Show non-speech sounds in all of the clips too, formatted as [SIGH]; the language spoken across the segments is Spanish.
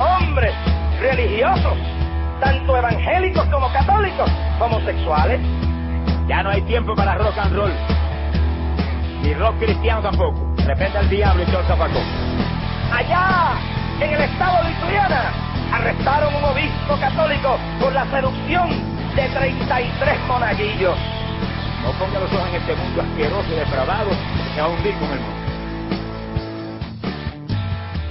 hombres religiosos, tanto evangélicos como católicos, homosexuales. Ya no hay tiempo para rock and roll. Ni rock cristiano tampoco. De repente el diablo y todo el Allá, en el estado de Ituriana, arrestaron un obispo católico por la seducción de 33 monaguillos. No ponga los ojos en este mundo asqueroso y depravado que va a con el mundo.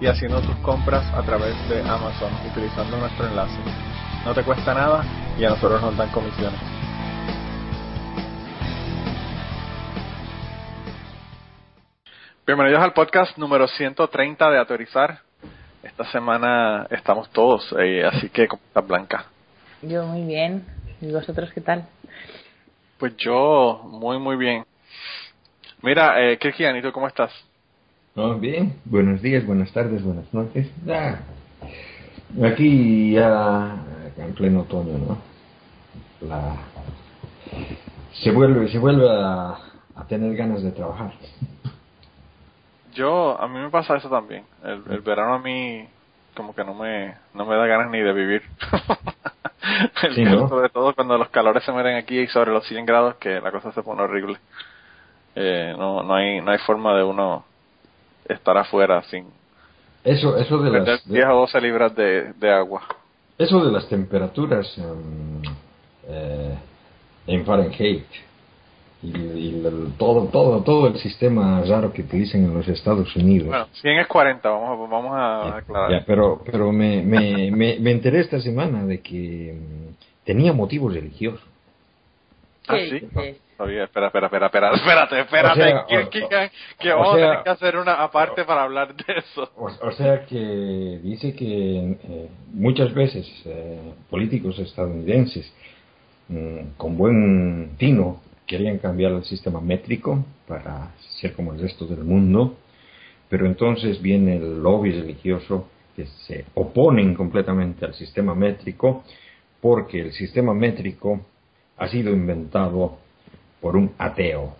y haciendo tus compras a través de Amazon utilizando nuestro enlace. No te cuesta nada y a nosotros nos dan comisiones. Bienvenidos al podcast número 130 de Autorizar. Esta semana estamos todos, eh, así que ¿cómo estás, Blanca? Yo muy bien. ¿Y vosotros qué tal? Pues yo muy, muy bien. Mira, eh, Cristian, ¿y tú cómo estás? Bien, buenos días, buenas tardes, buenas noches. aquí ya en pleno otoño, ¿no? La, se vuelve, se vuelve a, tener ganas de trabajar. Yo, a mí me pasa eso también. El, verano a mí como que no me, no me da ganas ni de vivir. [LAUGHS] Sobre todo cuando los calores se mueren aquí y sobre los 100 grados que la cosa se pone horrible. Eh, no, no, hay, no hay forma de uno estar afuera sin eso eso de las 10 o 12 libras de, de, agua. Eso de las temperaturas eh, en Fahrenheit y, todo todo todo el sistema raro que utilizan en los Estados Unidos. Bueno 100 es 40 vamos vamos a aclarar. pero pero me, me, me, me, enteré esta semana de que mm, tenía motivos religiosos. Ah sí espera, espera, espera, espera, espérate, espérate, que, vamos a tener que hacer una aparte para hablar de eso. O, sea que dice que eh, muchas veces eh, políticos estadounidenses mm, con buen tino querían cambiar el sistema métrico para ser como el resto del mundo, pero entonces viene el lobby religioso que se oponen completamente al sistema métrico porque el sistema métrico ha sido inventado por un ateo.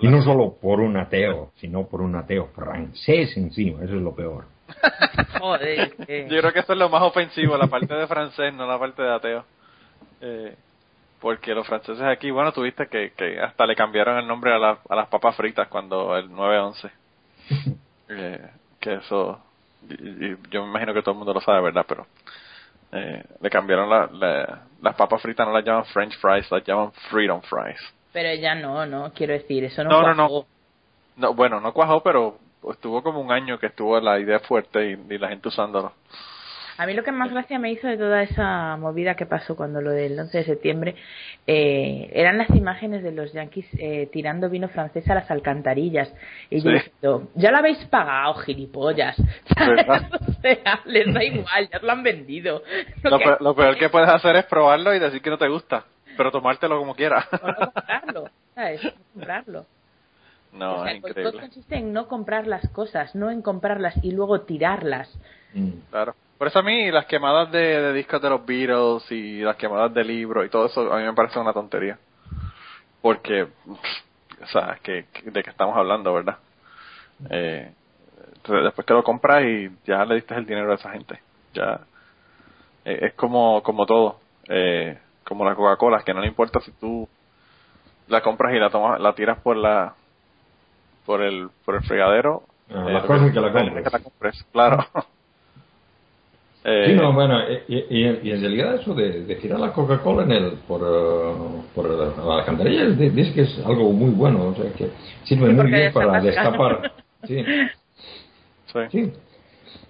y no solo por un ateo, sino por un ateo francés encima, eso es lo peor. [LAUGHS] Joder, Yo creo que eso es lo más ofensivo, la parte de francés, no la parte de ateo. Eh, porque los franceses aquí, bueno, tuviste que, que hasta le cambiaron el nombre a, a las papas fritas cuando el 9-11. [LAUGHS] eh, que eso, yo me imagino que todo el mundo lo sabe, ¿verdad? Pero eh, le cambiaron la, las papas fritas, no las llaman French fries, las llaman Freedom fries. Pero ya no, no, quiero decir, eso no, no cuajó. No, no, bueno, no cuajó, pero estuvo como un año que estuvo la idea fuerte y, la gente usándolo. A mí lo que más gracia me hizo de toda esa movida que pasó cuando lo del 11 de septiembre eh, eran las imágenes de los yanquis eh, tirando vino francés a las alcantarillas. Y yo diciendo, ya lo habéis pagado, gilipollas. [LAUGHS] o sea, les da igual, ya lo han vendido. Lo, [LAUGHS] peor, lo peor que puedes hacer es probarlo y decir que no te gusta pero tomártelo como quiera. O no comprarlo, ¿sabes? comprarlo. No, es increíble. Todo consiste en no comprar las cosas, no en comprarlas y luego tirarlas. Mm. Claro. Por eso a mí las quemadas de, discos de los Beatles y las quemadas de libros y todo eso a mí me parece una tontería. Porque, o sea, que, de qué estamos hablando, ¿verdad? Eh, después que lo compras y ya le diste el dinero a esa gente. Ya eh, es como como todo. Eh, como la Coca-Cola, que no le importa si tú la compras y la tomas, la tiras por la por el por el fregadero. Ah, la eh, cosa que la compres. claro. [LAUGHS] Eh, Sí, no, bueno, y, y- y en realidad eso de, de tirar la Coca-Cola en el, por, eh, por la alcantarilla es de- que es algo muy bueno, o sea que sirve Sí, muy bien para destapar. [LAUGHS] Sí, sí. sí.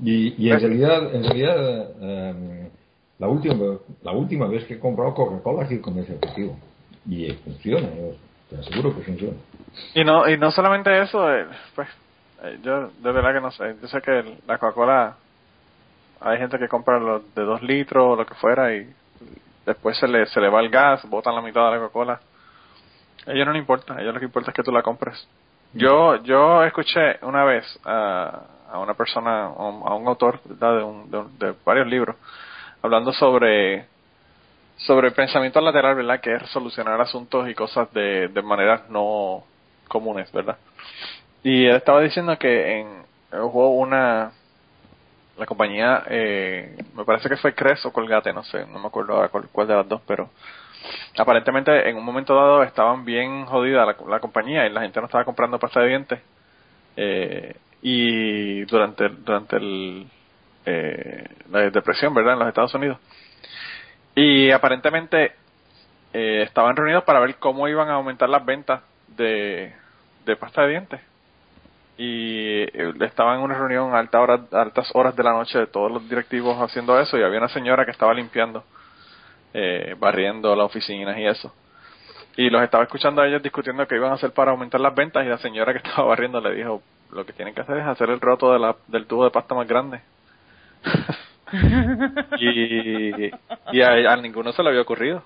Y, y en realidad, en realidad eh, la, última, la última vez que he comprado Coca-Cola sido con ese objetivo. Y eh, funciona, yo te aseguro que funciona. Y no, y no solamente eso, eh, pues, eh, yo de verdad que no sé. Yo sé que la Coca-Cola, hay gente que compra los de dos litros o lo que fuera y después se le, se le va el gas, botan la mitad de la Coca-Cola. A ellos no les importa, a ellos lo que importa es que tú la compres. Yo, yo escuché una vez a, a una persona, a un, autor de, de un- de varios libros, hablando sobre sobre pensamiento lateral, ¿verdad? Que es solucionar asuntos y cosas de, de maneras no comunes, ¿verdad? Y él estaba diciendo que en hubo una la compañía eh, me parece que fue Cres o Colgate, no sé, no me acuerdo ahora cuál, cuál de las dos, pero aparentemente en un momento dado estaban bien jodida la, la compañía y la gente no estaba comprando pasta de dientes eh, y durante durante el, eh, la depresión, ¿verdad? En los Estados Unidos y aparentemente eh, estaban reunidos para ver cómo iban a aumentar las ventas de, de pasta de dientes. Y eh, estaban en una reunión a alta hora- altas horas de la noche de todos los directivos haciendo eso y había una señora que estaba limpiando, eh, barriendo las oficinas y eso. Y los estaba escuchando a ellos discutiendo qué iban a hacer para aumentar las ventas y la señora que [LAUGHS] estaba barriendo le dijo, lo que tienen que hacer es hacer el roto de la, del tubo de pasta más grande. [LAUGHS] y y a, a ninguno se le había ocurrido.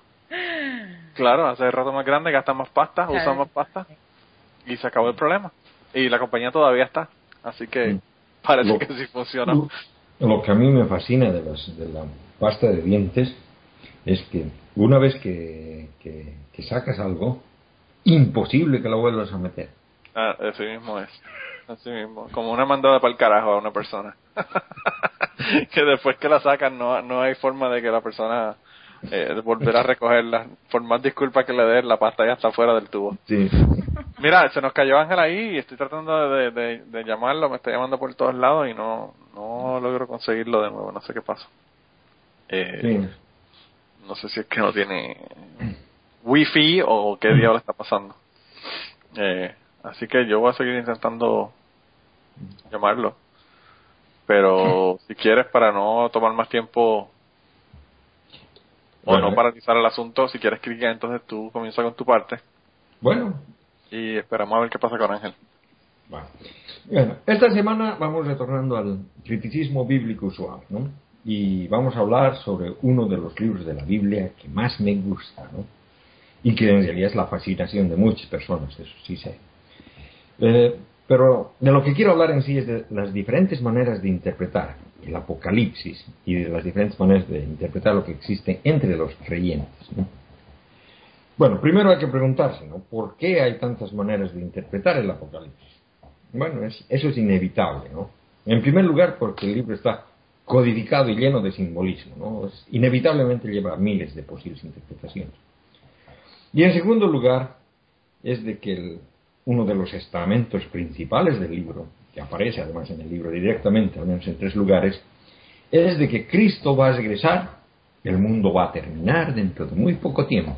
Claro, hacer el roto más grande, gastan más pasta, Claro. usan más pasta y se acabó el problema. Y la compañía todavía está, así que Mm. parece Lo- que sí funciona. Lo que a mí me fascina de, las- de la pasta de dientes es que una vez que, que- que sacas algo, imposible que la vuelvas a meter. Ah, así mismo es. Así mismo. Como una mandada para el carajo a una persona. [LAUGHS] [LAUGHS] que después que la sacan no, no hay forma de que la persona eh, volver a recogerla. Por más disculpas que le den, la pasta ya está fuera del tubo. Sí. Mira, se nos cayó Ángel ahí y estoy tratando de, de, de llamarlo, me está llamando por todos lados y no, no logro conseguirlo de nuevo, no sé qué pasa. Eh, Sí. No sé si es que no tiene wifi o qué diablo está pasando. Eh, así que yo voy a seguir intentando llamarlo. Pero [LAUGHS] si quieres, para no tomar más tiempo o Bueno. no paralizar el asunto, si quieres clicar, entonces tú comienza con tu parte Bueno, y esperamos a ver qué pasa con Ángel. Bueno. Bueno, esta semana vamos retornando al criticismo bíblico usual, ¿no? Y vamos a hablar sobre uno de los libros de la Biblia que más me gusta, ¿no? Y que en realidad es la fascinación de muchas personas, eso sí sé. Eh, pero de lo que quiero hablar en sí es de las diferentes maneras de interpretar el Apocalipsis y de las diferentes maneras de interpretar lo que existe entre los creyentes, ¿no? Bueno, primero hay que preguntarse, ¿no? ¿Por qué hay tantas maneras de interpretar el Apocalipsis? Bueno, es- eso es inevitable, ¿no? En primer lugar, porque el libro está codificado y lleno de simbolismo, ¿no? Es- inevitablemente lleva miles de posibles interpretaciones. Y en segundo lugar, es de que el- uno de los estamentos principales del libro, que aparece además en el libro directamente, al menos en tres lugares, es de que Cristo va a regresar, el mundo va a terminar dentro de muy poco tiempo.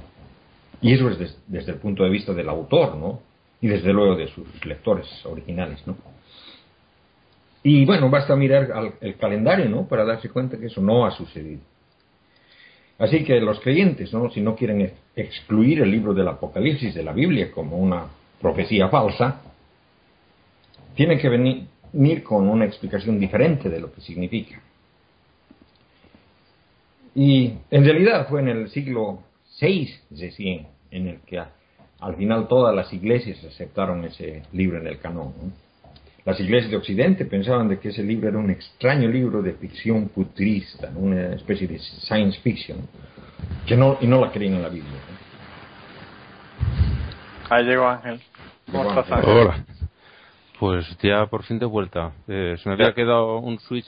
Y eso es des- desde el punto de vista del autor, ¿no? Y desde luego de sus lectores originales, ¿no? Y bueno, basta mirar al- el calendario, ¿no? Para darse cuenta que eso no ha sucedido. Así que los creyentes, ¿no? Si no quieren ex- excluir el libro del Apocalipsis de la Biblia como una profecía falsa, tienen que venir, con una explicación diferente de lo que significa. Y en realidad fue en el siglo VI recién en el que al final todas las iglesias aceptaron ese libro en el canon. ¿no? Las iglesias de Occidente pensaban de que ese libro era un extraño libro de ficción futurista, una especie de science fiction, que no, y no la creían en la Biblia. Ahí llegó Ángel. ¿Cómo estás, Ángel. Hola. Pues ya por fin de vuelta. Eh, se me había quedado un switch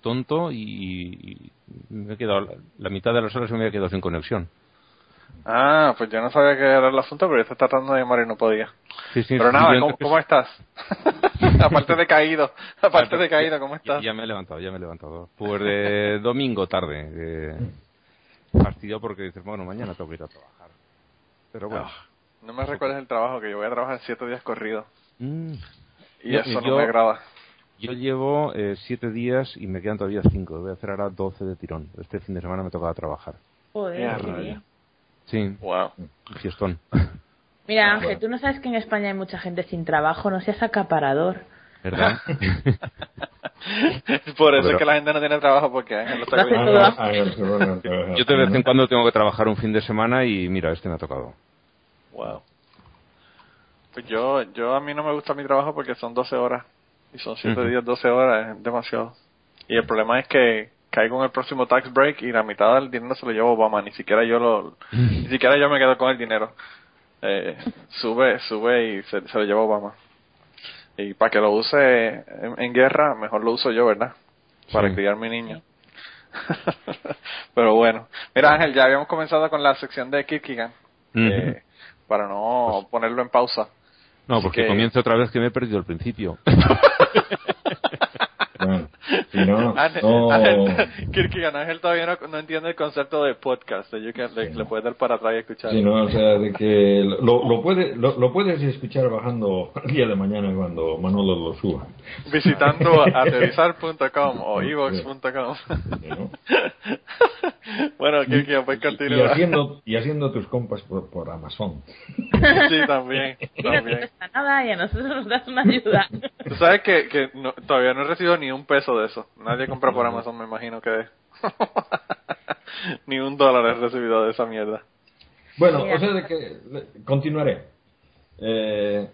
tonto y, y me he quedado la, la mitad de las horas se me había quedado sin conexión. Ah, pues yo no sabía que era el asunto, pero yo estaba tratando de llamar y no podía. Sí, sí, Pero sí, nada, ¿cómo, cómo estás? [LAUGHS] aparte de caído, [LAUGHS] aparte de caído, ¿cómo estás? Ya me he levantado, ya me he levantado. Pues de [LAUGHS] domingo tarde. Eh, fastidio porque dices, bueno, mañana tengo que ir a trabajar. Pero bueno. Ah, no me recuerdes el trabajo, que yo voy a trabajar siete días corridos. Mm. Y Yo- eso no yo- me agrada. Yo llevo eh, siete días y me quedan todavía cinco. Voy a hacer ahora 12 de tirón. Este fin de semana me toca trabajar. Joder, qué bien. Sí, Wow. fiestón. Mira, Ángel, tú no sabes que en España hay mucha gente sin trabajo, no seas acaparador. ¿Verdad? [LAUGHS] Por eso Pero- es que la gente no tiene trabajo, porque Ángel lo está pero- Yo de vez en cuando tengo que trabajar un fin de semana y mira, este me ha tocado. Wow. Pues yo, yo a mí no me gusta mi trabajo porque son 12 horas. Y son 7 Ujú. días, 12 horas, es demasiado. Y el problema es que caigo en el próximo tax break y la mitad del dinero se lo lleva Obama. Ni siquiera yo lo, [LAUGHS] ni siquiera yo me quedo con el dinero. Eh, sube, sube y se, se lo lleva Obama. Y para que lo use en, en guerra, mejor lo uso yo, ¿verdad? Para Sí. criar mi niño. [LAUGHS] Pero bueno. Mira Ángel, ya habíamos comenzado con la sección de Kierkegaard. eh, Ujú. Para no ponerlo en pausa. No, Así porque que- comienzo otra vez que me he perdido el principio. [LAUGHS] Si no, [LAUGHS] [LAUGHS] Ángel, no- Ángel- todavía no, no entiende el concepto de podcast. de you can- le, le puedes dar para atrás y escuchar. Sí, no, o sea, de que lo, lo, puede, lo, lo puedes escuchar bajando el día de mañana cuando Manolo lo suba. Visitando [LAUGHS] aterrizar.com o evox.com. Sí, ¿no? bueno, Kierkegaard, pues Y continúa. haciendo, y haciendo tus compras por, por Amazon. Sí, también. Y no te también. cuesta nada y a nosotros nos das una ayuda. Tú sabes que, que no- todavía no he recibido ni un peso de eso. Nadie [LAUGHS] compra por Amazon, me imagino que... [LAUGHS] ni un dólar he recibido de esa mierda. Bueno, o sea, de que continuaré. Eh,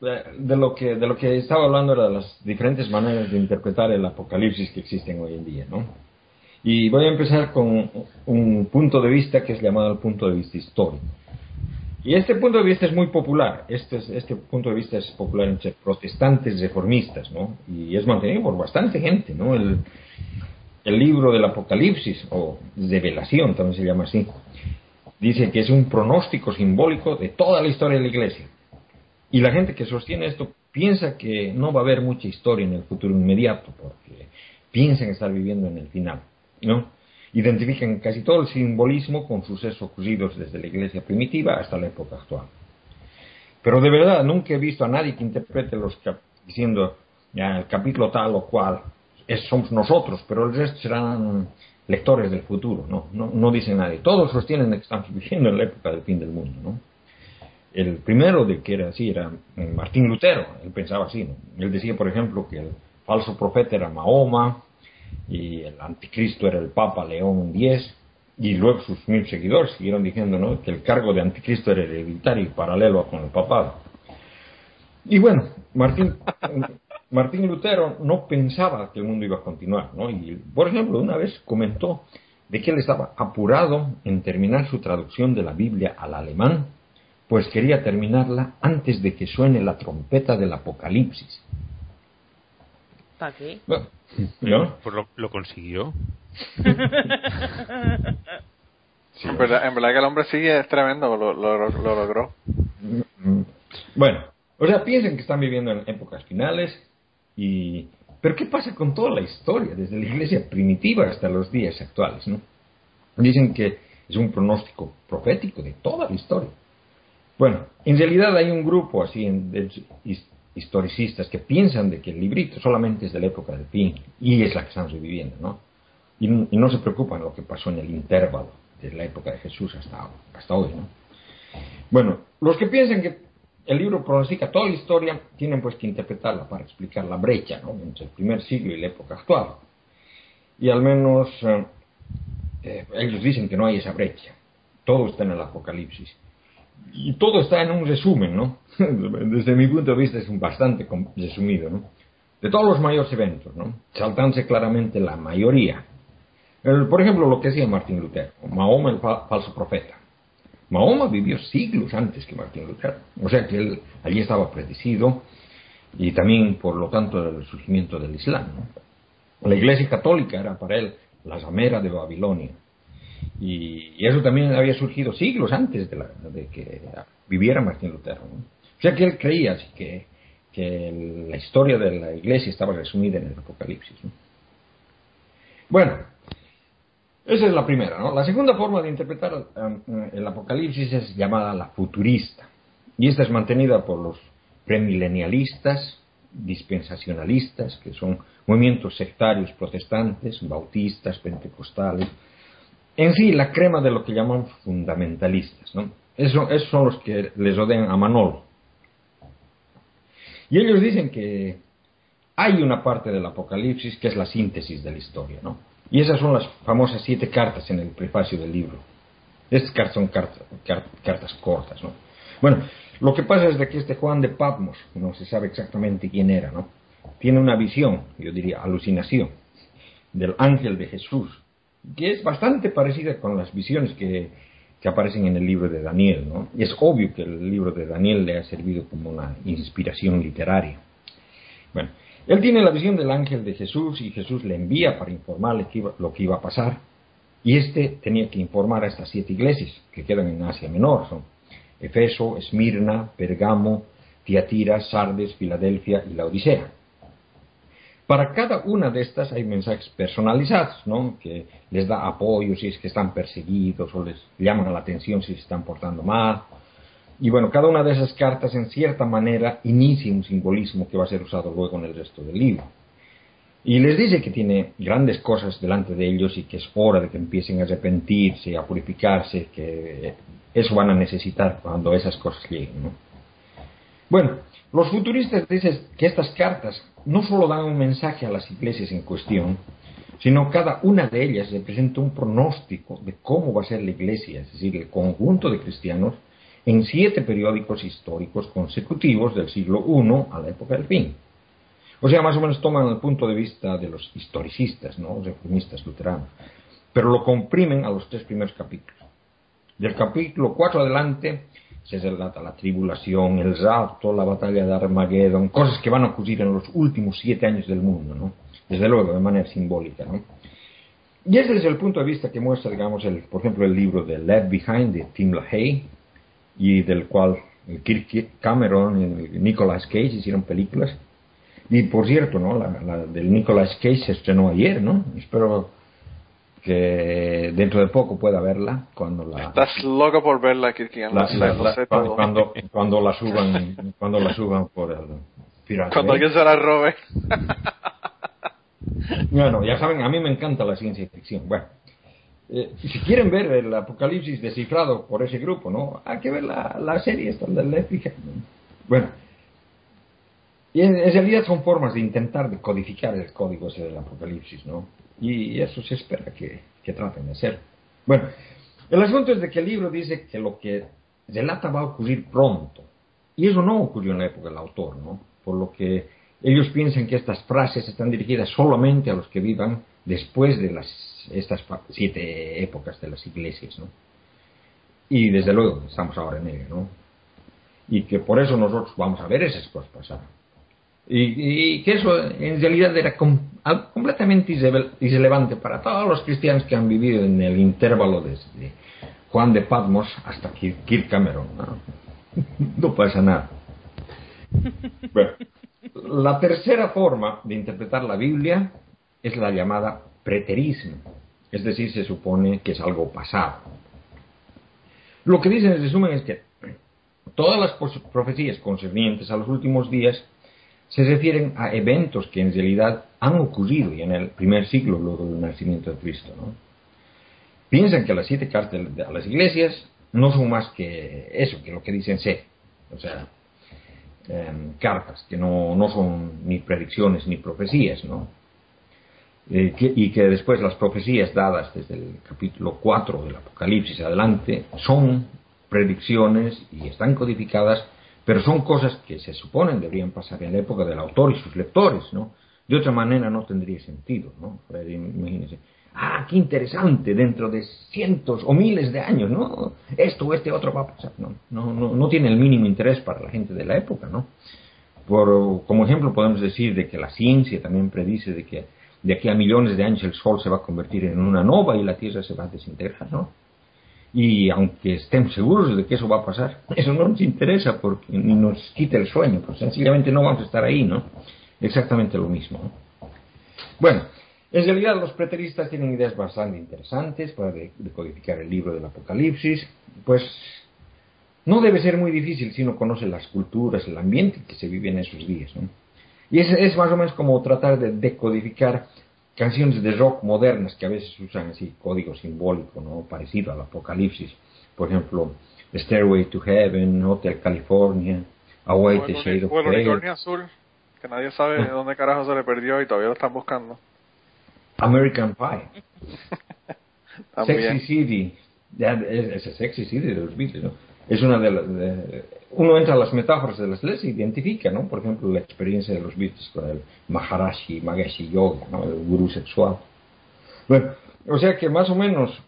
de, de lo que de lo que estaba hablando era de las diferentes maneras de interpretar el apocalipsis que existen hoy en día, ¿no? Y voy a empezar con un punto de vista que es llamado el punto de vista histórico. Y este punto de vista es muy popular. Este, es- este punto de vista es popular entre protestantes reformistas, ¿no? Y es mantenido por bastante gente, ¿no? El, el libro del Apocalipsis, o Revelación también se llama así, dice que es un pronóstico simbólico de toda la historia de la Iglesia. Y la gente que sostiene esto piensa que no va a haber mucha historia en el futuro inmediato, porque piensan estar viviendo en el final, ¿no? Identifican casi todo el simbolismo con sucesos ocurridos desde la Iglesia primitiva hasta la época actual. Pero de verdad nunca he visto a nadie que interprete los cap- diciendo el capítulo tal o cual es- somos nosotros, pero el resto serán lectores del futuro, no, no, dice nadie. Todos sostienen que estamos viviendo en la época del fin del mundo. El primero de que era así era eh, Martín Lutero, él pensaba así. Él decía, por ejemplo, que el falso profeta era Mahoma y el anticristo era el Papa León X y luego sus mil seguidores siguieron diciendo. Que el cargo de anticristo era hereditario y paralelo con el papado. Y bueno, Martín, [LAUGHS] Martín Lutero no pensaba que el mundo iba a continuar. Y, por ejemplo, una vez comentó de que él estaba apurado en terminar su traducción de la Biblia al alemán, pues quería terminarla antes de que suene la trompeta del Apocalipsis. ¿Para qué? Bueno, ¿no? Pues lo, lo consiguió. [LAUGHS] en, verdad, en verdad que el hombre sí es tremendo, lo, lo, lo logró. Bueno, o sea, piensen que están viviendo en épocas finales y... Pero ¿qué pasa con toda la historia, desde la iglesia primitiva hasta los días actuales, no? Dicen que es un pronóstico profético de toda la historia. Bueno, en realidad hay un grupo así en- de historicistas que piensan de que el librito solamente es de la época del fin y es la que estamos viviendo, ¿no? Y no se preocupan lo que pasó en el intervalo de la época de Jesús hasta, hasta hoy, ¿no? Bueno, los que piensan que el libro pronostica toda la historia tienen pues que interpretarla para explicar la brecha ¿no? entre el primer siglo y la época actual. Y al menos eh, eh, ellos dicen que no hay esa brecha. Todo está en el Apocalipsis. Y todo está en un resumen, ¿no? [LAUGHS] Desde mi punto de vista es un bastante resumido, ¿no? De todos los mayores eventos, ¿no? Saltándose claramente la mayoría. El- por ejemplo, lo que decía Martín Lutero, Mahoma el fa- falso profeta. Mahoma vivió siglos antes que Martín Lutero. O sea que él allí estaba predecido y también, por lo tanto, el surgimiento del Islam. ¿no? La Iglesia Católica era para él la ramera de Babilonia. Y, eso también había surgido siglos antes de, que viviera Martín Lutero. O sea que él creía que, que la historia de la iglesia estaba resumida en el Apocalipsis. Bueno, esa es la primera. ¿no? La segunda forma de interpretar um, el Apocalipsis es llamada la futurista. Y esta es mantenida por los premilenialistas, dispensacionalistas, que son movimientos sectarios protestantes, bautistas, pentecostales, en sí la crema de lo que llaman fundamentalistas. ¿no? Eso, esos son los que les rodean a Manolo. Y ellos dicen que hay una parte del Apocalipsis que es la síntesis de la historia, ¿no? Y esas son las famosas siete cartas en el prefacio del libro. Estas cartas son cartas, cartas cortas, ¿no? Bueno, lo que pasa es de que este Juan de Patmos, no se sabe exactamente quién era, ¿no? Tiene una visión, yo diría alucinación, del ángel de Jesús, que es bastante parecida con las visiones que, que aparecen en el libro de Daniel, ¿no? Y es obvio que el libro de Daniel le ha servido como una inspiración literaria. Bueno, él tiene la visión del ángel de Jesús y Jesús le envía para informarle lo que iba a pasar. Y éste tenía que informar a estas siete iglesias que quedan en Asia Menor. Son Efeso, Esmirna, Pergamo, Tiatira, Sardes, Filadelfia y la Odisea. Para cada una de estas hay mensajes personalizados, ¿no? que les da apoyo si es que están perseguidos o les llaman la atención si se están portando mal. Y bueno, cada una de esas cartas en cierta manera inicia un simbolismo que va a ser usado luego en el resto del libro. Y les dice que tiene grandes cosas delante de ellos y que es hora de que empiecen a arrepentirse, a purificarse, que eso van a necesitar cuando esas cosas lleguen. ¿no? Bueno, los futuristas dicen que estas cartas no solo dan un mensaje a las iglesias en cuestión, sino cada una de ellas representa un pronóstico de cómo va a ser la iglesia, es decir, el conjunto de cristianos, en siete periódicos históricos consecutivos del siglo I a la época del fin. O sea, más o menos toman el punto de vista de los historicistas, ¿no? reformistas luteranos, pero lo comprimen a los tres primeros capítulos. Del capítulo 4 adelante se relata la tribulación, el rapto, la batalla de Armagedón, cosas que van a ocurrir en los últimos siete años del mundo, ¿no? Desde luego, de manera simbólica, ¿no? Y ese es el punto de vista que muestra, digamos, el, por ejemplo, el libro de Left Behind de Tim LaHaye, y del cual Kirk Cameron y Nicolas Cage hicieron películas. Y por cierto, ¿no? La, la del Nicolas Cage se estrenó ayer, ¿no? Espero que dentro de poco pueda verla cuando la estás loco por verla Kirkian cuando, cuando la suban cuando la suban por el pirata cuando alguien se la robe. [LAUGHS] Bueno ya saben a mí me encanta la ciencia ficción. Bueno eh, si quieren ver el apocalipsis descifrado por ese grupo no hay que ver la, la serie esta de Netflix. Bueno y en, en realidad son formas de intentar decodificar el código ese del apocalipsis no y eso se espera que, traten de hacer. Bueno, el asunto es de que el libro dice que lo que relata va a ocurrir pronto. Y eso no ocurrió en la época del autor, ¿no? Por lo que ellos piensan que estas frases están dirigidas solamente a los que vivan después de las, estas siete épocas de las iglesias, ¿no? Y desde luego estamos ahora en ello, ¿no? Y que por eso nosotros vamos a ver esas cosas pasar. Y, que eso en realidad era completamente irrelevante para todos los cristianos que han vivido en el intervalo desde Juan de Patmos hasta Kirk Cameron. [LAUGHS] No, pasa nada. [LAUGHS] Bueno, la tercera forma de interpretar la Biblia es la llamada preterismo, es decir, se supone que es algo pasado. Lo que dicen en resumen es que todas las profecías concernientes a los últimos días se refieren a eventos que en realidad han ocurrido y en el primer siglo luego del nacimiento de Cristo. ¿no? Piensan que las siete cartas a las iglesias no son más que eso, que lo que dicen ser, o sea, em, cartas que no, no, son ni predicciones ni profecías, ¿no? Eh, y que después las profecías dadas desde el capítulo 4 del Apocalipsis adelante son predicciones y están codificadas pero son cosas que se suponen deberían pasar en la época del autor y sus lectores, ¿no? De otra manera no tendría sentido, ¿no? Imagínense, ah, qué interesante, dentro de cientos o miles de años, ¿no? Esto o este otro va a pasar, ¿no? No, no, no tiene el mínimo interés para la gente de la época, ¿no? Por, como ejemplo podemos decir de que la ciencia también predice de que de aquí a millones de años el Sol se va a convertir en una nova y la Tierra se va a desintegrar, ¿no? Y aunque estemos seguros de que eso va a pasar, [LAUGHS] eso no nos interesa porque nos quita el sueño, pues sencillamente no vamos a estar ahí, ¿no? Exactamente lo mismo. ¿no? Bueno, en realidad los preteristas tienen ideas bastante interesantes para decodificar el libro del Apocalipsis, pues no debe ser muy difícil si uno conoce las culturas, el ambiente que se vive en esos días. ¿no? Y es, es más o menos como tratar de decodificar canciones de rock modernas que a veces usan así código simbólico, ¿no? Parecido al Apocalipsis. Por ejemplo, Stairway to Heaven, Hotel California, Away the Shade of Grey, azul, que nadie sabe dónde carajo se le perdió y todavía lo están buscando. American Pie, [LAUGHS] También. Sexy City, ya, es, es Sexy City de los Beatles, ¿no? Es una de las... de- uno entra a las metáforas de las letras y identifica, ¿no? Por ejemplo, la experiencia de los Beatles con el Maharashi, Magashi Yoga, ¿no? El gurú sexual. Bueno, o sea que más o menos,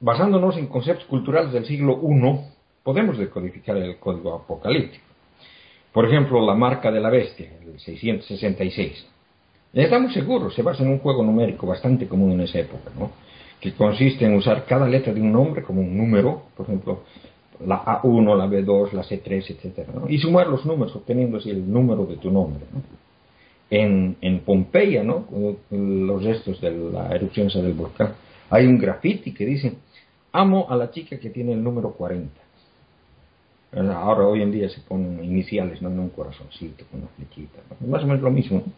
basándonos en conceptos culturales del siglo I, podemos decodificar el código apocalíptico. Por ejemplo, la marca de la bestia, el 666. Ya estamos seguros, se basa en un juego numérico bastante común en esa época, ¿no? que consiste en usar cada letra de un nombre como un número, por ejemplo, la A1, la B2, la C3, etc. Y sumar los números, obteniendo así el número de tu nombre. ¿no? En, en Pompeya, ¿no? los restos de la erupción del volcán, hay un graffiti que dice, amo a la chica que tiene el número 40. Ahora, hoy en día se ponen iniciales, no, no un corazoncito con una flechita. Más o menos lo mismo. ¿no?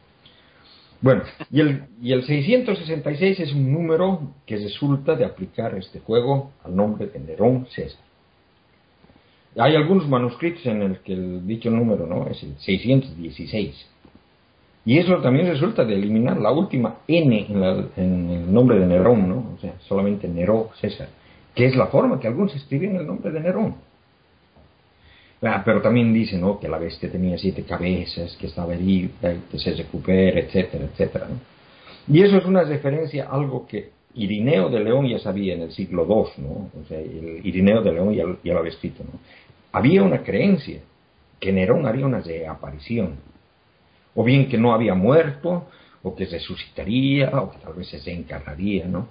Bueno, y el, y el 666 es un número que resulta de aplicar este juego al nombre de Nerón César. Hay algunos manuscritos en el que el dicho número no es el 616. Y eso también resulta de eliminar la última N en, la- en el nombre de Nerón, ¿no? O sea, solamente Nerón César, que es la forma que algunos escriben el nombre de Nerón. Ah, pero también dice ¿no? que la bestia tenía siete cabezas, que estaba herida, que se recupera, etcétera, etcétera. Y eso es una referencia a algo que Irineo de León ya sabía en el siglo II, ¿no? O sea, Irineo de León ya, ya lo había escrito, ¿no? Había una creencia que Nerón haría una reaparición, o bien que no había muerto, o que resucitaría, o que tal vez se reencarnaría, ¿no?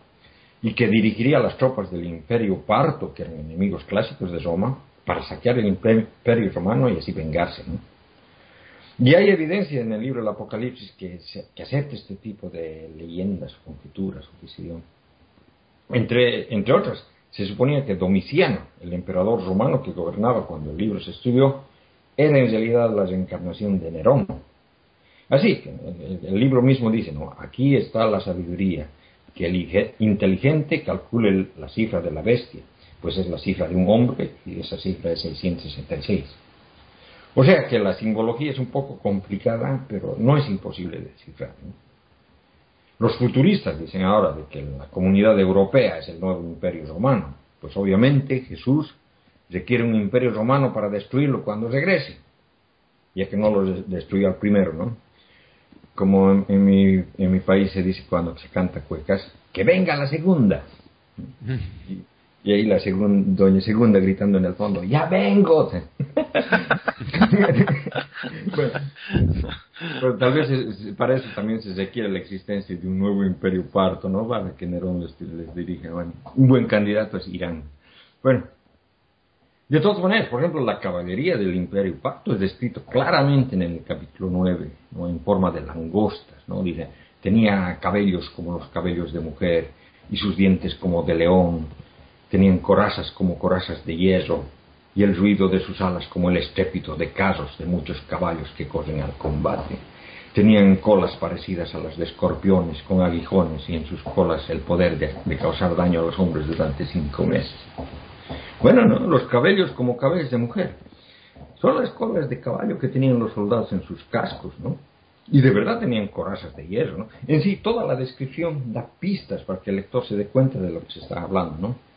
Y que dirigiría las tropas del Imperio Parto, que eran enemigos clásicos de Roma, para saquear el imperio romano y así vengarse. ¿no? Y hay evidencia en el libro del Apocalipsis que, acepta este tipo de leyendas, conjeturas o. Entre, entre otras, se suponía que Domiciano, el emperador romano que gobernaba cuando el libro se estudió, era en realidad la reencarnación de Nerón. Así el libro mismo dice, no, aquí está la sabiduría, que el inteligente calcule la cifra de la bestia, pues es la cifra de un hombre y esa cifra es 666. O sea que la simbología es un poco complicada, pero no es imposible de descifrar. ¿no? Los futuristas dicen ahora de que la comunidad europea es el nuevo imperio romano. Pues obviamente Jesús requiere un imperio romano para destruirlo cuando regrese, ya que no lo destruyó al primero, ¿no? Como en, en, mi, en mi país se dice cuando se canta cuecas, que venga la segunda. Y, y ahí la segunda, doña segunda gritando en el fondo, ¡ya vengo! [LAUGHS] pero tal vez para eso también se requiere la existencia de un nuevo imperio parto, ¿no? Para que Nerón les, les dirija. Bueno, un buen candidato es Irán. Bueno, de todas maneras, por ejemplo, la caballería del imperio parto es descrito claramente en el capítulo 9, ¿no? En forma de langostas, ¿no? Dice, tenía cabellos como los cabellos de mujer y sus dientes como de león tenían corazas como corazas de hierro, y el ruido de sus alas como el estrépito de carros de muchos caballos que corren al combate. Tenían colas parecidas a las de escorpiones con aguijones y en sus colas el poder de, causar daño a los hombres durante cinco meses. Bueno, ¿no? los cabellos como cabellos de mujer. Son las colas de caballo que tenían los soldados en sus cascos, ¿no? Y de verdad tenían corazas de hierro, ¿no? En sí, toda la descripción da pistas para que el lector se dé cuenta de lo que se está hablando, ¿no?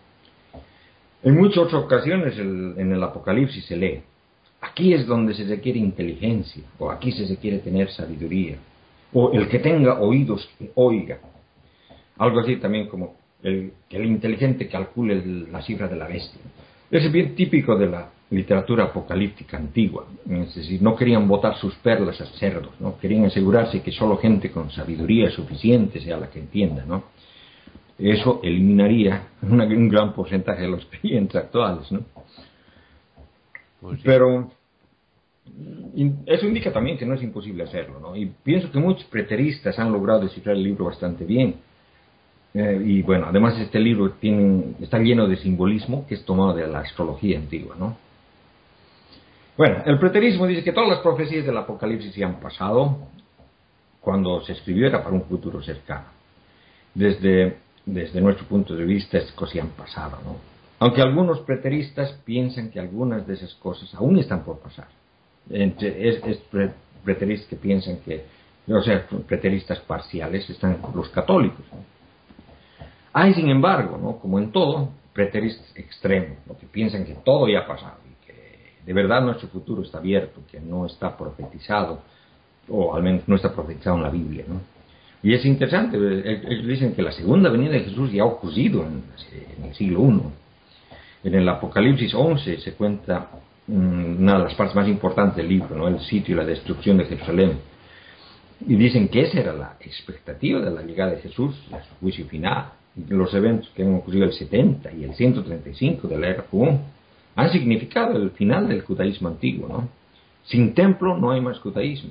En muchas ocasiones en el Apocalipsis se lee, aquí es donde se requiere inteligencia, o aquí se requiere tener sabiduría, o el que tenga oídos que oiga. Algo así también como el, que el inteligente calcule el, la cifra de la bestia. Es bien típico de la, literatura apocalíptica antigua. Es decir, no querían botar sus perlas a cerdos, ¿no? Querían asegurarse que solo gente con sabiduría suficiente sea la que entienda, ¿no? Eso eliminaría un gran porcentaje de los clientes actuales, ¿no? Pues Pero eso indica también que no es imposible hacerlo, ¿no? Y pienso que muchos preteristas han logrado descifrar el libro bastante bien. Eh, y bueno, además este libro tiene, está lleno de simbolismo que es tomado de la astrología antigua, ¿no? Bueno, el preterismo dice que todas las profecías del Apocalipsis se han pasado cuando se escribió era para un futuro cercano. Desde, desde nuestro punto de vista, estas cosas han pasado, ¿no? Aunque algunos preteristas piensan que algunas de esas cosas aún están por pasar. Es, es preteristas que piensan que, o sea, preteristas parciales están los católicos. Hay, sin embargo, ¿no? como en todo, preteristas extremos, lo que piensan que todo ya ha pasado y que de verdad nuestro futuro está abierto, que no está profetizado, o al menos no está profetizado en la Biblia. ¿no? Y es interesante, ellos dicen que la segunda venida de Jesús ya ha ocurrido en, en el siglo I. En el Apocalipsis 11 se cuenta mm, una de las partes más importantes del libro, ¿no? el sitio y la destrucción de Jerusalén. Y dicen que esa era la expectativa de la llegada de Jesús, a su juicio final los eventos que han ocurrido el 70 y el 135 de la era común han significado el final del judaísmo antiguo, ¿no? Sin templo no hay más judaísmo.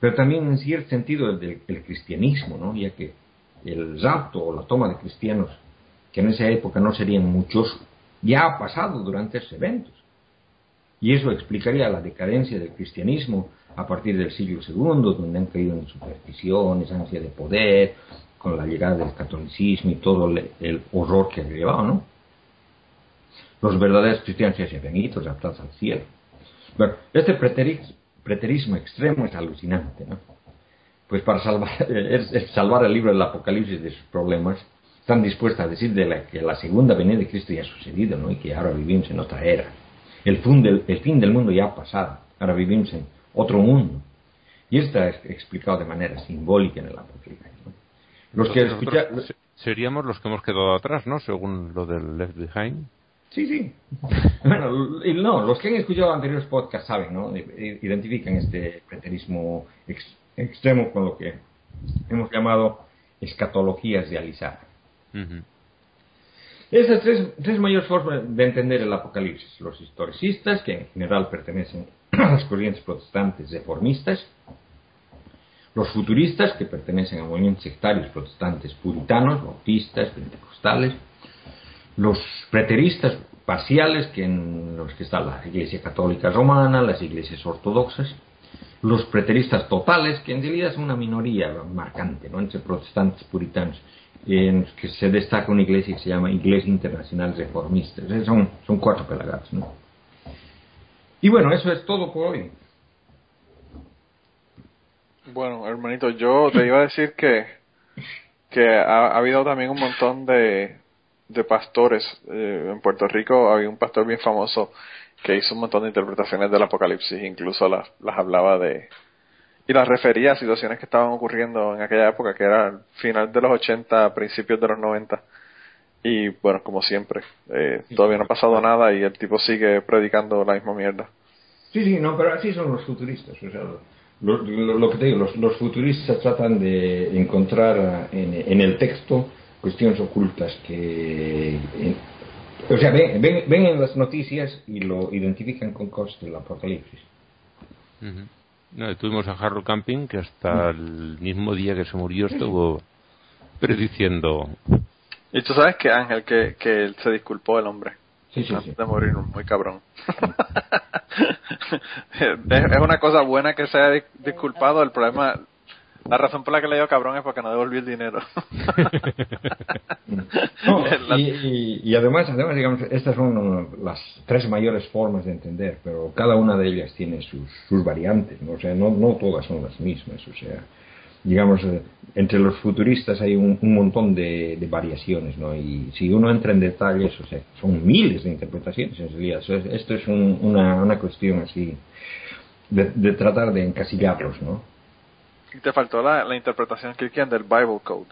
Pero también en cierto sentido el, cristianismo, ¿no? Ya que el rapto o la toma de cristianos, que en esa época no serían muchos, ya ha pasado durante esos eventos. Y eso explicaría la decadencia del cristianismo a partir del siglo II, donde han caído en supersticiones, ansia de poder, con la llegada del catolicismo y todo el, horror que ha llevado, ¿no? Los verdaderos cristianos ya se habían ido, raptados al cielo. Bueno, este preterismo, extremo es alucinante, ¿no? Pues para salvar, [LAUGHS] salvar el libro del Apocalipsis de sus problemas, están dispuestos a decir de la, que la segunda venida de Cristo ya ha sucedido, ¿no? Y que ahora vivimos en otra era. El fin del, el fin del mundo ya ha pasado, ahora vivimos en otro mundo. Y esto está explicado de manera simbólica en el Apocalipsis. ¿no? Los que Seríamos los que hemos quedado atrás, ¿no? Según lo del Left Behind. Sí, sí. [LAUGHS] bueno, no, los que han escuchado anteriores podcasts saben, ¿no? Identifican este preterismo extremo con lo que hemos llamado escatologías de Alisar. Esas tres, tres mayores formas de entender el Apocalipsis. Los historicistas, que en general pertenecen [CLEARS THROAT] a las corrientes protestantes reformistas, los futuristas, que pertenecen a movimientos sectarios protestantes puritanos, bautistas, pentecostales, los preteristas parciales, que en los que está la Iglesia Católica Romana, las iglesias ortodoxas, los preteristas totales, que en realidad son una minoría marcante ¿no? entre protestantes puritanos, en que se destaca una iglesia que se llama Iglesia Internacional Reformista. Son, son cuatro pelagatos. ¿no? Y bueno, eso es todo por hoy. Bueno, hermanito, yo te iba a decir que, que ha, habido también un montón de, de pastores. Eh, en Puerto Rico había un pastor bien famoso que hizo un montón de interpretaciones del Apocalipsis, incluso las, las hablaba de... y las refería a situaciones que estaban ocurriendo en aquella época, que era final de los 80, principios de los 90. Y bueno, como siempre, eh, todavía no ha pasado nada y el tipo sigue predicando la misma mierda. Sí, sí, no, pero así son los futuristas. O sea, lo, que te digo, los, futuristas tratan de encontrar en, el texto cuestiones ocultas que... o sea, ven, ven, en las noticias y lo identifican con cosas del apocalipsis. no, tuvimos a Harold Camping que hasta el mismo día que se murió estuvo prediciendo. Y tú sabes que Ángel, que, que se disculpó el hombre. Sí, sí, antes de morir, muy cabrón. [LAUGHS] es una cosa buena que se haya disculpado, el problema, la razón por la que le dio cabrón es porque no devolvió el dinero. [LAUGHS] y, además, además, digamos, estas son las tres mayores formas de entender, pero cada una de ellas tiene sus, sus variantes, ¿no? o sea, no, no todas son las mismas, o sea, digamos, eh, entre los futuristas hay un, montón de, variaciones, ¿no? Y si uno entra en detalles, o sea, son miles de interpretaciones en realidad. esto es una, una cuestión así de, tratar de encasillarlos, ¿no? Y te faltó la, la interpretación cristiana del Bible Code.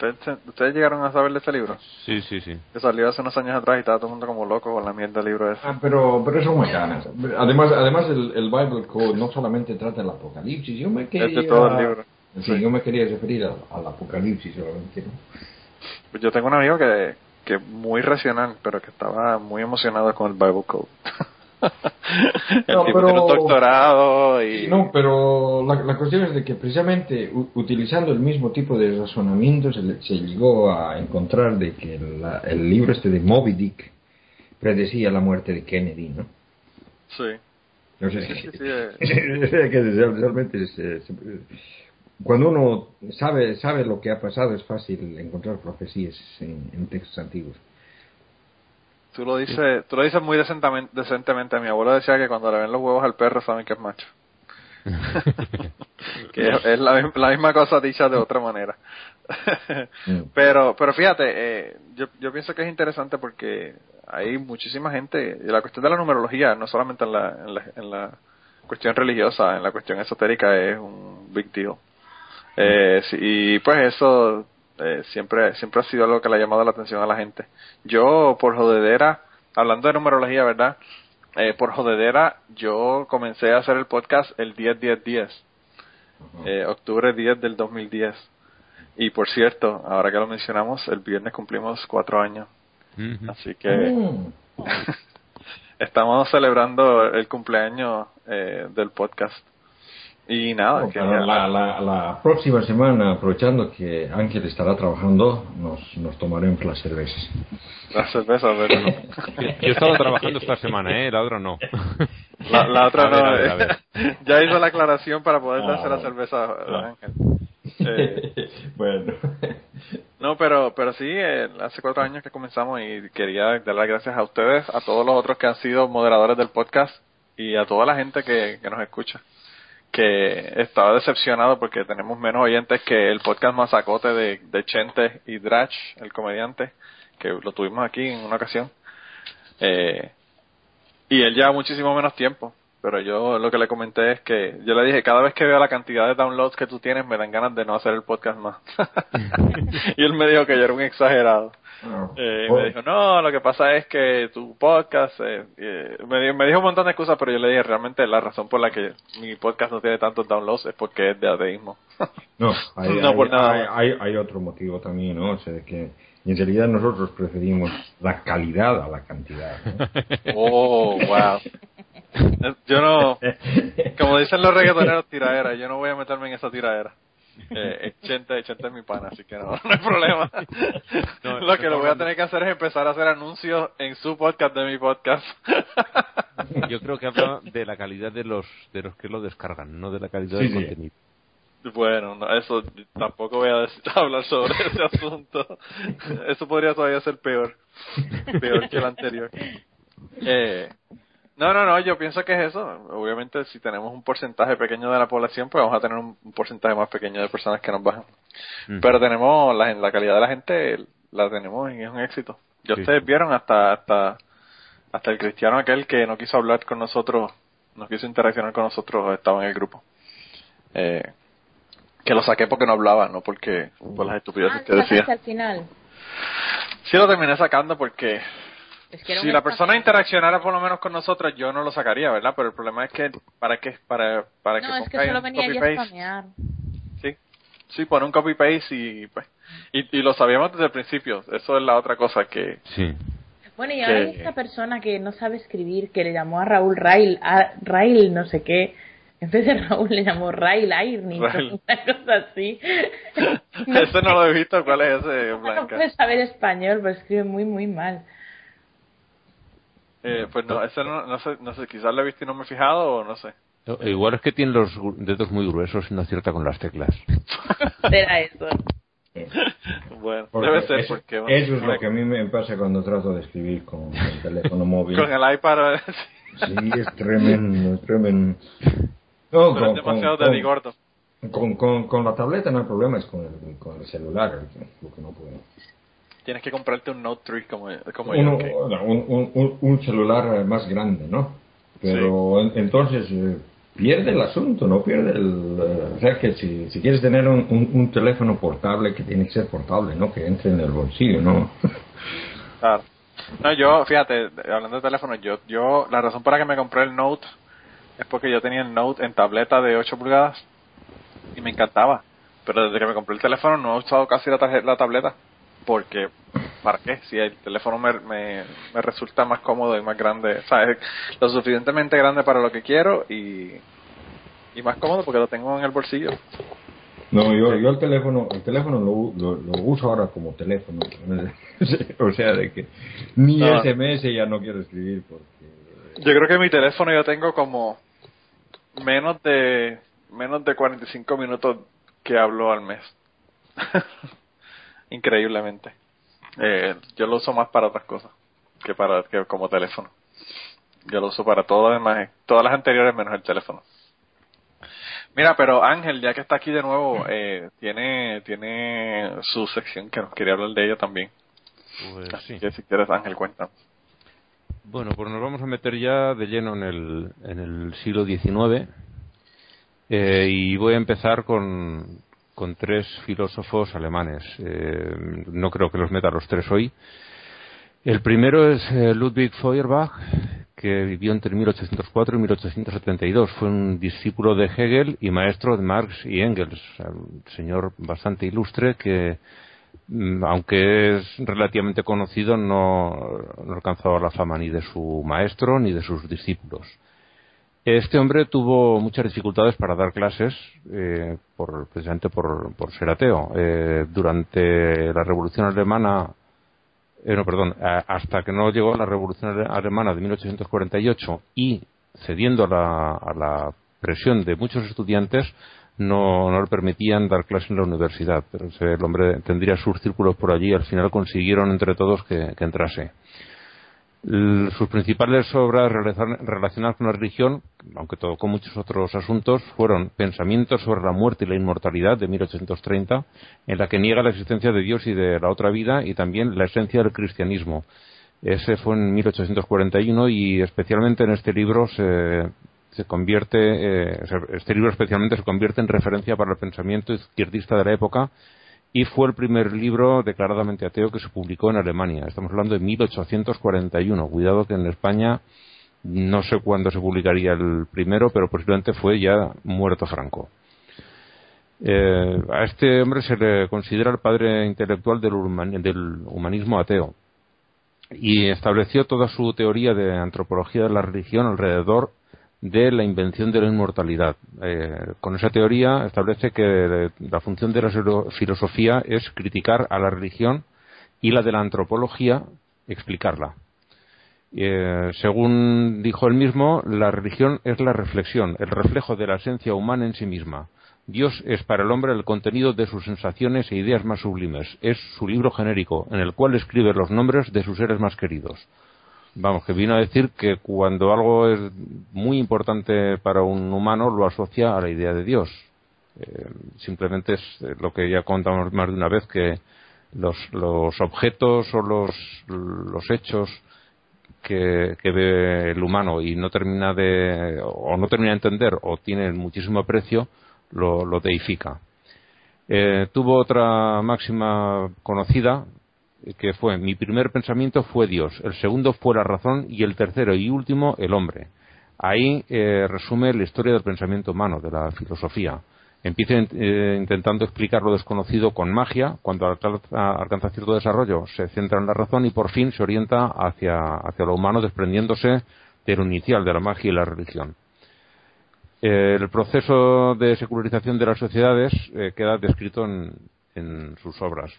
¿Ustedes, ¿Ustedes llegaron a saber de este libro? Sí, sí, sí. Que salió hace unos años atrás y estaba todo el mundo como loco con la mierda del libro ese. Ah, pero, pero eso me gana. Además, además el, el Bible Code no solamente trata el Apocalipsis, yo me quería... Es de todo el libro. Sí, Sí. yo me quería referir al, al Apocalipsis solamente, ¿no? Pues yo tengo un amigo que, que es muy racional, pero que estaba muy emocionado con el Bible Code. [LAUGHS] el [LAUGHS] No, tipo pero- tiene un doctorado y... No, pero la, la cuestión es de que precisamente u- utilizando el mismo tipo de razonamiento se, le- se llegó a encontrar de que la- el libro este de Moby Dick predecía la muerte de Kennedy, ¿no? Sí. O sea, Sí, que- sí, eh. [LAUGHS] que realmente es, eh, se- cuando uno sabe sabe lo que ha pasado es fácil encontrar profecías en, en textos antiguos. Tú lo dices, tú lo dices muy decentemente, decentemente. Mi abuelo decía que cuando le ven los huevos al perro saben que es macho. [LAUGHS] que es, es la, la misma cosa dicha de otra manera. Mm. [LAUGHS] pero, pero fíjate, eh, yo, yo pienso que es interesante porque hay muchísima gente, y la cuestión de la numerología, no solamente en la, en la, en la cuestión religiosa, en la cuestión esotérica es un big deal. Eh, sí, y pues eso eh, siempre siempre ha sido algo que le ha llamado la atención a la gente. Yo, por jodedera, hablando de numerología, ¿verdad? Eh, por jodedera, yo comencé a hacer el podcast el 10-10-10, eh, octubre 10 del 2010. Y por cierto, ahora que lo mencionamos, el viernes cumplimos cuatro años. Así que Mm. [LAUGHS] estamos celebrando el cumpleaños eh, del podcast. Y nada, No, que la, la, la próxima semana, aprovechando que Ángel estará trabajando, nos, nos tomaremos las cervezas. la cerveza, pero no. [LAUGHS] Yo, estaba trabajando esta semana, ¿eh? La otra no. [LAUGHS] La, la otra A ver, no. a ver, a ver. ya hizo la aclaración para poder Ah, darse la cerveza, Ah. Ángel. Eh, [LAUGHS] bueno. no, pero pero sí, eh, hace cuatro años que comenzamos y quería dar las gracias a ustedes, a todos los otros que han sido moderadores del podcast y a toda la gente que, que nos escucha. Que estaba decepcionado porque tenemos menos oyentes que el podcast Mazacote de, de Chente y Drach, el comediante, que lo tuvimos aquí en una ocasión. Eh, y él lleva muchísimo menos tiempo. Pero yo lo que le comenté es que yo le dije, cada vez que veo la cantidad de downloads que tú tienes, me dan ganas de no hacer el podcast más. [LAUGHS] y él me dijo que yo era un exagerado. Eh, y me dijo, no, lo que pasa es que tu podcast, eh, eh, me, me dijo un montón de excusas, pero yo le dije, realmente la razón por la que mi podcast no tiene tantos downloads es porque es de ateísmo. No, [LAUGHS] hay, No hay- por nada hay, otro motivo también, ¿no? O sea, de que en realidad nosotros preferimos la calidad a la cantidad. ¿no? [LAUGHS] oh, wow. [LAUGHS] Yo no, como dicen los reggaetoneros, tiradera, yo no voy a meterme en esa tiradera. Eh, Chente, Chente es mi pana, así que no, [LAUGHS] no hay problema. No, lo que lo voy a tener que hacer es empezar a hacer anuncios en su podcast de mi podcast. Yo creo que habla de la calidad de los de los que lo descargan, no de la calidad Sí, del sí. contenido. Bueno, no, eso tampoco voy a decir- [LAUGHS] hablar sobre ese asunto. Eso podría todavía ser peor. Peor que el anterior. Eh, no, no, no, yo pienso que es eso. Obviamente, si tenemos un porcentaje pequeño de la población, pues vamos a tener un, un porcentaje más pequeño de personas que nos bajan. Pero tenemos la, la calidad de la gente, la tenemos y es un éxito. Ya Sí. ustedes vieron hasta, hasta, hasta el cristiano aquel que no quiso hablar con nosotros, no quiso interaccionar con nosotros, estaba en el grupo. Eh, que lo saqué porque no hablaba, no porque por las estupideces Ah, que decía. al final. Sí lo terminé sacando porque Es que era si la persona interaccionara por lo menos con nosotros, yo no lo sacaría, ¿verdad? Pero el problema es que para qué para para No, que es que solo venía a copy-paste. spamear. Sí, sí, pone un copy paste y pues y, y lo sabíamos desde el principio. Eso es la otra cosa que Sí. Bueno, y ahora hay que- esta persona que no sabe escribir, que le llamó a Raúl Rail, a Rail no sé qué. En vez de Raúl le llamó Rail Airning, Rail. [LAUGHS] una cosa así. [LAUGHS] ese no lo he visto. ¿Cuál es ese, [LAUGHS] No Blanca? puede saber español, pero escribe muy, muy mal. Eh, pues no, ese no, no sé, no sé, quizás lo he visto y no me he fijado o no sé. Igual es que tiene los dedos muy gruesos y no acierta con las teclas. [LAUGHS] Será eso. [LAUGHS] Bueno, Porque debe ser eso, porque bueno, eso es lo que a mí me pasa cuando trato de escribir con el [LAUGHS] teléfono móvil. con el iPad Sí, es tremendo, es tremendo. No, pero es demasiado con, de gordo. con, con, con la tableta no hay problema, es con el, con el celular lo que no puedo. Tienes que comprarte un Note 3 como, como Uno- yo. que- un, un, un, celular más grande, ¿no? Pero en- entonces, eh, pierde el asunto, no pierde el... eh, o sea, que si, si quieres tener un, un- teléfono portable, que tiene que ser portable, ¿no? Que entre en el bolsillo, ¿no? [LAUGHS] Claro. No, yo, fíjate, hablando de teléfono, yo, yo, la razón por la que me compré el Note es porque yo tenía el Note en tableta de 8 pulgadas y me encantaba. Pero desde que me compré el teléfono no he usado casi la, la tableta. Porque, ¿para qué? Si el teléfono me, me, me resulta más cómodo y más grande, o sea, es lo suficientemente grande para lo que quiero y, y más cómodo porque lo tengo en el bolsillo. No, yo, yo el teléfono, el teléfono lo, lo, lo uso ahora como teléfono. [LAUGHS] o sea, de que ni No. SMS ya no quiero escribir porque... Yo creo que mi teléfono yo tengo como menos de menos de 45 minutos que hablo al mes. [LAUGHS] Increíblemente. Eh, yo lo uso más para otras cosas que para que como teléfono. Yo lo uso para lo demás, todas las anteriores menos el teléfono. Mira, pero Ángel, ya que está aquí de nuevo, eh, tiene tiene su sección que nos quería hablar de ella también. Pues Así sí. que si quieres, Ángel, cuenta. Bueno, pues nos vamos a meter ya de lleno en el, en el siglo XIX eh, y voy a empezar con, con tres filósofos alemanes. Eh, no creo que los meta los tres hoy. El primero es eh, Ludwig Feuerbach, que vivió entre 1804 y 1872. Fue un discípulo de Hegel y maestro de Marx y Engels. Un señor bastante ilustre que, mm, aunque es relativamente conocido, no, no alcanzó la fama ni de su maestro ni de sus discípulos. Este hombre tuvo muchas dificultades para dar clases, eh, por, precisamente por, por ser ateo. Eh, durante la Revolución Alemana, eh, no, perdón, a- hasta que no llegó la Revolución Ale- Alemana de 1848 y cediendo a la, a la presión de muchos estudiantes, no, no le permitían dar clases en la universidad. Pero el hombre tendría sus círculos por allí y al final consiguieron entre todos que entrase. Sus principales obras relacionadas con la religión, aunque tocó muchos otros asuntos, fueron Pensamientos sobre la muerte y la inmortalidad de 1830, en la que niega la existencia de Dios y de la otra vida, y también la esencia del cristianismo. Ese fue en 1841 y especialmente en este libro se, se convierte, eh, este libro especialmente se convierte en referencia para el pensamiento izquierdista de la época y fue el primer libro declaradamente ateo que se publicó en Alemania. Estamos hablando de 1841. Cuidado que en España no sé cuándo se publicaría el primero, pero posiblemente fue ya muerto Franco. Eh, a este hombre se le considera el padre intelectual del, human- del humanismo ateo y estableció toda su teoría de antropología de la religión alrededor de la invención de la inmortalidad. Eh, con esa teoría establece que la función de la filo- filosofía es criticar a la religión y la de la antropología explicarla. Eh, según dijo él mismo, la religión es la reflexión, el reflejo de la esencia humana en sí misma. Dios es para el hombre el contenido de sus sensaciones e ideas más sublimes. Es su libro genérico, en el cual escribe los nombres de sus seres más queridos. Vamos, que vino a decir que cuando algo es muy importante para un humano, lo asocia a la idea de Dios. Eh, simplemente es eh, lo que ya contamos más de una vez, que los, objetos o los, hechos que, ve el humano y no termina de o no termina de entender o tiene muchísimo aprecio lo, lo deifica Eh, tuvo otra máxima conocida que fue mi primer pensamiento fue Dios el segundo fue la razón y el tercero y último el hombre. Ahí eh, resume la historia del pensamiento humano de la filosofía. Empieza eh, intentando explicar lo desconocido con magia, cuando alcanza, cierto desarrollo se centra en la razón y por fin se orienta hacia, hacia lo humano desprendiéndose de lo inicial, de la magia y la religión. El proceso de secularización de las sociedades eh, queda descrito en sus obras,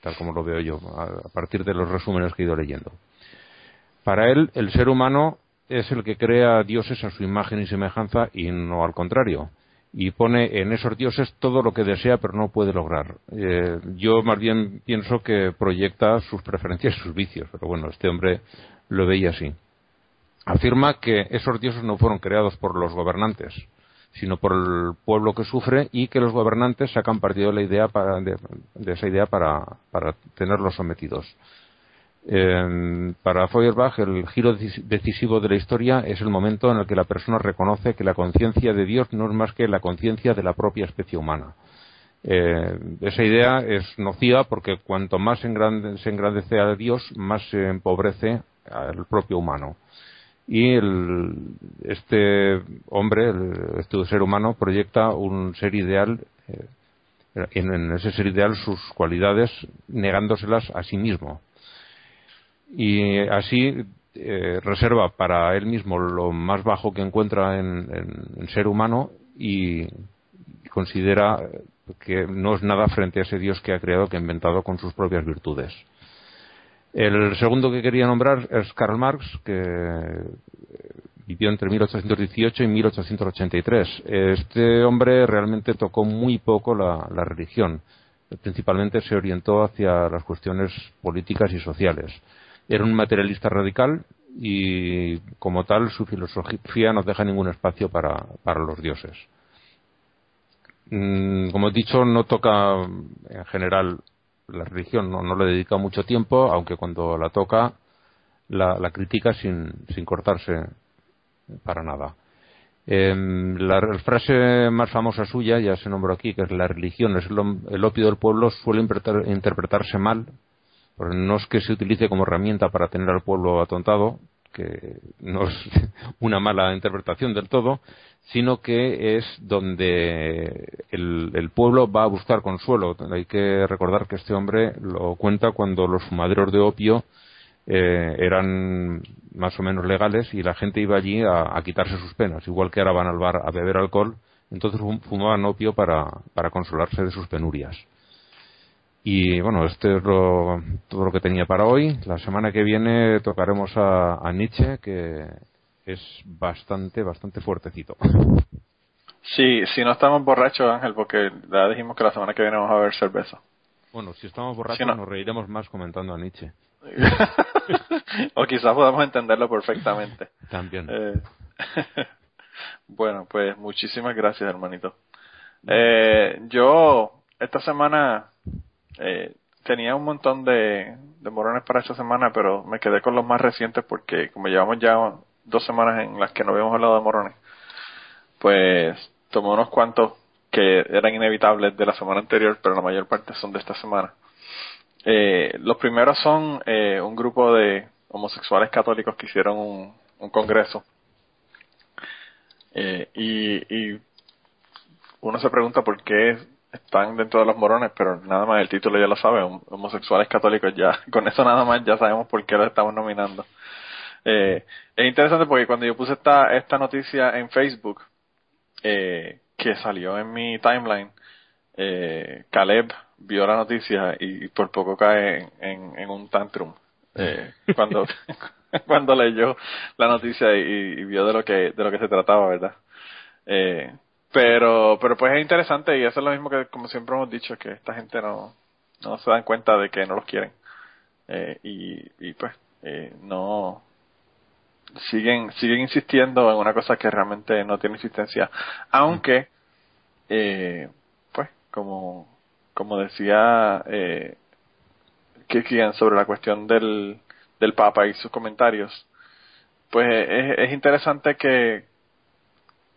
tal como lo veo yo, a, partir de los resúmenes que he ido leyendo. Para él, el ser humano es el que crea dioses a su imagen y semejanza y no al contrario y pone en esos dioses todo lo que desea pero no puede lograr. Eh, yo más bien pienso que proyecta sus preferencias y sus vicios, pero bueno, este hombre lo veía así. Afirma que esos dioses no fueron creados por los gobernantes, sino por el pueblo que sufre y que los gobernantes sacan partido de, la idea para, de, esa idea para, tenerlos sometidos. Para Feuerbach, el giro decisivo de la historia es el momento en el que la persona reconoce que la conciencia de Dios no es más que la conciencia de la propia especie humana. Eh, esa idea es nociva porque cuanto más se engrandece a Dios, más se empobrece al propio humano. Y este hombre, este ser humano, proyecta un ser ideal, eh, en ese ser ideal sus cualidades negándoselas a sí mismo y así eh, reserva para él mismo lo más bajo que encuentra en, en, ser humano y considera que no es nada frente a ese Dios que ha creado, que ha inventado con sus propias virtudes. El segundo que quería nombrar es Karl Marx, que vivió entre 1818 y 1883. Este hombre realmente tocó muy poco la, religión. Principalmente se orientó hacia las cuestiones políticas y sociales. Era un materialista radical y como tal su filosofía no deja ningún espacio para, para los dioses. Mm, como he dicho, no toca en general la religión, no, le dedica mucho tiempo, aunque cuando la toca la, la critica sin, sin cortarse para nada. Em, la, frase más famosa suya, ya se nombró aquí, que es la religión es el, opio del pueblo, suele interpretarse mal no es que se utilice como herramienta para tener al pueblo atontado, que no es [LAUGHS] una mala interpretación del todo, sino que es donde el, pueblo va a buscar consuelo. Hay que recordar que este hombre lo cuenta cuando los fumaderos de opio eh, eran más o menos legales y la gente iba allí a, quitarse sus penas, igual que ahora van al bar a beber alcohol, entonces fumaban opio para consolarse de sus penurias. Y bueno, este es todo lo que tenía para hoy. La semana que viene tocaremos a, Nietzsche, que es bastante, bastante fuertecito. Sí, si no estamos borrachos, Ángel, porque ya dijimos que la semana que viene vamos a ver cerveza. Bueno, si estamos borrachos nos reiremos más comentando a Nietzsche. [LAUGHS] o quizás podamos entenderlo perfectamente. También. Eh, [LAUGHS] bueno, pues muchísimas gracias, hermanito. Eh, yo esta semana eh, tenía un montón de, de morones para esta semana, pero me quedé con los más recientes porque como llevamos ya dos semanas en las que no habíamos hablado de morones, pues tomé unos cuantos que eran inevitables de la semana anterior, pero la mayor parte son de esta semana. Eh, los primeros son eh, un grupo de homosexuales católicos que hicieron un, congreso. Eh, y, y uno se pregunta por qué están dentro de los morones, pero nada más el título ya lo sabe, homosexuales católicos ya, [LAUGHS] con eso nada más ya sabemos por qué los estamos nominando. Eh, es interesante porque cuando yo puse esta, esta noticia en Facebook, eh, que salió en mi timeline, eh, Caleb vio la noticia y, por poco cae en, en, un tantrum. Eh, [LAUGHS] cuando [LAUGHS] cuando leyó la noticia y, y, vio de lo que de lo que se trataba verdad eh, pero, pero pues es interesante y eso es lo mismo que como siempre hemos dicho, que esta gente no, no se dan cuenta de que no los quieren. Eh, y, y pues eh, no siguen siguen insistiendo en una cosa que realmente no tiene existencia aunque eh, pues como como decía eh, Kikian sobre la cuestión del del Papa y sus comentarios pues es, es interesante que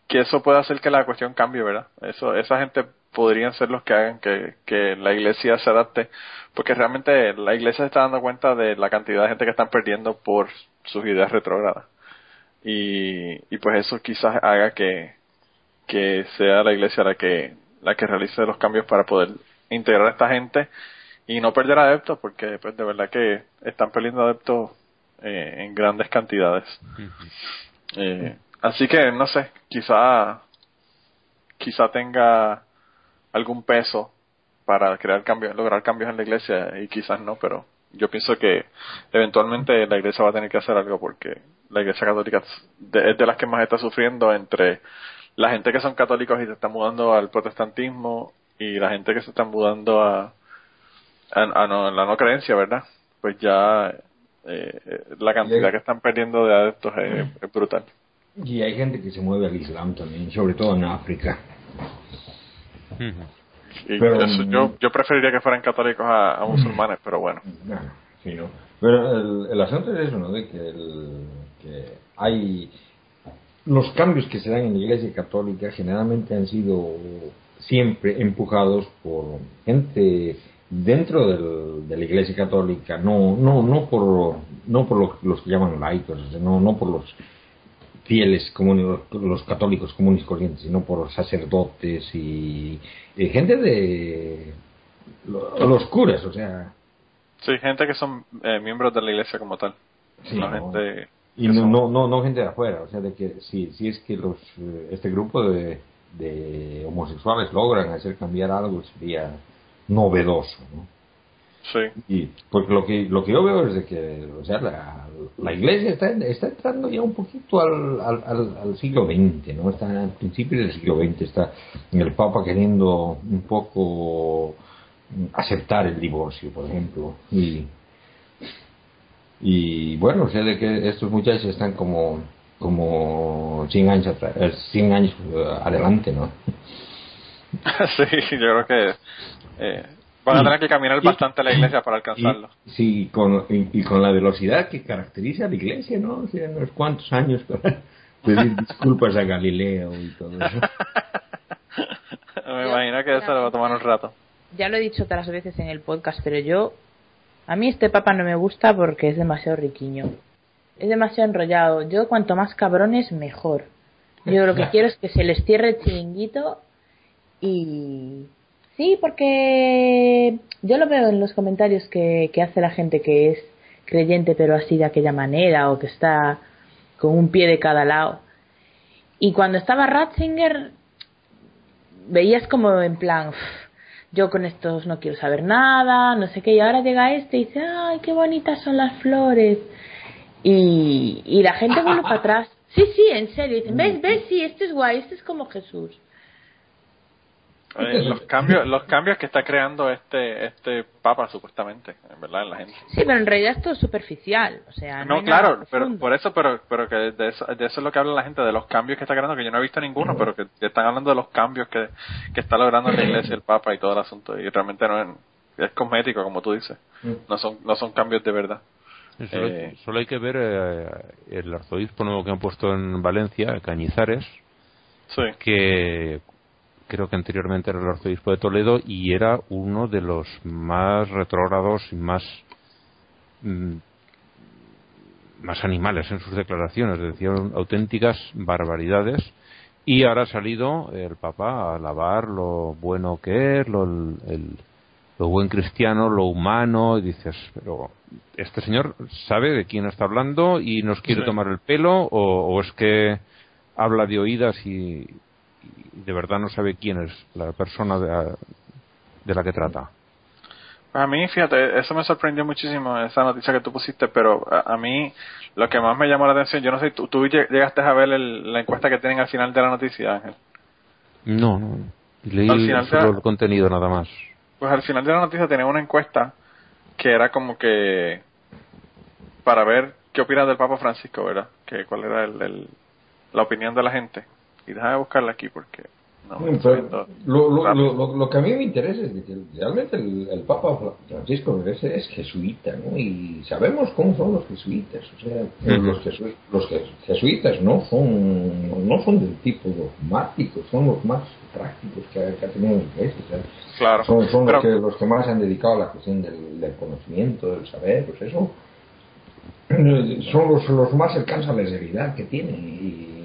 que eso puede hacer que la cuestión cambie, ¿verdad? Eso, esa gente podrían ser los que hagan que, que la iglesia se adapte, porque realmente la iglesia se está dando cuenta de la cantidad de gente que están perdiendo por sus ideas retrógradas. Y, y pues eso quizás haga que, que sea la iglesia la que, la que realice los cambios para poder integrar a esta gente y no perder adeptos, porque pues de verdad que están perdiendo adeptos eh, en grandes cantidades. eh, Así que no sé, quizá quizá tenga algún peso para crear cambios, lograr cambios en la iglesia y quizás no, pero yo pienso que eventualmente la iglesia va a tener que hacer algo porque la iglesia católica es de las que más está sufriendo entre la gente que son católicos y se están mudando al protestantismo y la gente que se está mudando a, a, no, la no creencia, ¿verdad? Pues ya eh, la cantidad que están perdiendo de adeptos es brutal. Y hay gente que se mueve al Islam también, sobre todo en África. pero, yo, yo preferiría que fueran católicos a, musulmanes, pero bueno. Sí, ¿no? Pero el, el asunto es eso, ¿no? De que, el, que hay los cambios que se dan en la Iglesia Católica generalmente han sido siempre empujados por gente dentro del, de la Iglesia Católica, no no no por no por los, que llaman laicos, no no por los fieles comunes, los católicos comunes corrientes, sino por sacerdotes y, gente de los curas, o sea. Sí, gente que son eh, miembros de la iglesia como tal. Sí, gente y no, no, no, gente de afuera, o sea, de que si, si es que los eh, este grupo de, de homosexuales logran hacer cambiar algo sería novedoso, ¿no? Sí. Y porque lo que lo que yo veo es de que, o sea, la, la iglesia está, está entrando ya un poquito al, al, al, siglo XX, ¿no? Está al principio del siglo XX, está el Papa queriendo un poco aceptar el divorcio, por ejemplo, y y bueno, sé de que estos muchachos están como como 100 años, atrás, 100 años eh, adelante, ¿no? [LAUGHS] sí, yo creo que eh, van a tener que caminar bastante a la iglesia para alcanzarlo. Y, sí, con, y, con la velocidad que caracteriza a la iglesia, ¿no? O sea, unos cuantos años para [LAUGHS] pedir disculpas a Galileo y todo eso. [LAUGHS] Me imagino que eso le va a tomar un rato. Ya lo he dicho otras veces en el podcast, pero yo a mí este papa no me gusta porque es demasiado riquiño. Es demasiado enrollado. Yo cuanto más cabrones, mejor. Yo lo que [LAUGHS] quiero es que se les cierre el chiringuito y... Sí, porque yo lo veo en los comentarios que, que hace la gente que es creyente pero así de aquella manera o que está con un pie de cada lado. Y cuando estaba Ratzinger veías como en plan, yo con estos no quiero saber nada, no sé qué, y ahora llega este y dice, ay, qué bonitas son las flores. Y, y la gente vuelve para [LAUGHS] atrás. Sí, sí, en serio, dicen, ves, ves, sí, este es guay, este es como Jesús. [LAUGHS] Los cambios los cambios que está creando este este papa supuestamente en verdad en la gente. Sí pero en realidad esto es superficial o sea no, claro pero por eso pero pero que de eso, de eso es lo que habla la gente de los cambios que está creando que yo no he visto ninguno pero que están hablando de los cambios que, que está logrando la iglesia el papa y todo el asunto y realmente no es, es cosmético como tú dices. No son no son cambios de verdad. Solo, eh, solo, hay que ver eh, el arzobispo nuevo que han puesto en Valencia, Cañizares, sí. que creo que anteriormente era el arzobispo de Toledo y era uno de los más retrógrados y más mm, más animales en sus declaraciones, decían auténticas barbaridades. Y ahora ha salido el Papa a alabar lo bueno que es, lo, el, lo buen cristiano, lo humano, y dices, pero este señor sabe de quién está hablando y nos quiere tomar el pelo o, o es que habla de oídas y de verdad no sabe quién es la persona de, la que trata. A mí, fíjate, eso me sorprendió muchísimo, esa noticia que tú pusiste, pero a, mí lo que más me llamó la atención, yo no sé, ¿tú, tú llegaste a ver la encuesta que tienen al final de la noticia, Ángel? No, no, leí el contenido nada más. Pues al final de la noticia tenía una encuesta que era como que para ver qué opinas del Papa Francisco, ¿verdad? Que cuál era el, la opinión de la gente y déjame buscarla aquí porque no me lo, lo, lo, lo, que a mí me interesa es que realmente el, Papa Francisco es, es, jesuita, ¿no? Y sabemos cómo son los jesuitas. O sea, los, los, jesuitas no son no son del tipo dogmático, son los más prácticos que, ha tenido la iglesia. Claro. Son, son los, que, los que más han dedicado a la cuestión del, del conocimiento, del saber, pues eso. Son los, los más cercanos a la que tienen. Y,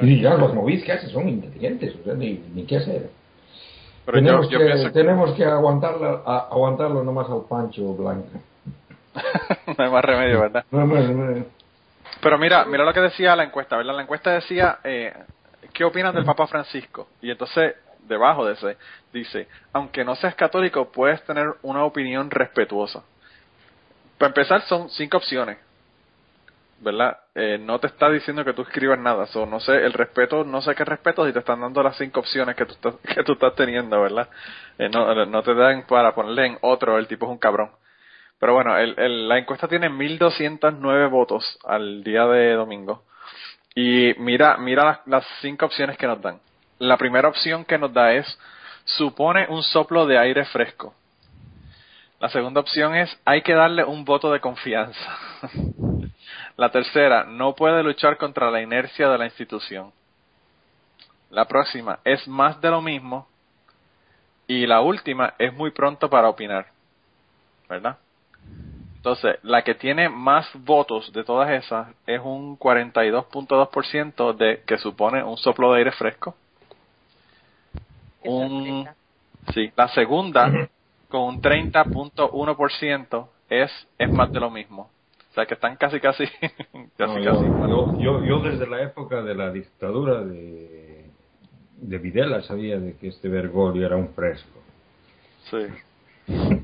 y ya los movis que hacen son inteligentes, o sea, ni, ni qué hacer. Pero tenemos, yo, que, tenemos que aguantarlo, a, aguantarlo nomás al Pancho Blanca. [LAUGHS] no hay más remedio, ¿verdad? No hay más remedio. Pero mira, mira lo que decía la encuesta, ¿verdad? La encuesta decía, eh, ¿qué opinas del Papa Francisco? Y entonces, debajo de ese, dice, aunque no seas católico, puedes tener una opinión respetuosa. Para empezar, son cinco opciones. ¿Verdad? Eh, no te está diciendo que tú escribas nada, so, no sé, el respeto, no sé qué respeto si te están dando las cinco opciones que tú estás, [LAUGHS] que estás teniendo, ¿verdad? Eh, no, no te dan para ponerle en otro, el tipo es un cabrón. Pero bueno, el, el, la encuesta tiene 1209 votos al día de domingo. Y mira, mira las, las cinco opciones que nos dan. La primera opción que nos da es, supone un soplo de aire fresco. La segunda opción es hay que darle un voto de confianza. [LAUGHS] la tercera, no puede luchar contra la inercia de la institución. La próxima es más de lo mismo. Y la última es muy pronto para opinar. ¿Verdad? Entonces, la que tiene más votos de todas esas es un 42.2% de que supone un soplo de aire fresco. Un, sí, la segunda con un 30.1% es es más de lo mismo. O sea, que están casi casi [LAUGHS] casi No, casi. yo, desde la época de la dictadura de, de Videla sabía de que este Bergoglio era un fresco. Sí.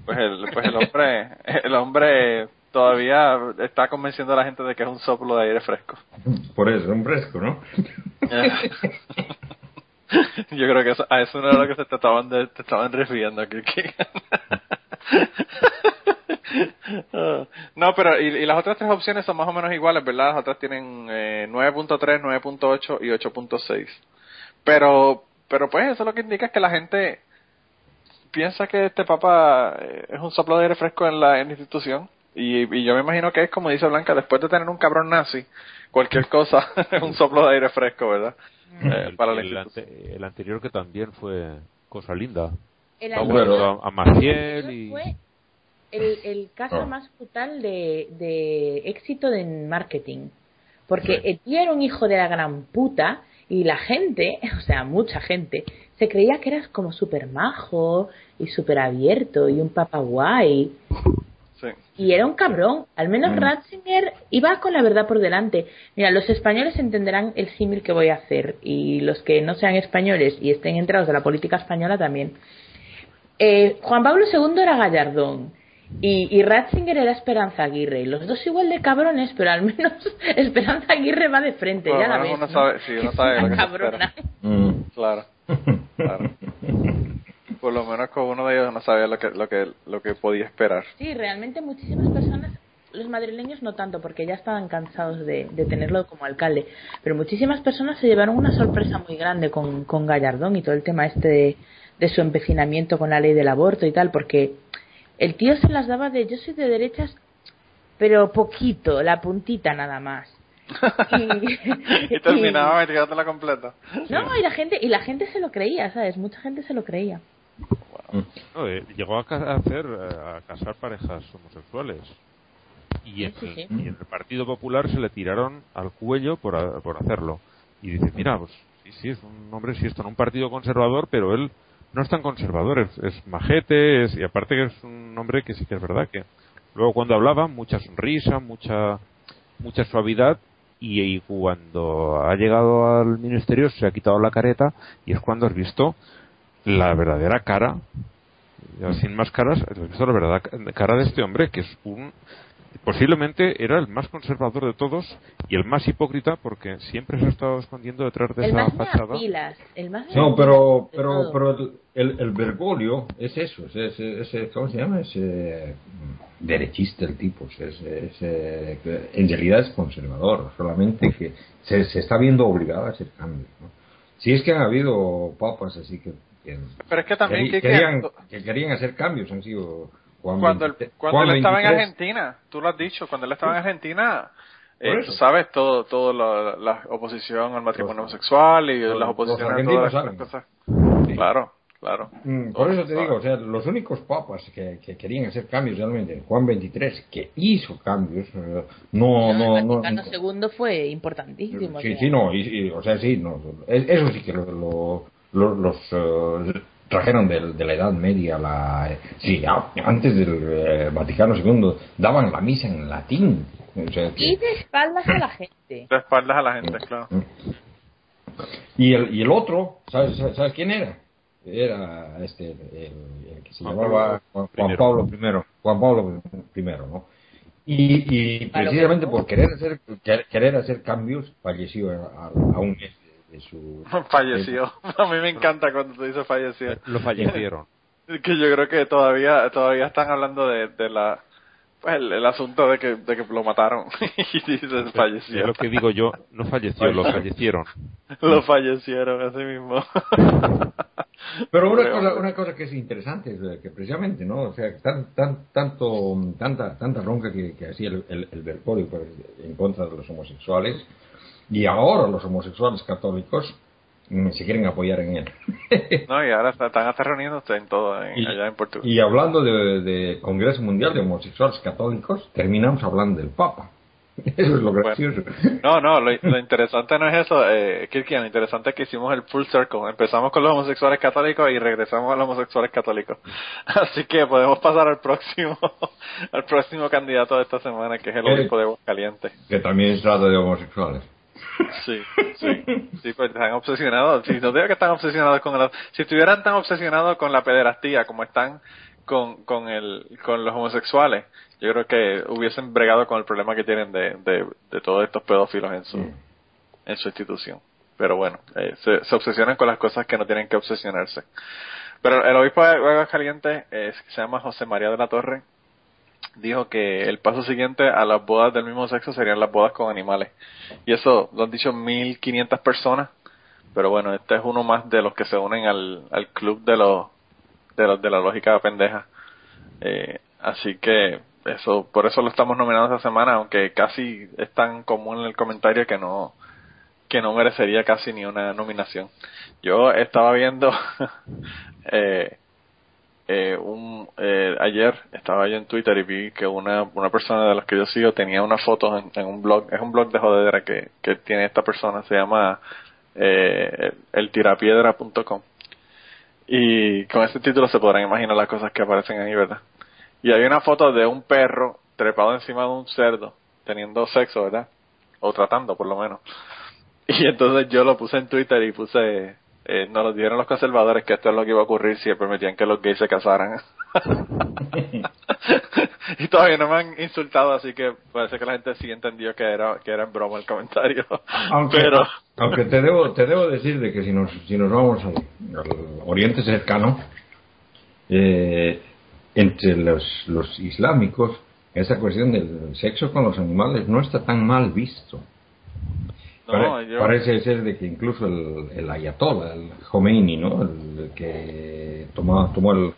Pues el, pues el hombre, [LAUGHS] el hombre todavía está convenciendo a la gente de que es un soplo de aire fresco. Por eso, un fresco, ¿no? [LAUGHS] Yo creo que eso, a eso no era lo que se te estaban, de- te estaban refiriendo aquí. No, pero y, y las otras tres opciones son más o menos iguales, ¿verdad? Las otras tienen eh, 9.3, 9.8 y 8.6. Pero, pero pues eso lo que indica es que la gente piensa que este papa eh, es un soplo de aire fresco en la, en la institución. Y, y yo me imagino que es como dice Blanca, después de tener un cabrón nazi, cualquier cosa [LAUGHS] es un soplo de aire fresco, ¿verdad? Eh, el, para la el institución. ante- el anterior que también fue cosa linda. El anterior- a, a Maciel y... fue el, el caso Ah. más brutal de, de éxito en marketing. Porque Sí. tío era un hijo de la gran puta y la gente, [LAUGHS] o sea, mucha gente, se creía que eras como súper majo y súper abierto y un papa guay. Sí. Y era un cabrón. Al menos Mm. Ratzinger iba con la verdad por delante. Mira, los españoles entenderán el símil que voy a hacer. Y los que no sean españoles y estén entrados de la política española también. Eh, Juan Pablo II era Gallardón. Y, y Ratzinger era Esperanza Aguirre. Los dos igual de cabrones, pero al menos [LAUGHS] Esperanza Aguirre va de frente. Lo ya la ves. uno ¿no? sabe- sí, uno [LAUGHS] sabe lo que se Cabrona. Mm. Claro, claro. [LAUGHS] Por lo menos con uno de ellos no sabía lo que, lo que, lo que podía esperar. Sí, realmente muchísimas personas, los madrileños no tanto, porque ya estaban cansados de, de tenerlo como alcalde, pero muchísimas personas se llevaron una sorpresa muy grande con, con Gallardón y todo el tema este de, de su empecinamiento con la ley del aborto y tal, porque el tío se las daba de yo soy de derechas, pero poquito, la puntita nada más. [LAUGHS] Y- y terminaba metiéndola completa. No, y la gente y la gente se lo creía, ¿sabes? Mucha gente se lo creía. No, eh, llegó a, ca- a hacer eh, a casar parejas homosexuales y en, Sí, sí, sí. y en el Partido Popular se le tiraron al cuello por, a- por hacerlo y dice mira pues sí sí es un hombre sí está en un partido conservador pero él no es tan conservador es, majete es, y aparte que es un hombre que sí que es verdad que luego cuando hablaba mucha sonrisa mucha mucha suavidad y, y cuando ha llegado al ministerio se ha quitado la careta y es cuando has visto la verdadera cara, sin máscaras, has visto la verdadera cara de este hombre, que es un. Posiblemente era el más conservador de todos y el más hipócrita porque siempre se ha estado escondiendo detrás de El esa más fachada. pilas, el más No, pero, pero, pero el, el, el Bergoglio es eso, es, es, es- es- ¿cómo se llama? Es eh, derechista el tipo, es, es- es, eh, en realidad es conservador, solamente que se, se está viendo obligado a hacer cambios. ¿no? Si es que han habido papas así que, que, Pero es que también que- querían, que querían hacer cambios, han sido Juan cuando él, 23, cuando Juan él estaba en 23. Argentina, tú lo has dicho, cuando él estaba en Argentina, eh, tú sabes todo, todo la, la oposición al matrimonio Los- homosexual y los- las oposiciones los a todas las cosas. Sí. Claro, claro. Mm, Por eso te digo, o sea, los únicos papas que, que querían hacer cambios realmente, Juan 23, que hizo cambios, no, no, el no. Vaticano II fue importantísimo. Sí, o sea. sí, no, y, y, o sea, sí, no, es- eso sí que lo, lo- lo- los eh, trajeron de, de la Edad Media, la, sí, a- antes del eh, Vaticano II, daban la misa en latín. O sea, que- Y de espaldas a la gente. De espaldas a la gente, claro. Y el, y el otro, ¿sabes, quién era? Era este, el, el que se Juan llamaba Pablo Juan. Pablo I. Juan Pablo I, ¿no? Y, y precisamente por querer hacer, quer- querer hacer cambios, falleció a, a un mes su... Falleció. [LAUGHS] A mí me encanta cuando tú dices falleció. Lo fallecieron. [LAUGHS] Que yo creo que todavía todavía están hablando de, de la pues el, el asunto de que, de que lo mataron [LAUGHS] y dicen Es falleció. lo que digo yo, no falleció, lo fallecieron. Lo fallecieron así mismo. Pero una cosa, una cosa que es interesante es que precisamente, ¿no? O sea, tan, tan, tanto, tanta, tanta ronca que, que hacía el, el, el en contra de los homosexuales, y ahora los homosexuales católicos se quieren apoyar en él. no, y ahora están hasta reuniéndose en todo, allá en Portugal. Y hablando de, de Congreso Mundial de Homosexuales Católicos, terminamos hablando del Papa. [LAUGHS] Eso es lo gracioso. no, no, lo, interesante no es eso, eh, Kirkian, lo interesante es que hicimos el full circle. Empezamos con los homosexuales católicos y regresamos a los homosexuales católicos. [LAUGHS] Así que podemos pasar al próximo [LAUGHS] al próximo candidato de esta semana, que es el eh, obispo de Caliente. Que también trata de homosexuales. Sí, sí, sí, pues están obsesionados. Si no digo que están obsesionados con el, si estuvieran tan obsesionados con la pederastía como están con, con, el, con los homosexuales, yo creo que hubiesen bregado con el problema que tienen de, de, todos estos pedófilos en su, en su institución. Pero bueno, eh, se, se, obsesionan con las cosas que no tienen que obsesionarse. Pero el obispo de Aguascalientes eh, se llama José María de la Torre dijo que el paso siguiente a las bodas del mismo sexo serían las bodas con animales. Y eso lo han dicho 1500 personas. Pero bueno, este es uno más de los que se unen al, al club de los de, los, de la lógica pendeja. Eh, así que eso por eso lo estamos nominando esta semana, aunque casi es tan común en el comentario que no que no merecería casi ni una nominación. Yo estaba viendo [LAUGHS] eh, eh, un, eh, ayer estaba yo en Twitter y vi que una, una persona de las que yo sigo tenía una foto en, un blog, es un blog de jodedera que, que tiene esta persona, se llama eh, eltirapiedra.com y con ese título se podrán imaginar las cosas que aparecen ahí, ¿verdad? Y hay una foto de un perro trepado encima de un cerdo, teniendo sexo, ¿verdad? O tratando, por lo menos. [LAUGHS] Y entonces yo lo puse en Twitter y puse eh, nos lo dijeron los conservadores que esto es lo que iba a ocurrir si permitían que los gays se casaran. [LAUGHS] [LAUGHS] y todavía no me han insultado, así que parece que la gente sí entendió que era que era en broma el comentario. Aunque, Pero... aunque te debo te debo decir de que si nos si nos vamos al, Oriente cercano, eh, entre los, los islámicos esa cuestión del sexo con los animales no está tan mal visto parece ser de que incluso el, el ayatollah, el Khomeini, ¿no? el, que tomó, tomó el,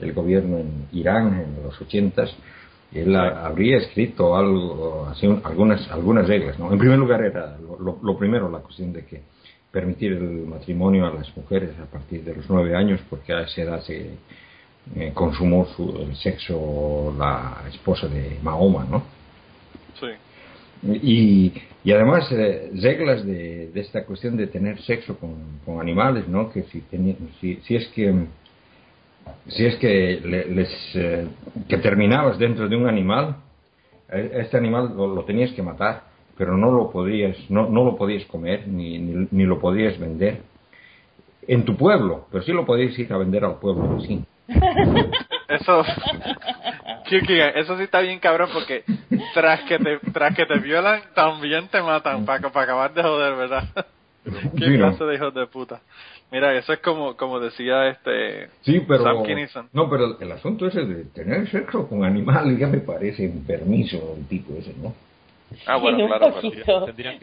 el, gobierno en Irán en los ochentas, él habría escrito algo, así, algunas, algunas reglas. ¿no? En primer lugar era lo, lo, primero la cuestión de que permitir el matrimonio a las mujeres a partir de los nueve años, porque a esa edad se eh, consumó su, el sexo la esposa de Mahoma, ¿no? Sí. Y, y además eh, reglas de, de, esta cuestión de tener sexo con, con animales, ¿no? Que si, si, si, es que si es que les eh, que terminabas dentro de un animal, eh, este animal lo, tenías que matar, pero no lo podías no, no lo podías comer ni, ni, ni, lo podías vender en tu pueblo, pero sí lo podías ir a vender al pueblo sí. [LAUGHS] Eso eso sí está bien cabrón porque tras que te, tras que te violan, también te matan para, para acabar de joder, ¿verdad? [LAUGHS] Qué clase de hijos de puta. Mira, eso es como, como decía este sí, pero, Sam No, pero el asunto ese de tener sexo con animales ya me parece un permiso el tipo ese, ¿no? Ah, bueno, [LAUGHS] claro,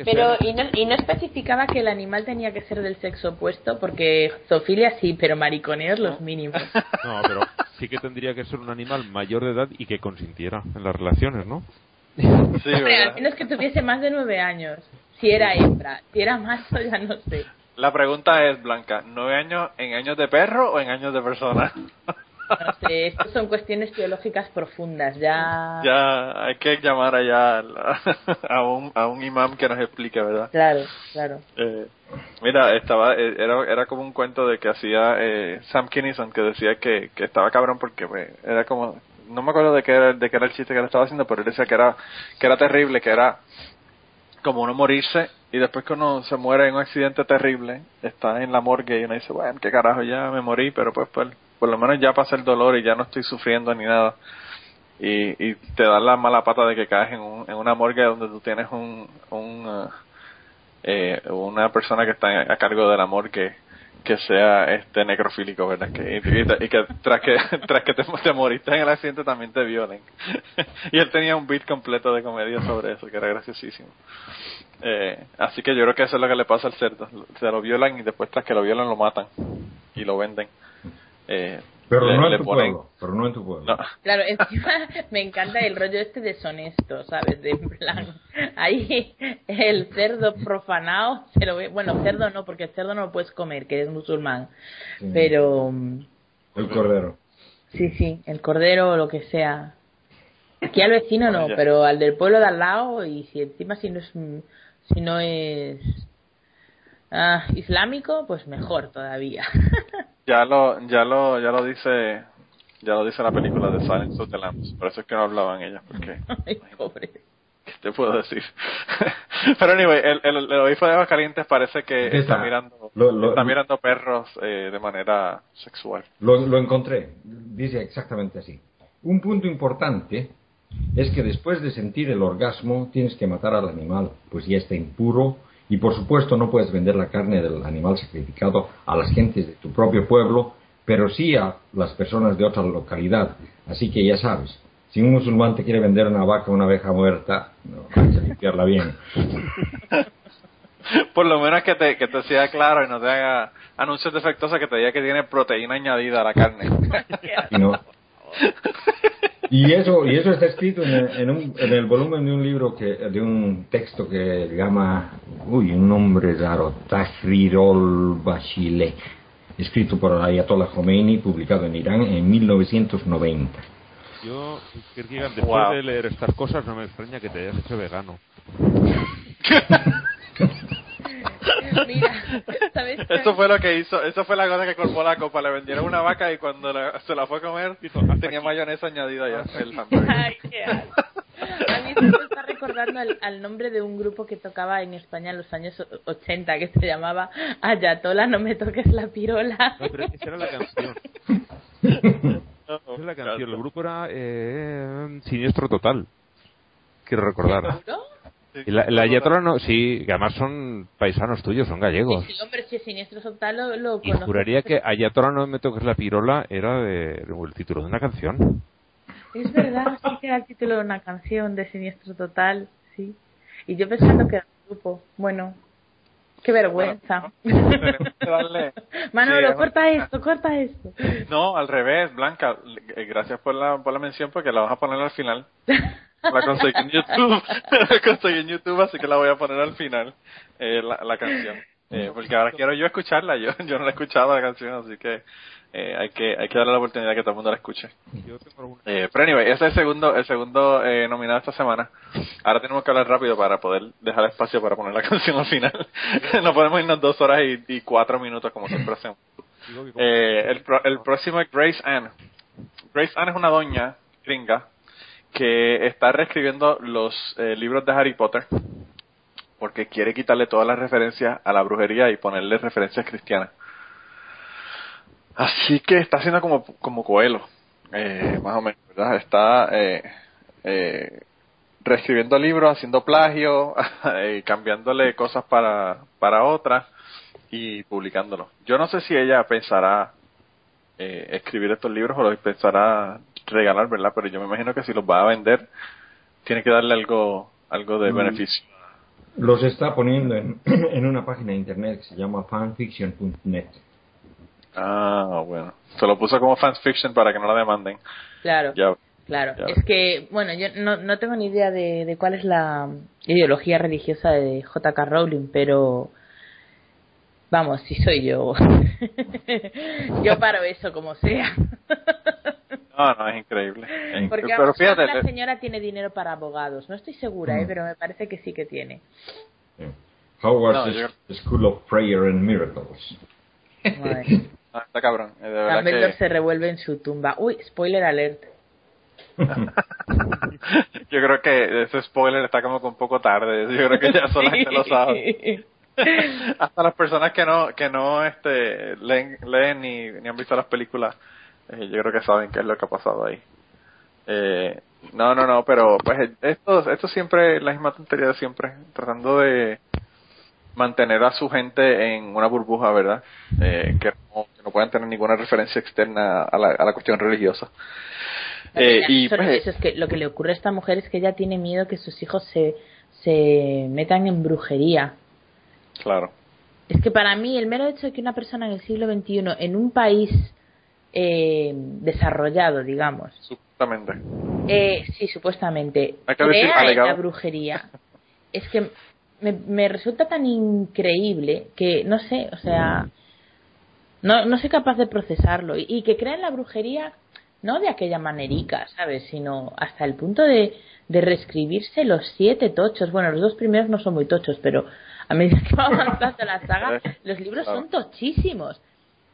pero, y, no, y no especificaba que el animal tenía que ser del sexo opuesto, porque zoofilia sí, pero mariconeos los mínimos. [LAUGHS] No, pero sí que tendría que ser un animal mayor de edad y que consintiera en las relaciones, ¿no? [LAUGHS] Sí, Hombre, al menos que tuviese más de nueve años. Si era hembra, si era macho, ya no sé. La pregunta es, Blanca, ¿nueve años en años de perro o en años de persona? No sé, estas son cuestiones teológicas profundas, ya... Ya, hay que llamar allá [LAUGHS] a un, a un imam que nos explique, ¿verdad? Claro, claro. Eh, mira, estaba, eh, era, era como un cuento de que hacía eh, Sam Kinison, que decía que, que estaba cabrón porque pues, era como... No me acuerdo de qué, era, de qué era el chiste que él estaba haciendo, pero él decía que era, que era terrible, que era como uno morirse y después que uno se muere en un accidente terrible, está en la morgue y uno dice, bueno, qué carajo, ya me morí, pero pues, pues por lo menos ya pasa el dolor y ya no estoy sufriendo ni nada. Y, y te da la mala pata de que caes en, un, en una morgue donde tú tienes un, un uh, eh, una persona que está a cargo de la morgue que sea este necrofílico, ¿verdad? Que, y, que tras que [LAUGHS] tras que te, moriste en el accidente también te violen. [LAUGHS] y él tenía un beat completo de comedia sobre eso, que era graciosísimo. Eh, así que yo creo que eso es lo que le pasa al cerdo. Se lo violan y después tras que lo violan lo matan y lo venden. Eh, pero, no en tu pueblo, pero no en tu pueblo. Claro, encima [LAUGHS] me encanta el rollo este deshonesto, ¿sabes? De plan, [LAUGHS] ahí el cerdo profanado se lo ve, bueno, cerdo no, porque el cerdo no lo puedes comer, que es musulmán, pero... El cordero. Sí, sí, el cordero o lo que sea. Aquí al vecino no, pero al del pueblo de al lado y si encima si no es, si no es ah, islámico, pues mejor todavía. [LAUGHS] ya lo ya lo ya lo dice ya lo dice la película de Silence of the Lambs. Por eso es que no hablaban ellas porque [LAUGHS] Ay, pobre. ¿qué te puedo decir? [LAUGHS] pero anyway el, el, el obispo de Aguascalientes parece que está, mirando está mirando perros eh, de manera sexual. Lo, lo encontré. Dice exactamente así. Un punto importante es que después de sentir el orgasmo tienes que matar al animal. Pues ya está impuro y por supuesto no puedes vender la carne del animal sacrificado a las gentes de tu propio pueblo, pero sí a las personas de otra localidad. Así que ya sabes, si un musulmán te quiere vender una vaca o una abeja muerta, no, hay que limpiarla bien. [LAUGHS] por lo menos que te, que te sea claro y no te haga anuncios defectuosos que te diga que tiene proteína añadida a la carne. y no, [LAUGHS] y eso, y eso está escrito en el, en, el volumen de un libro, que, de un texto que se llama, uy, un nombre raro, Tahrirol Bashile, escrito por Ayatollah Khomeini, publicado en Irán en 1990. Yo, después de leer estas cosas, no me extraña que te hayas hecho vegano. [LAUGHS] [LAUGHS] Eso fue lo que hizo, eso fue la cosa que colmó la copa. Le vendieron una vaca y cuando se la fue a comer, tenía mayonesa añadida ya. El Ay, qué a mí se me está recordando al, nombre de un grupo que tocaba en España en los años 80 que se llamaba Ayatola, no me toques la pirola. No, pero esa era la canción. [LAUGHS] esa era la canción. El grupo era eh, Siniestro Total. Quiero recordar. La, la Ayatola no, sí, que además son paisanos tuyos, son gallegos. Sí, hombre, si es siniestro total lo, lo Y juraría que Ayatola no me toques la pirola era de, el título de una canción. Es verdad, sí que era el título de una canción de Siniestro Total, sí. Y yo pensando que era un grupo. Bueno, qué vergüenza. Manolo, corta esto, corta esto. No, al revés, Blanca. Eh, gracias por la, por la mención porque la vas a poner al final. [LAUGHS] La conseguí en YouTube. [LAUGHS] la conseguí en YouTube, así que la voy a poner al final, eh, la, la, canción. Eh, porque ahora quiero yo escucharla. Yo, [LAUGHS] yo no la he escuchado la canción, así que eh, hay que hay que darle la oportunidad que todo el mundo la escuche. Eh, pero anyway, ese es el segundo, el segundo eh, nominado esta semana. Ahora tenemos que hablar rápido para poder dejar espacio para poner la [LAUGHS] canción al final. no podemos irnos dos horas y, y cuatro minutos como siempre hacemos. Eh, el, el próximo es Grace Ann. Grace Ann es una doña gringa que está reescribiendo los eh, libros de Harry Potter porque quiere quitarle todas las referencias a la brujería y ponerle referencias cristianas. Así que está haciendo como, como Coelho, eh, más o menos, ¿verdad? Está eh, eh, reescribiendo libros, haciendo plagio, [LAUGHS] eh, cambiándole cosas para, para otras y publicándolos. Yo no sé si ella pensará eh, escribir estos libros o los pensará regalar, ¿verdad? Pero yo me imagino que si los va a vender, tiene que darle algo, algo de mm. beneficio. Los está poniendo en, [CLEARS THROAT] en una página de internet que se llama fanfiction.net. Ah, bueno. Se lo puso como fanfiction para que no la demanden. Claro. Claro, es que, bueno, yo no, no tengo ni idea de, de cuál es la ideología religiosa de J.K. Rowling, pero vamos, si soy yo, [LAUGHS] yo paro eso como sea. [LAUGHS] No, no, es increíble. Porque pero fíjate, la señora tiene dinero para abogados. No estoy segura, ¿eh? Mm. pero me parece que sí que tiene. Howard's School of Prayer and Miracles. Ah, [LAUGHS] está cabrón. Eh, de se revuelve en su tumba. Uy, spoiler alert. Yo creo que ese spoiler está como que un poco tarde. Yo creo que ya que lo saben. [LAUGHS] Hasta las personas que no que no este leen, leen ni, ni han visto las películas eh, yo creo que saben qué es lo que ha pasado ahí. Eh, no, no, no, pero pues esto, esto siempre la misma tontería de siempre, tratando de mantener a su gente en una burbuja, ¿verdad? Eh, que, no, que no puedan tener ninguna referencia externa a la, a la cuestión religiosa. Eh, y Eso- pues, eso es que lo que le ocurre a esta mujer es que ella tiene miedo que sus hijos se, se metan en brujería. Claro, Es que para mí el mero hecho de que una persona en el siglo XXI, en un país eh, desarrollado, digamos, supuestamente. eh, sí, supuestamente, decir crea la brujería, es que me, me resulta tan increíble que, no sé, o sea, no, no soy capaz de procesarlo. Y, y que crea en la brujería, no de aquella manerica, ¿sabes? Sino hasta el punto de, de reescribirse los siete tochos. Bueno, los dos primeros no son muy tochos, pero a medida [LAUGHS] que va avanzando la saga, [LAUGHS] los libros son tochísimos.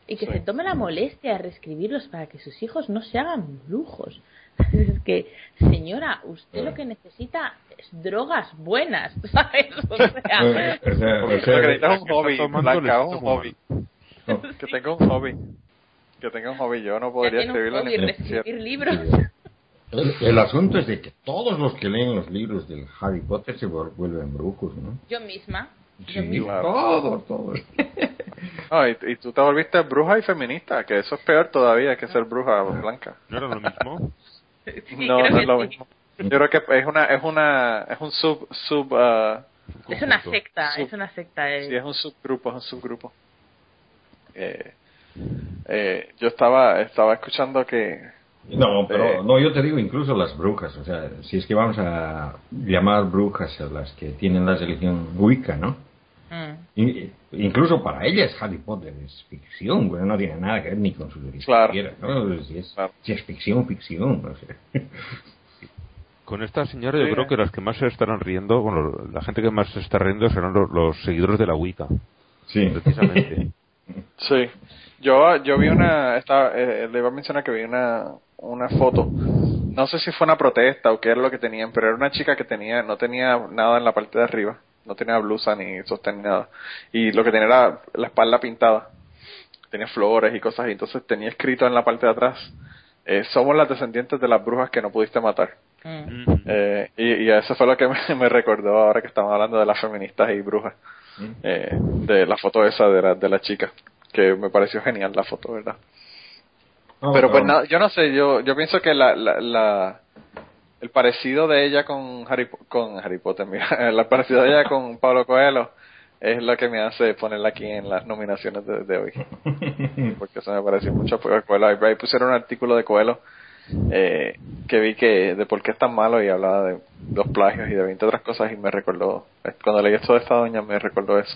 Y que Sí. se tome la molestia de reescribirlos para que sus hijos no se hagan brujos. [LAUGHS] Es que, señora, usted lo que necesita es drogas buenas, ¿sabes? O sea, Eh, o sea, o Lo sea, que necesitas es un hobby, Blanca, un no. Que tenga un hobby. Que tenga un hobby. Yo no podría escribirlo ni reescribir libros. El, el asunto es de que todos los que leen los libros del Harry Potter se vuel- vuelven brujos, ¿no? Yo misma. Sí, claro. todos, todos. [LAUGHS] No, y, y tú te volviste bruja y feminista, que eso es peor todavía que ser bruja blanca. ¿No era lo mismo? [LAUGHS] Sí, no, no es lo sí. mismo. Yo creo que es una, es una, es un sub, sub, ah, Es una secta, Sub- es una secta. eh. sí, es un subgrupo, es un subgrupo. Eh, eh, yo estaba, estaba escuchando que, No, pero Eh. no, yo te digo incluso las brujas, o sea, si es que vamos a llamar brujas a las que tienen la religión Wicca, ¿no? Mm. In- incluso para ellas Harry Potter es ficción, bueno, no tiene nada que ver ni con su. Claro. siquiera, ¿no? Si es, Claro. si es ficción, ficción, no sé. [LAUGHS] Con esta señora yo Sí, creo eh. que las que más se estarán riendo, bueno, la gente que más se está riendo serán los, los seguidores de la Wicca, Sí. precisamente. [LAUGHS] Sí, yo, yo vi una, estaba, eh, le iba a mencionar que vi una, una foto, no sé si fue una protesta o qué era lo que tenían, pero era una chica que tenía, no tenía nada en la parte de arriba, no tenía blusa ni sostén ni nada, y lo que tenía era la espalda pintada, tenía flores y cosas, y entonces tenía escrito en la parte de atrás, eh, somos las descendientes de las brujas que no pudiste matar. Mm. Eh, y, y eso fue lo que [LAUGHS] me, me recordó ahora que estamos hablando de las feministas y brujas, eh, de la foto esa de la, de la chica, que me pareció genial la foto, ¿verdad? No, Pero pues no. nada, yo no sé, yo yo pienso que la, la, la el parecido de ella con Harry con Harry Potter, [LAUGHS] mira, el parecido de ella con Pablo Coelho es lo que me hace ponerla aquí en las nominaciones de, de hoy, [LAUGHS] porque eso me pareció mucho porque Coelho, ahí pusieron un artículo de Coelho eh, que vi que de por qué es tan malo y hablaba de los plagios y de 20 otras cosas y me recordó, cuando leí esto de esta doña me recordó eso,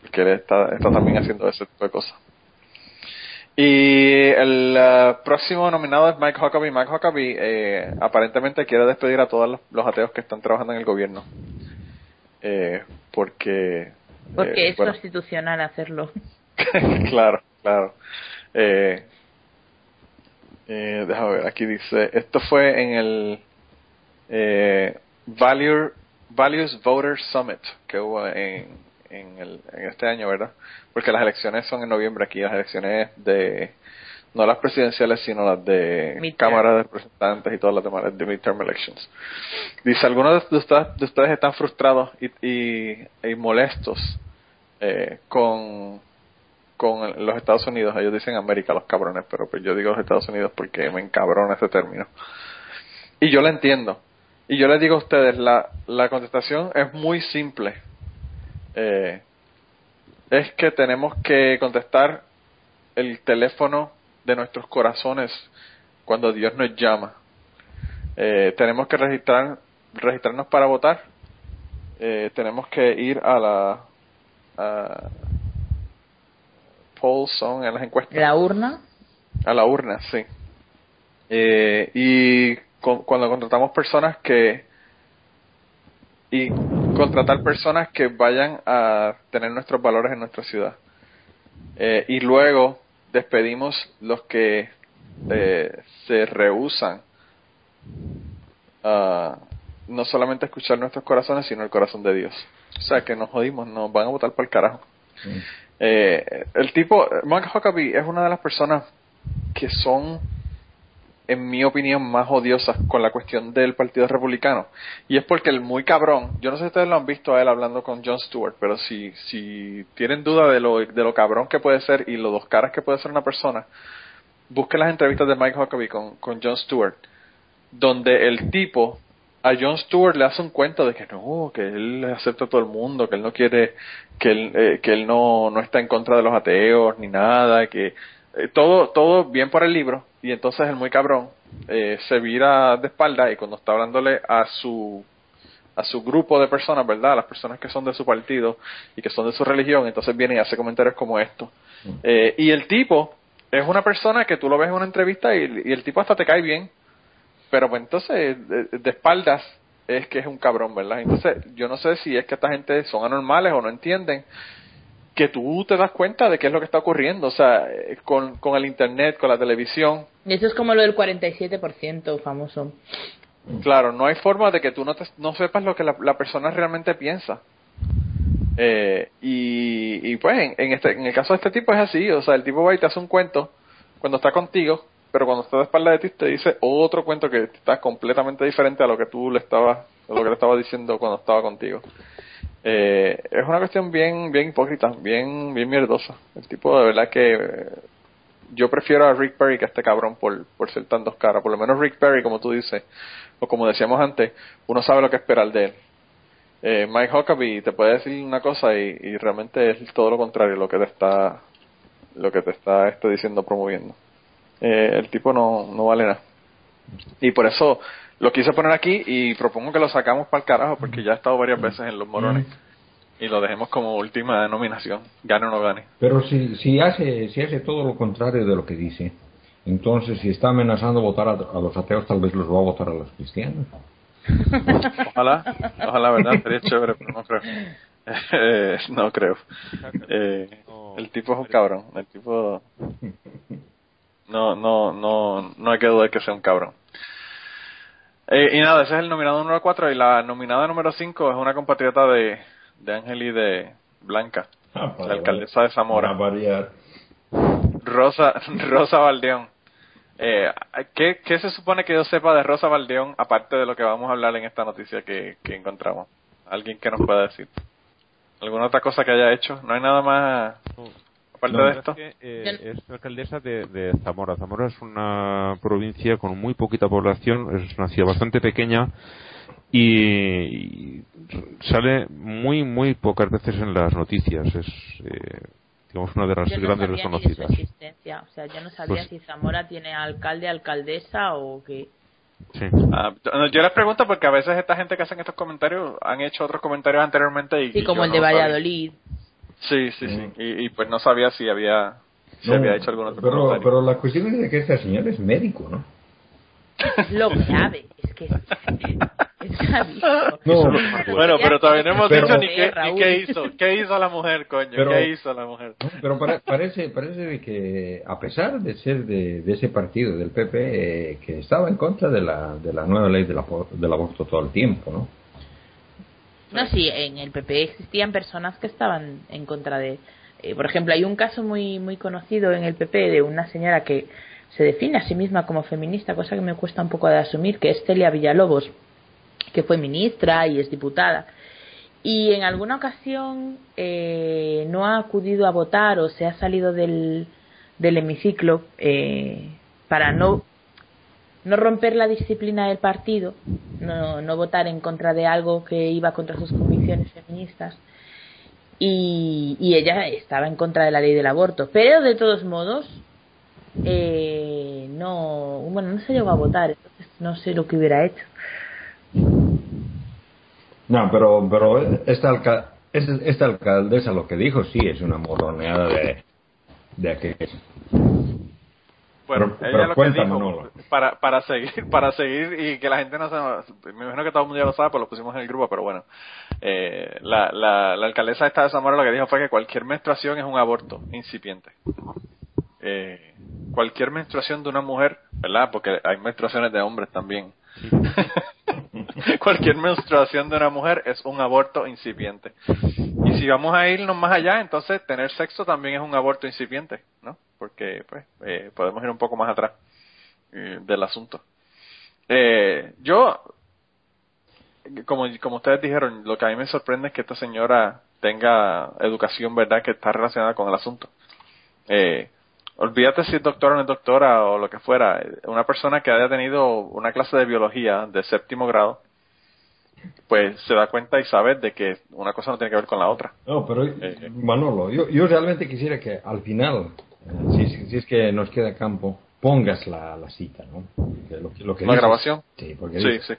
porque él está, está también haciendo ese tipo de cosas. Y el eh, próximo nominado es Mike Huckabee. Mike Huckabee eh, aparentemente quiere despedir a todos los, los ateos que están trabajando en el gobierno. Eh, porque... Porque eh, es bueno, constitucional hacerlo. [LAUGHS] claro, claro. Eh, eh, déjame ver, aquí dice, esto fue en el eh, Value, Values Voters Summit que hubo en, en, el, en este año, ¿verdad? Porque las elecciones son en noviembre aquí, las elecciones de, no las presidenciales, sino las de. Cámara de Representantes y todas las demás, de midterm elections. Dice, algunos de ustedes, de ustedes están frustrados y, y, y molestos eh, con con los Estados Unidos, ellos dicen América los cabrones, pero pues yo digo los Estados Unidos porque me encabrona ese término. Y yo lo entiendo. Y yo les digo a ustedes, la, la contestación es muy simple. Eh, es que tenemos que contestar el teléfono de nuestros corazones cuando Dios nos llama. Eh, tenemos que registrar, registrarnos para votar. Eh, tenemos que ir a la a, polls son en las encuestas La urna. a la urna, sí. Eh, y cu- cuando contratamos personas que y contratar personas que vayan a tener nuestros valores en nuestra ciudad. Eh, y luego despedimos los que eh, se rehusan a no solamente escuchar nuestros corazones, sino el corazón de Dios. O sea, que nos jodimos, nos van a votar por el carajo. Eh, el tipo, Mark Huckabee es una de las personas que son en mi opinión, más odiosas con la cuestión del Partido Republicano. Y es porque el muy cabrón, yo no sé si ustedes lo han visto a él hablando con Jon Stewart, pero si, si tienen duda de lo, de lo cabrón que puede ser y lo dos caras que puede ser una persona, busquen las entrevistas de Mike Huckabee con, con Jon Stewart, donde el tipo a Jon Stewart le hace un cuento de que no, que él acepta a todo el mundo, que él no quiere, que él, eh, que él no, no está en contra de los ateos ni nada, que eh, todo, todo bien por el libro, y entonces el muy cabrón eh, se vira de espalda y cuando está hablándole a su a su grupo de personas, ¿verdad? A las personas que son de su partido y que son de su religión, entonces viene y hace comentarios como esto. Eh, y el tipo es una persona que tú lo ves en una entrevista y, y el tipo hasta te cae bien, pero pues entonces de, de, espaldas es que es un cabrón, ¿verdad? Entonces yo no sé si es que esta gente son anormales o no entienden que tú te das cuenta de qué es lo que está ocurriendo, o sea, eh, con, con el internet, con la televisión. Y eso es como lo del 47% famoso. Claro, no hay forma de que tú no, te, no sepas lo que la, la persona realmente piensa. Eh, y, y pues en, en, este, en el caso de este tipo es así, o sea, el tipo va y te hace un cuento cuando está contigo, pero cuando está de espalda de ti te dice otro cuento que está completamente diferente a lo que tú le estabas, a lo que le estabas diciendo cuando estaba contigo. Eh, es una cuestión bien bien hipócrita, bien bien mierdosa. El tipo de verdad que yo prefiero a Rick Perry que a este cabrón por, por ser tan dos caras. Por lo menos Rick Perry, como tú dices, o como decíamos antes, uno sabe lo que esperar de él. Eh, Mike Huckabee te puede decir una cosa y, y, realmente es todo lo contrario lo que te está lo que te está este, diciendo promoviendo. Eh, el tipo no, no vale nada. Y por eso lo quise poner aquí y propongo que lo sacamos para el carajo porque ya ha estado varias veces en los morones y lo dejemos como última denominación, gane o no gane. Pero si, si, hace, si hace todo lo contrario de lo que dice, entonces si está amenazando votar a, a los ateos, tal vez los va a votar a los cristianos. [LAUGHS] Ojalá, ojalá, ¿verdad? Sería chévere, pero no creo. Eh, [LAUGHS] no creo. Eh, el tipo es un cabrón. El tipo. [LAUGHS] No, no, no, no hay que dudar que sea un cabrón. Eh, y nada, ese es el nominado número 4 y la nominada número 5 es una compatriota de, de Ángel y de Blanca, ah, la alcaldesa de Zamora. Rosa, [LAUGHS] Rosa Valdeón. Eh, ¿qué, ¿Qué se supone que yo sepa de Rosa Valdeón aparte de lo que vamos a hablar en esta noticia que, que encontramos? ¿Alguien que nos pueda decir? ¿Alguna otra cosa que haya hecho? ¿No hay nada más aparte no, de esto? Es, que, eh, es alcaldesa de, de, Zamora. Zamora es una provincia con muy poquita población, es una ciudad bastante pequeña y, y sale muy, muy pocas veces en las noticias. Es. Eh, digamos una de las yo grandes no desconocidas. De existencia. O sea, yo no sabía pues, si Zamora tiene alcalde, alcaldesa o qué. Sí. Ah, yo les pregunto porque a veces esta gente que hacen estos comentarios han hecho otros comentarios anteriormente y sí, como el de Valladolid. Sí, sí, sí. Y, y, pues no sabía si había si no, había hecho algún otro pero, comentario. Pero la cuestión es de que este señor es médico, ¿no? Lo grave es que. No, bueno, pero todavía no hemos pero, dicho ni qué, ni qué hizo. ¿Qué hizo la mujer, coño? Pero, ¿Qué hizo la mujer? Pero para, parece, parece de que, a pesar de ser de, de ese partido, del PP, eh, que estaba en contra de la, de la nueva ley del, del aborto todo el tiempo, ¿no? No, sí, en el PP existían personas que estaban en contra de. Eh, por ejemplo, hay un caso muy muy conocido en el PP de una señora que se define a sí misma como feminista, cosa que me cuesta un poco de asumir, que es Celia Villalobos, que fue ministra y es diputada. Y en alguna ocasión eh, no ha acudido a votar o se ha salido del, del hemiciclo eh, para no no romper la disciplina del partido, no, no votar en contra de algo que iba contra sus convicciones feministas. Y, y ella estaba en contra de la ley del aborto. Pero de todos modos, eh, no, bueno, no se llegó a votar, entonces no sé lo que hubiera hecho. No, pero, pero esta, alca esta alcaldesa lo que dijo sí es una morroneada de, de aquello. Bueno, pero, ella pero lo que dijo, para, para seguir, [LAUGHS] para seguir y que la gente no se, me imagino que todo el mundo ya lo sabe, pues lo pusimos en el grupo, pero bueno, eh, la, la, la alcaldesa esta de Zamora lo que dijo fue que cualquier menstruación es un aborto incipiente. Eh, cualquier menstruación de una mujer, ¿verdad? Porque hay menstruaciones de hombres también. [LAUGHS] [LAUGHS] cualquier menstruación de una mujer es un aborto incipiente. Y si vamos a irnos más allá, entonces tener sexo también es un aborto incipiente, ¿no? Porque pues eh, podemos ir un poco más atrás. eh, del asunto. Eh, yo, como, como ustedes dijeron, lo que a mí me sorprende es que esta señora tenga educación, ¿verdad?, que está relacionada con el asunto. Eh, olvídate si es doctora o no es doctora o lo que fuera, una persona que haya tenido una clase de biología de séptimo grado, pues se da cuenta y sabe de que una cosa no tiene que ver con la otra. No, pero Manolo, yo, yo realmente quisiera que al final, si, si es que nos queda campo, pongas la, la cita, ¿no? Lo, lo que ¿La grabación? Sí, porque sí, sí.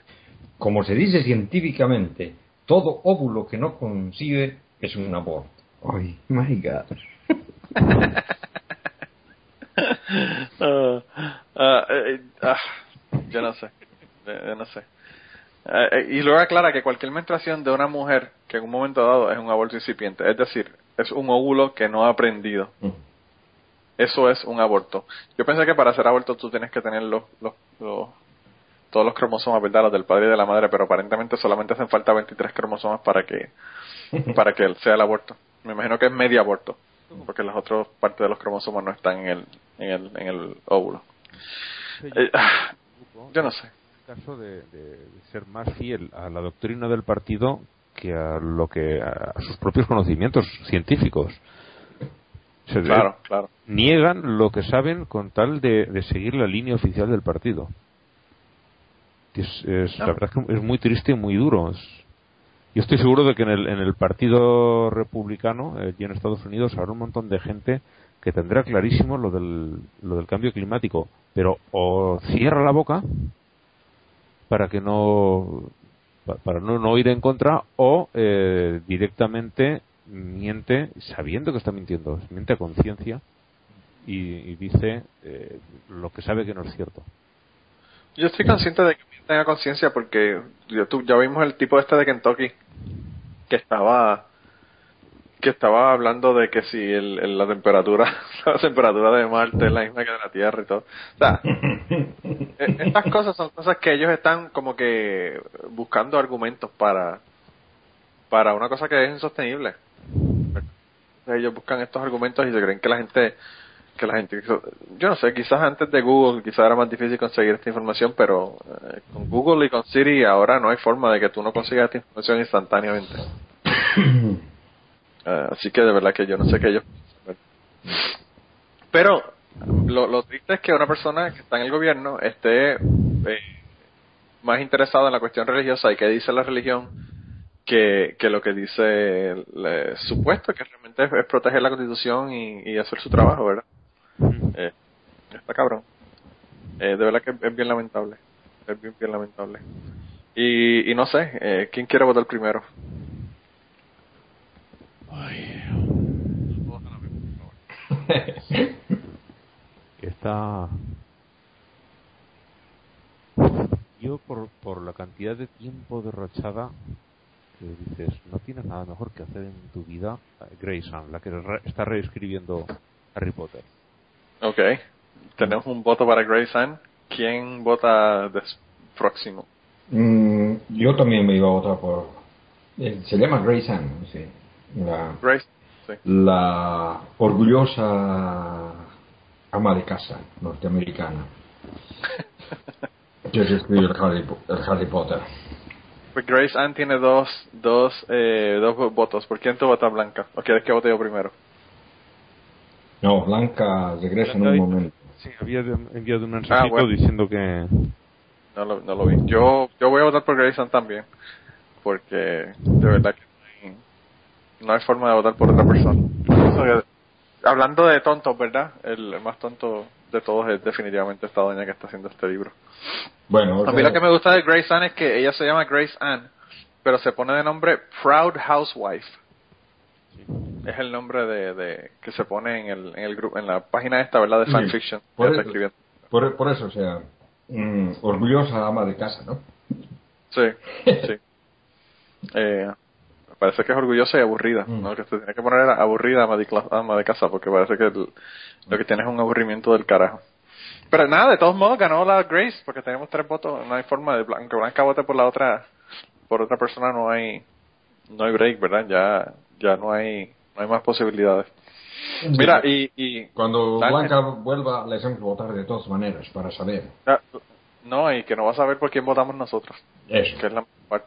como se dice científicamente, todo óvulo que no concibe es un aborto. Ay, my God. [LAUGHS] uh, [LAUGHS] uh, yo no sé, yo no sé. y luego aclara que cualquier menstruación de una mujer que en un momento dado es un aborto incipiente, es decir, es un óvulo que no ha aprendido. Mm eso es un aborto. Yo pensé que para hacer aborto tú tienes que tener los, los, todos los cromosomas, ¿verdad? Los del padre y de la madre, pero aparentemente solamente hacen falta 23 cromosomas para que [LAUGHS] para que sea el aborto. Me imagino que es medio aborto, porque las otras partes de los cromosomas no están en el en el, en el óvulo. Eh, ah, yo no sé. caso de, ser más fiel a la doctrina del partido que a lo que a sus propios conocimientos científicos claro, claro. Niegan lo que saben con tal de, seguir la línea oficial del partido. Es, La verdad es que es muy triste y muy duro. Yo estoy seguro de que en el, en el Partido Republicano eh, y en Estados Unidos habrá un montón de gente que tendrá clarísimo lo del, lo del cambio climático, pero o cierra la boca para que no para no, no ir en contra o eh, directamente miente sabiendo que está mintiendo, miente a conciencia y, dice eh, lo que sabe que no es cierto. Yo estoy consciente de que tenga conciencia porque ya vimos el tipo este de Kentucky que estaba que estaba hablando de que si el, la temperatura [LAUGHS] la temperatura de Marte es la misma que de la Tierra y todo. O sea, [LAUGHS] e, estas cosas son cosas que ellos están como que buscando argumentos para para una cosa que es insostenible ellos buscan estos argumentos y se creen que la gente que la gente yo no sé quizás antes de Google quizás era más difícil conseguir esta información pero eh, con Google y con Siri ahora no hay forma de que tú no consigas esta información instantáneamente. [CLEARS THROAT] Eh, así que de verdad que yo no sé qué ellos pero lo, lo triste es que una persona que está en el gobierno esté eh, más interesada en la cuestión religiosa y qué dice la religión que, que lo que dice el, supuesto, que realmente es, proteger la constitución y, hacer su trabajo, ¿verdad? Eh, está cabrón. Eh, de verdad que es bien lamentable. Es bien, bien lamentable. Y, y no sé, eh, ¿quién quiere votar primero? Está. Yo, por, por la cantidad de tiempo derrochada, que dices, no tienes nada mejor que hacer en tu vida, Grace la que está reescribiendo Harry Potter. Ok, tenemos un voto para Grace Ann. ¿Quién vota próximo? Mm, yo también me iba a votar por... Eh, se llama Grace Ann, sí. La, Grace, sí. la orgullosa ama de casa norteamericana [LAUGHS] que escribió el Harry Potter. Pues Grace Ann tiene dos, dos, eh, dos votos. ¿Por quién tú votas, Blanca? ¿O quieres que vote yo primero? No, Blanca regresa en un momento. Sí, había enviado un mensajito ah, diciendo que... No lo, no lo vi. Yo, yo voy a votar por Grace Ann también. Porque de verdad que no hay, forma de votar por otra persona. hablando de tontos, ¿verdad? El más tonto de todos es definitivamente esta doña que está haciendo este libro. Bueno, a mí lo que me gusta de Grace Ann es que ella se llama Grace Ann, pero se pone de nombre Proud Housewife. Es el nombre de, de, que se pone en el, en el grupo, en la página esta, ¿verdad? De fanfiction. Por, eso, por, eso, o sea, mm, orgullosa ama de casa, ¿no? Sí, sí. [LAUGHS] Eh, parece que es orgullosa y aburrida, mm. ¿no? Que se tiene que poner aburrida ama de, ama de casa, porque parece que lo que tiene es un aburrimiento del carajo. Pero nada, de todos modos ganó la Grace, porque tenemos tres votos, no hay forma de que Blanca vote por la otra, por otra persona no hay, no hay break, ¿verdad? Ya, ya no hay, no hay más posibilidades. Mira, y, y Cuando. Blanca vuelva, les hemos votar de todas maneras para saber. ah, no, y que no vas a saber por quién votamos nosotros. Eso. que es la parte.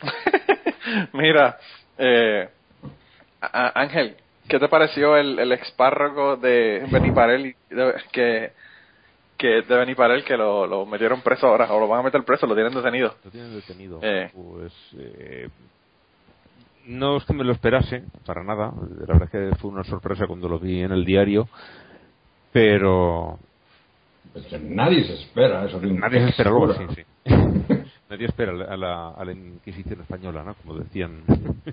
[LAUGHS] Mira, eh, a- a- Ángel, ¿qué te pareció el, el expárroco de Beniparel y de- que que de Beniparel que lo, lo metieron preso ahora o lo van a meter preso, lo tienen detenido? Lo tienen detenido. Eh. Pues eh, no es que me lo esperase, para nada. La verdad es que fue una sorpresa cuando lo vi en el diario. Pero Es que nadie se espera eso nadie se espera luego, sí, cura. sí. Nadie espera a la, a la Inquisición española, ¿no? Como decían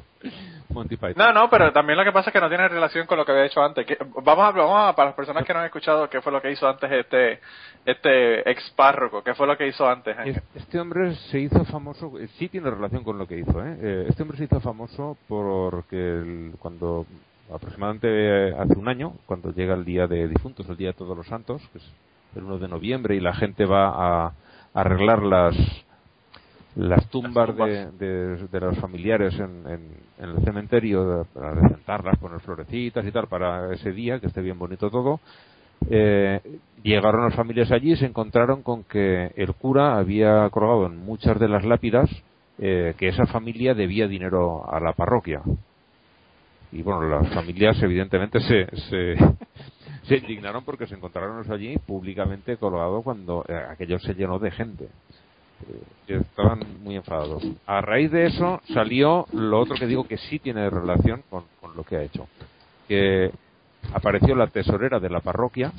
[LAUGHS] Monty Python. No, no, pero también lo que pasa es que no tiene relación con lo que había hecho antes. Que- vamos, a, vamos a, para las personas que no han escuchado, ¿qué fue lo que hizo antes este este expárroco? ¿Qué fue lo que hizo antes, Ángel? Es- Este hombre se hizo famoso, eh, sí tiene relación con lo que hizo, ¿eh? Eh, Este hombre se hizo famoso porque el- cuando, aproximadamente eh, hace un año, cuando llega el Día de Difuntos, el Día de Todos los Santos, que es el 1 de noviembre, y la gente va a arreglar las las tumbas, tumbas. De, de- de los familiares en, en- en el cementerio, para decentarlas, poner florecitas y tal, para ese día, que esté bien bonito todo, eh, llegaron las familias allí y se encontraron con que el cura había colgado en muchas de las lápidas eh, que esa familia debía dinero a la parroquia. Y bueno, las familias evidentemente se, se, [LAUGHS] se indignaron porque se encontraron allí públicamente colgado cuando eh, aquello se llenó de gente. Estaban muy enfadados. A raíz de eso salió lo otro que digo que sí tiene relación con, con lo que ha hecho. Que apareció la tesorera de la parroquia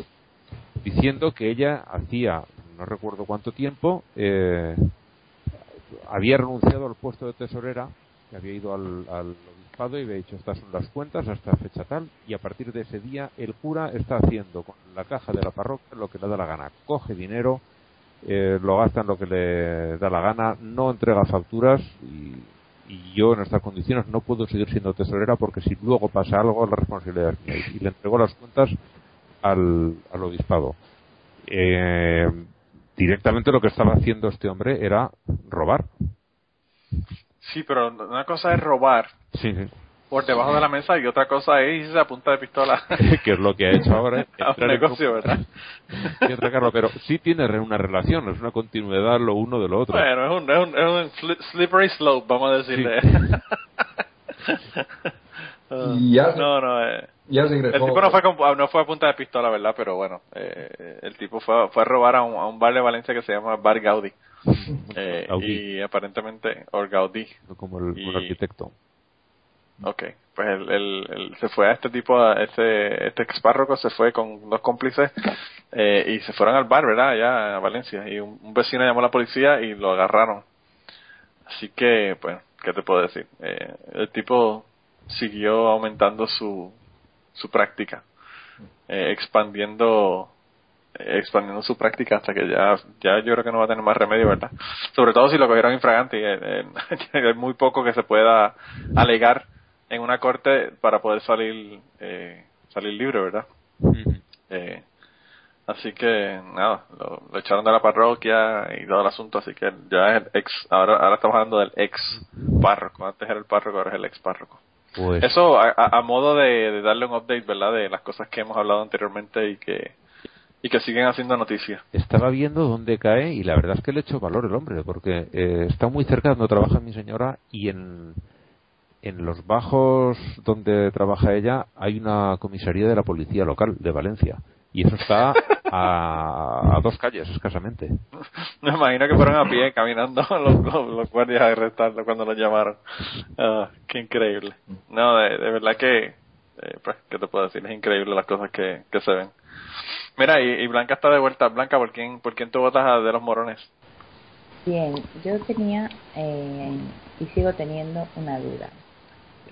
diciendo que ella hacía no recuerdo cuánto tiempo eh, había renunciado al puesto de tesorera que había ido al, al obispado y había dicho estas son las cuentas hasta fecha tal y a partir de ese día el cura está haciendo con la caja de la parroquia lo que le da la gana coge dinero eh, lo gasta en lo que le da la gana no entrega facturas y, y yo en estas condiciones no puedo seguir siendo tesorera porque si luego pasa algo la responsabilidad es mía. Y le entregó las cuentas al, al obispado eh, directamente lo que estaba haciendo este hombre era robar. Sí, pero una cosa es robar. Sí, sí. Por debajo de la mesa y otra cosa es a punta de pistola [LAUGHS] que es lo que ha hecho ahora [LAUGHS] a un negocio, ¿verdad? [LAUGHS] y atracarlo, pero sí tiene una relación es una continuidad lo uno de lo otro Bueno, es un, es un, es un sli- slippery slope, vamos a decirle. Ah, Y ya- no, no, eh, Ya se el tipo no fue, con- no fue a punta de pistola, ¿verdad? Pero bueno, eh, el tipo fue, fue a robar a un, a un bar de Valencia que se llama Bar Gaudi. Eh, Gaudí. y aparentemente, o Gaudí. como el, como el y- arquitecto Ok, pues él, él- él se fue a este tipo, a este, este expárroco se fue con dos cómplices eh, y se fueron al bar, ¿verdad? Allá a Valencia. Y un, vecino llamó a la policía y lo agarraron. Así que, pues, ¿qué te puedo decir? Eh, el tipo siguió aumentando su, su práctica, eh, expandiendo expandiendo su práctica hasta que ya ya yo creo que no va a tener más remedio, ¿verdad? Sobre todo si lo cogieron infragante y eh, eh, [LAUGHS] hay muy poco que se pueda alegar en una corte para poder salir eh, salir libre, ¿verdad? Eh, así que nada, lo, lo echaron de la parroquia y todo el asunto, así que ya es el ex, ahora, ahora estamos hablando del ex párroco, antes era el párroco, ahora es el ex párroco. pues Eso a, a- a modo de, de darle un update, ¿verdad? De las cosas que hemos hablado anteriormente y que y que siguen haciendo noticias. estaba viendo dónde cae y la verdad es que le echo valor el hombre porque eh, está muy cerca de donde trabaja mi señora y en en los bajos donde trabaja ella hay una comisaría de la policía local de Valencia y eso está a, a dos calles escasamente [LAUGHS] Me imagino que fueron a pie caminando [LAUGHS] los, los, los guardias a arrestarlo cuando lo llamaron. Ah, qué increíble. No, de, de verdad que, eh, pues, ¿qué te puedo decir? Es increíble las cosas que, que se ven. Mira, y, y Blanca está de vuelta. Blanca, ¿por quién, por quién tú votas a de los morones? Bien, yo tenía eh, y sigo teniendo una duda.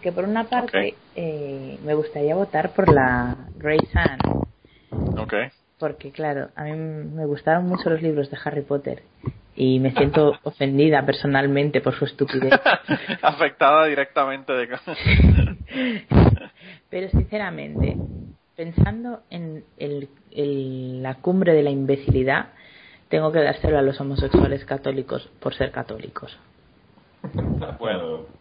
Porque por una parte eh, me gustaría votar por la Grace Anne, Ok. porque claro, a mí me gustaron mucho los libros de Harry Potter y me siento [LAUGHS] ofendida personalmente por su estupidez. [LAUGHS] Afectada directamente de... [LAUGHS] Pero sinceramente, pensando en el- el- la cumbre de la imbecilidad, tengo que dárselo a los homosexuales católicos por ser católicos. bueno,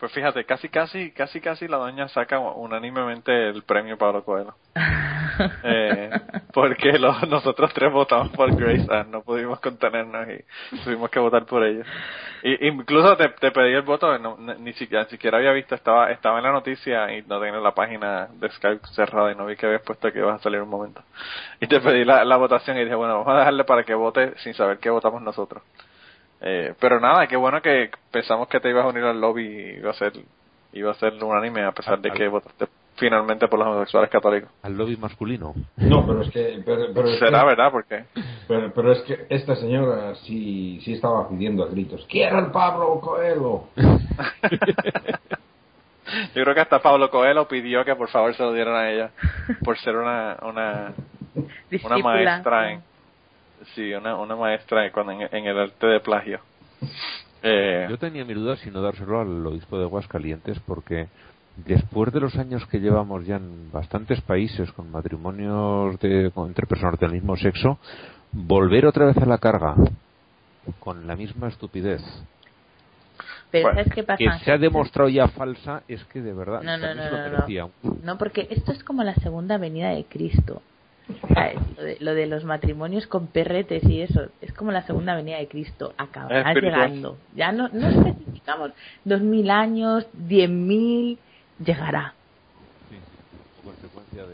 Pues fíjate, casi, casi, casi, casi la doña saca unánimemente el premio Pablo Coelho. [LAUGHS] eh, porque los, nosotros tres votamos por Grace Ann, no pudimos contenernos y tuvimos que votar por ella. Y, incluso te, te pedí el voto, ni, siquiera, ni siquiera había visto, estaba estaba en la noticia y no tenía la página de Skype cerrada y no vi que habías puesto que ibas a salir un momento. Y te pedí la, la votación y dije, bueno, vamos a dejarle para que vote sin saber qué votamos nosotros. Eh, pero nada, qué bueno que pensamos que te ibas a unir al lobby y iba a ser, iba a ser unánime a pesar de que votaste finalmente por los homosexuales católicos. Al lobby masculino. No, pero es que... Pero, Será verdad, porque... Pero, pero, es que esta señora sí, sí estaba pidiendo a gritos, ¡Quiero el Pablo Coelho! [LAUGHS] Yo creo que hasta Pablo Coelho pidió que por favor se lo dieran a ella por ser una una, una maestra en sí una, una maestra en, en el arte de plagio eh, yo tenía mi duda si no dárselo al obispo de Aguascalientes porque después de los años que llevamos ya en bastantes países con matrimonios de, entre personas del mismo sexo, volver otra vez a la carga con la misma estupidez. Pero ¿sabes qué pasa? Que se ha demostrado ya falsa es que de verdad no, no, no, no, no, porque esto es como la segunda venida de Cristo. Lo de, lo de, los matrimonios con perretes y eso es como la segunda venida de Cristo acabará llegando ya no, no especificamos dos mil años diez mil llegará.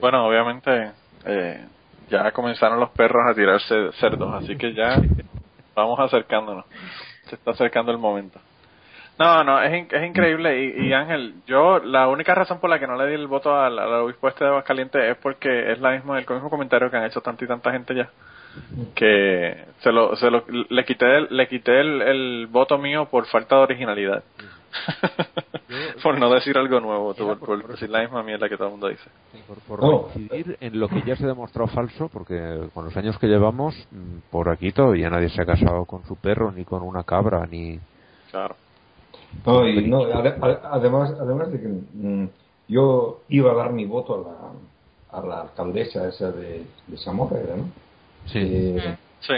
Bueno, obviamente eh, ya comenzaron los perros a tirarse cerdos, así que ya [LAUGHS] vamos acercándonos. Se está acercando el momento. No, no, es, es increíble. Y, Ángel, yo la única razón por la que no le di el voto al, al obispo este de Aguascalientes es porque es la misma, el mismo comentario que han hecho tanta y tanta gente ya. Que se lo, se lo, le quité, el, le quité el, el voto mío por falta de originalidad. [LAUGHS] por no decir algo nuevo, por, decir la misma mierda que todo el mundo dice. por, por en lo que ya se ha demostrado falso, porque con los años que llevamos, mm, por aquí todavía nadie se ha casado con su perro, ni con una cabra, ni. Claro. No, y no, además, además de que mm, yo iba a dar mi voto a la, a la alcaldesa esa de, de Zamora, ¿no? Sí. Eh, sí.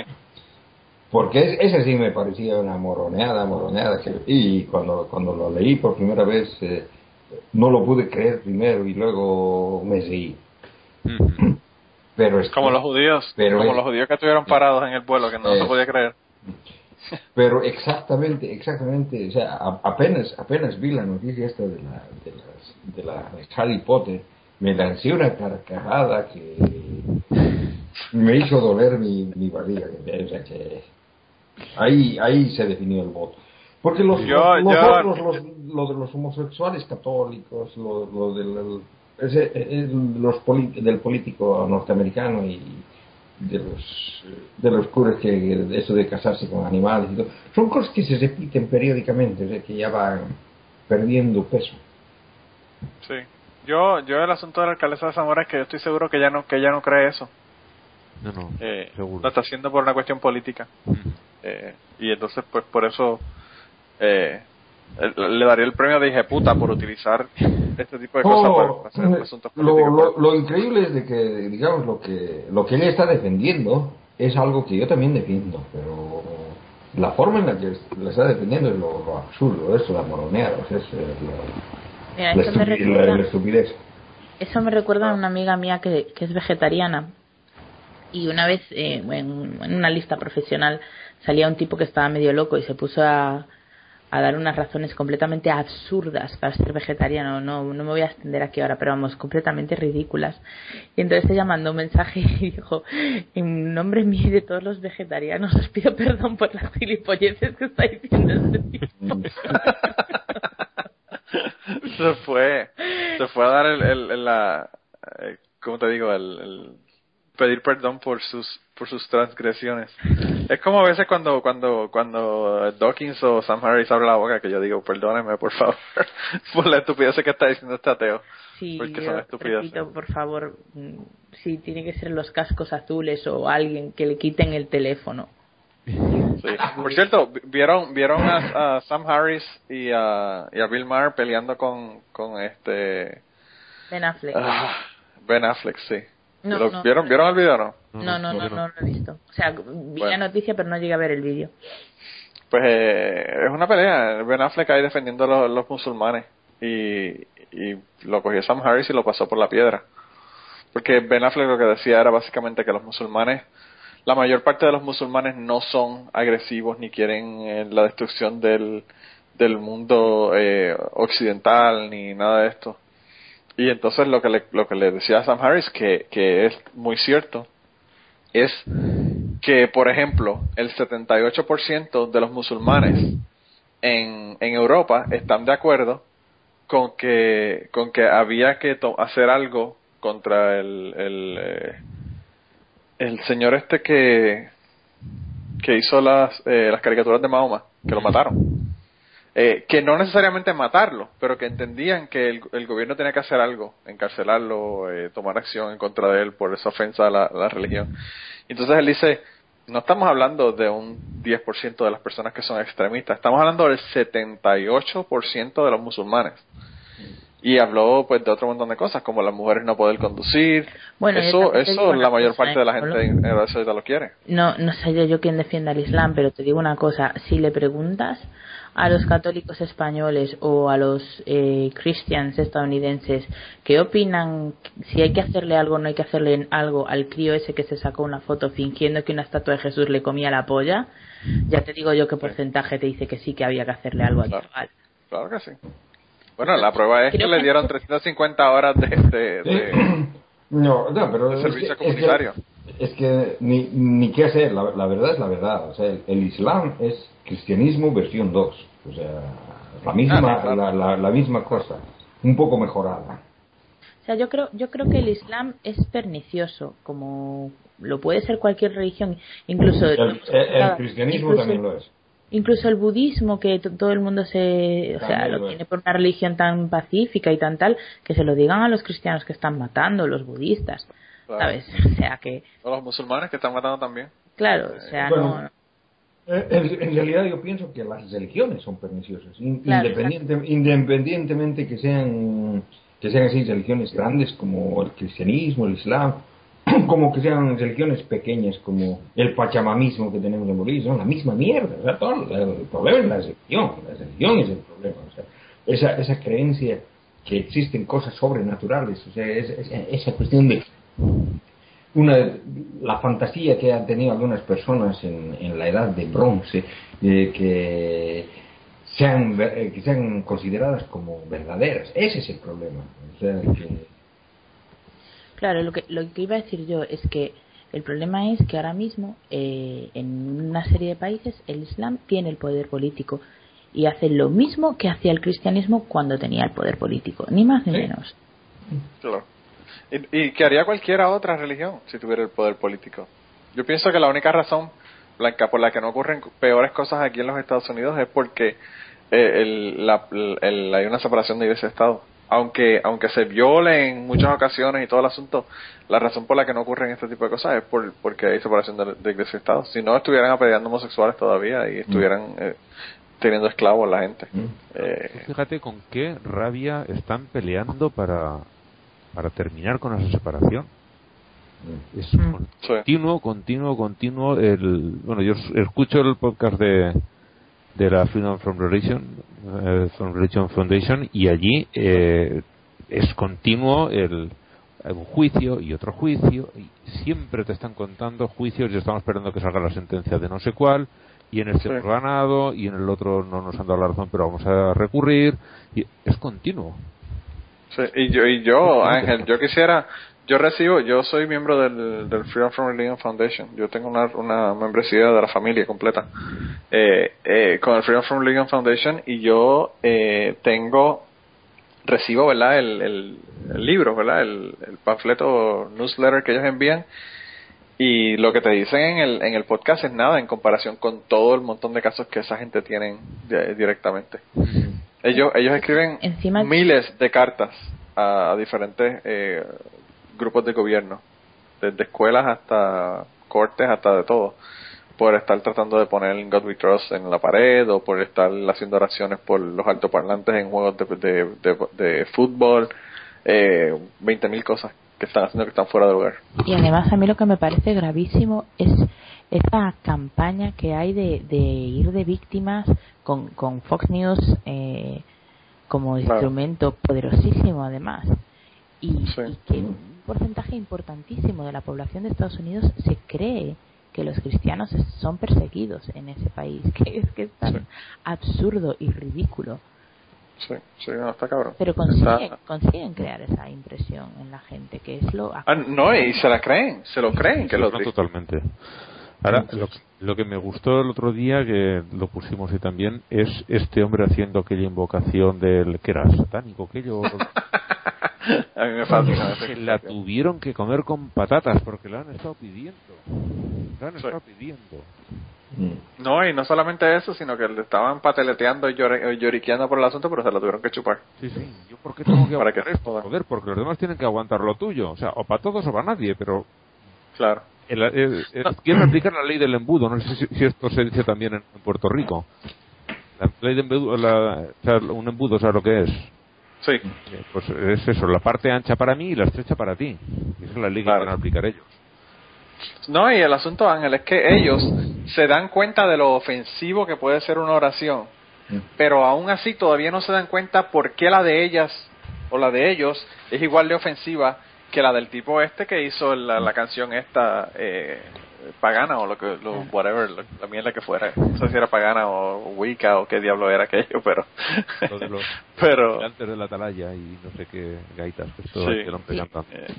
Porque ese sí me parecía una moroneada, moroneada. Que, y cuando, cuando lo leí por primera vez, eh, no lo pude creer primero y luego me seguí. Pero es como los judíos, pero como los judíos que estuvieron parados en el vuelo, que no se podía creer. Pero exactamente, exactamente, o sea, apenas, apenas vi la noticia esta de la, de, las, de la Harry Potter, me lancé una carcajada que me hizo doler mi, mi barriga. O sea, que Ahí, ahí se definió el voto. Porque los, los, otros, los, lo de los homosexuales católicos, lo, lo del, los del político norteamericano y de los de los curas que eso de casarse con animales y todo, son cosas que se repiten periódicamente, o sea, que ya van perdiendo peso. Sí. Yo, yo el asunto de la alcaldesa de Zamora es que yo estoy seguro que ya no, que ella no cree eso. No, no, eh, Lo está haciendo por una cuestión política. Eh, y entonces, pues por eso eh, le daría el premio de puta por utilizar este tipo de cosas para hacer asuntos políticos. Lo, lo, increíble es de que, digamos, lo que, lo que él está defendiendo es algo que yo también defiendo, pero la forma en la que lo está defendiendo es lo, absurdo, eso, la moroneada, es la, la, estupidez. Eso me recuerda a una amiga mía que, que es vegetariana y una vez eh, en, una lista profesional salía un tipo que estaba medio loco y se puso a, a dar unas razones completamente absurdas para ser vegetariano. No, no me voy a extender aquí ahora, pero vamos, completamente ridículas. Y entonces ella mandó un mensaje [LAUGHS] y dijo, en nombre mío y de todos los vegetarianos os pido perdón por las gilipolleces que está diciendo este tipo. [LAUGHS] se fue, se fue a dar el, el, la, eh, ¿cómo te digo? el, el pedir perdón por sus por sus transgresiones. Es como a veces cuando cuando cuando Dawkins o Sam Harris abre la boca que yo digo, perdóneme por favor [LAUGHS] por la estupidez que está diciendo este ateo. Sí, porque son estupideces. por favor, mm, si tiene que ser los cascos azules o alguien que le quiten el teléfono. Sí. Por cierto, vieron vieron a, Sam Harris y a, y a Bill Maher peleando con con este Ben Affleck. Ah, ben Affleck, sí. ¿Vieron, ¿Vieron el video no? No, no, no, no, lo he visto. O sea, vi la noticia, pero no llegué a ver el vídeo. pues eh, es una pelea. Ben Affleck ahí defendiendo a los, los musulmanes y, y lo cogió Sam Harris y lo pasó por la piedra. Porque Ben Affleck lo que decía era básicamente que los musulmanes, la mayor parte de los musulmanes no son agresivos ni quieren eh, la destrucción del, del mundo eh, occidental ni nada de esto. Y entonces lo que le, lo que le decía a Sam Harris, que, que es muy cierto, es que, por ejemplo, el 78% de los musulmanes en, en Europa están de acuerdo con que, con que había que hacer algo contra el, el, eh, el señor este que, que hizo las, eh, las caricaturas de Mahoma, que lo mataron. Eh, que no necesariamente matarlo, pero que entendían que el, gobierno tenía que hacer algo, encarcelarlo, eh, tomar acción en contra de él por esa ofensa a la, la religión. Entonces él dice, no estamos hablando de un 10% de las personas que son extremistas, estamos hablando del 78% de los musulmanes. Y habló pues de otro montón de cosas, como las mujeres no poder conducir. Bueno, eso, eso la mayor cosa, parte de la ¿eh, gente en Arabia Saudita lo quiere. No, no sé yo, quién defienda al Islam, pero te digo una cosa, si le preguntas a los católicos españoles o a los eh, cristians estadounidenses qué opinan si hay que hacerle algo o no hay que hacerle algo al crío ese que se sacó una foto fingiendo que una estatua de Jesús le comía la polla, ya te digo yo qué porcentaje te dice que sí que había que hacerle algo al Claro. chaval. Claro que sí. Bueno, la prueba es que Creo le que- dieron 350 horas de, de, de- [CLEARS THROAT] No, no, pero de es servicio que- es que- comunitario. Es que ni, ni qué hacer, la, la verdad es la verdad. O sea, el, el Islam es cristianismo versión 2. O sea, la misma, Ah, claro. la, la- la misma cosa, un poco mejorada. O sea, yo creo, yo creo que el Islam es pernicioso, como lo puede ser cualquier religión, incluso El, el- el cristianismo incluso- también lo es. Incluso el budismo que todo el mundo se o sea lo tiene por una religión tan pacífica y tan tal que se lo digan a los cristianos que están matando los budistas Claro. sabes [LAUGHS] o sea que O los musulmanes que están matando también. claro o sea Bueno, no Eh, En, en realidad yo pienso que las religiones son perniciosas, in- Claro, independiente- independientemente que sean que sean así religiones grandes como el cristianismo, el islam, [CLEARS THROAT] como que sean religiones pequeñas como el pachamamismo que tenemos en Bolivia, son la misma mierda. O sea, todo el problema es la religión, la religión es el problema. O sea, esa, esa creencia que existen cosas sobrenaturales, o sea, es- es- esa cuestión de una la fantasía que han tenido algunas personas en, en la edad de bronce que sean eh, que sean consideradas como verdaderas ese es el problema o sea que claro lo que lo que iba a decir yo es que el problema es que ahora mismo eh, en una serie de países el Islam tiene el poder político y hace lo mismo que hacía el cristianismo cuando tenía el poder político ni más ni Sí. menos Claro. Y, y que haría cualquiera otra religión si tuviera el poder político. Yo pienso que la única razón, Blanca, por la que no ocurren peores cosas aquí en los Estados Unidos es porque eh, el- la- el- hay una separación de iglesia y Estado. Aunque, aunque se viole en muchas ocasiones y todo el asunto, la razón por la que no ocurren este tipo de cosas es por, porque hay separación de, de iglesia y Estado. Si no, estuvieran apedreando homosexuales todavía y estuvieran eh, teniendo esclavos la gente. ¿Mm? Eh, Fíjate con qué rabia están peleando para, para terminar con esa separación. Es Mm. continuo, continuo, continuo. El, bueno, yo escucho el podcast de, de la Freedom from Religion, eh, from Religion Foundation, y allí eh, es continuo el un juicio y otro juicio, y siempre te están contando juicios y estamos esperando que salga la sentencia de no sé cuál, y en este Sí. ganado, y en el otro no nos han dado la razón, pero vamos a recurrir, y es continuo. Sí, y yo, y yo, Ángel, yo quisiera, yo recibo, yo soy miembro del, del Freedom from Religion Foundation, yo tengo una, una membresía de la familia completa eh, eh, con el Freedom from Religion Foundation y yo eh, tengo, recibo, ¿verdad? El, el, el libro, ¿verdad? El, el panfleto newsletter que ellos envían y lo que te dicen en el, en el podcast es nada en comparación con todo el montón de casos que esa gente tienen di- directamente. Ellos, ellos escriben Encima- miles de cartas a, a diferentes eh, grupos de gobierno, desde escuelas hasta cortes, hasta de todo, por estar tratando de poner God We Trust en la pared o por estar haciendo oraciones por los altoparlantes en juegos de, de, de- de fútbol, eh, 20.000 cosas que están haciendo que están fuera de lugar. Y además a mí lo que me parece gravísimo es esta campaña que hay de, de ir de víctimas con, con Fox News eh, como instrumento poderosísimo además. Y, y que porcentaje importantísimo de la población de Estados Unidos se cree que los cristianos son perseguidos en ese país, [LAUGHS] que es que es tan absurdo y ridículo. Sí, sí, no, está cabrón. Pero consiguen, consiguen crear esa impresión en la gente, que es lo... Ah, no, y se la creen, se lo creen, que lo no, totalmente. Ahora, lo, lo, que me gustó el otro día, que lo pusimos ahí también, es este hombre haciendo aquella invocación del que era satánico, aquello... [LAUGHS] A mí me fascina. Que la tuvieron que comer con patatas porque la han estado pidiendo. La han estado pidiendo. No, y no solamente eso, sino que le estaban pateleteando y lloriqueando por el asunto, pero se lo tuvieron que chupar. Sí, sí. ¿Yo por qué tengo que Para aguantar que esto? Joder, porque los demás tienen que aguantar lo tuyo. O sea, o para todos o para nadie, pero... Claro. El, el, el, quieren aplicar la ley del embudo. No sé si, si esto se dice también en, en Puerto Rico. La ley de embudo, la, o sea, un embudo, ¿sabes lo que es? Sí. Pues es eso, la parte ancha para mí y la estrecha para ti. Esa es la ley Claro. que van a aplicar ellos. No, y el asunto, Ángel, es que ellos se dan cuenta de lo ofensivo que puede ser una oración, pero aún así todavía no se dan cuenta por qué la de ellas o la de ellos es igual de ofensiva que la del tipo este que hizo la, la canción esta eh, pagana o lo que lo, whatever lo- la mierda que fuera no sé si era pagana o wicca o qué diablo era aquello pero Lo de los [LAUGHS] pero antes de la atalaya y no sé qué gaitas que Sí. que lo cantando. Eh,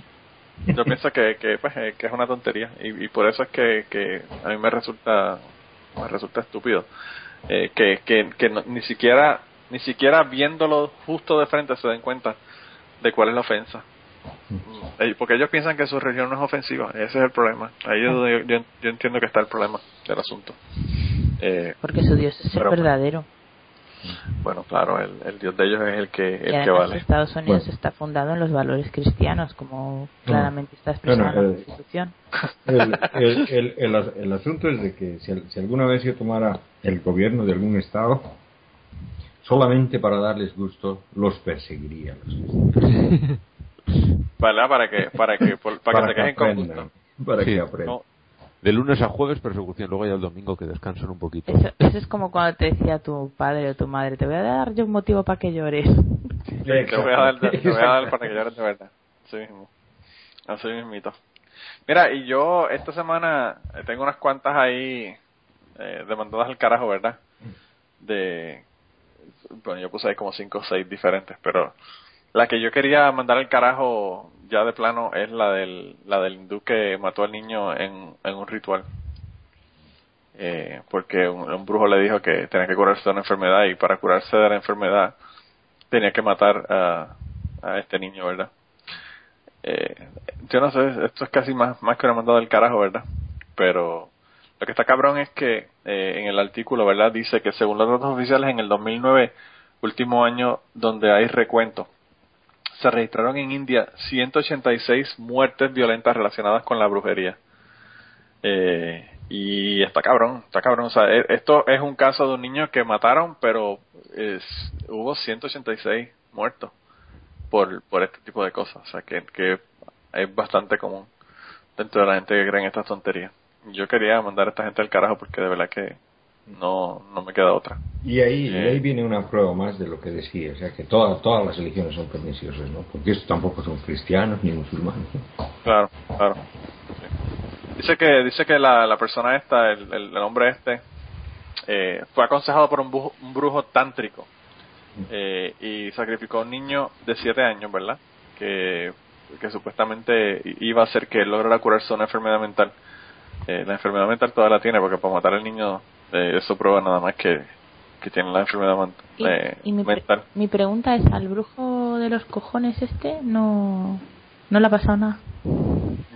yo pienso que, que, pues, eh, que es una tontería y, y por eso es que, que a mí me resulta me resulta estúpido eh, que, que, que no- ni siquiera ni siquiera viéndolo justo de frente se den cuenta de cuál es la ofensa porque ellos piensan que su religión no es ofensiva ese es el problema ahí es donde yo, yo, yo entiendo que está el problema del asunto eh, Porque su Dios es el Pero- verdadero. bueno claro el, el dios de ellos es el que el que además vale Estados Unidos Bueno. está fundado en los valores cristianos, como claramente está expresado Bueno, en la eh, Constitución. El, el, el, el, as- el asunto es de que si, si alguna vez yo tomara el gobierno de algún estado, solamente para darles gusto, los perseguiría. Los cristianos. [LAUGHS] ¿verdad? para que para que por- para, que te quejen con aprendan, gusto Para Sí. que aprendan. No, De lunes a jueves persecución, luego ya el domingo que descansen un poquito. Eso, eso es como cuando te decía tu padre o tu madre, te voy a dar yo un motivo para que llores. te voy a dar, te voy a dar para que llores de verdad. Así mismo. Así mismito. Mira, y yo esta semana eh, tengo unas cuantas ahí eh, demandadas al carajo, ¿verdad? De, bueno, yo puse ahí como cinco o seis diferentes, pero la que yo quería mandar al carajo ya de plano es la del, la del hindú que mató al niño en, en un ritual. Eh, porque un, brujo le dijo que tenía que curarse de una enfermedad y para curarse de la enfermedad tenía que matar a, a este niño, ¿verdad? Eh, yo no sé, esto es casi más, más que una mandada del carajo, ¿verdad? Pero lo que está cabrón es que eh, en el artículo, ¿verdad? Dice que según los datos oficiales en el 2009, último año donde hay recuento, se registraron en India 186 muertes violentas relacionadas con la brujería. Eh, y está cabrón, está cabrón. O sea, e- esto es un caso de un niño que mataron, pero hubo 186 muertos por, por este tipo de cosas. O sea, que, que es bastante común dentro de la gente que cree en estas tonterías. Yo quería mandar a esta gente al carajo porque de verdad que no, no me queda otra. Y ahí, y Eh. ahí viene una prueba más de lo que decía, o sea que todas todas las religiones son perniciosas, ¿no? Porque estos tampoco son cristianos ni musulmanes. ¿no? Claro, claro. Sí. Dice que dice que la, la persona esta, el, el, el hombre este, eh, fue aconsejado por un, brujo- un brujo tántrico eh, y sacrificó a un niño de 7 años, ¿verdad? Que, que supuestamente iba a hacer que él lograra curarse una enfermedad mental. La enfermedad mental todavía la tiene porque para matar al niño eh, eso prueba nada más que, que tiene la enfermedad man- Y, eh, y mi, pre- mental. mi pregunta es, ¿al brujo de los cojones este no, no le ha pasado nada?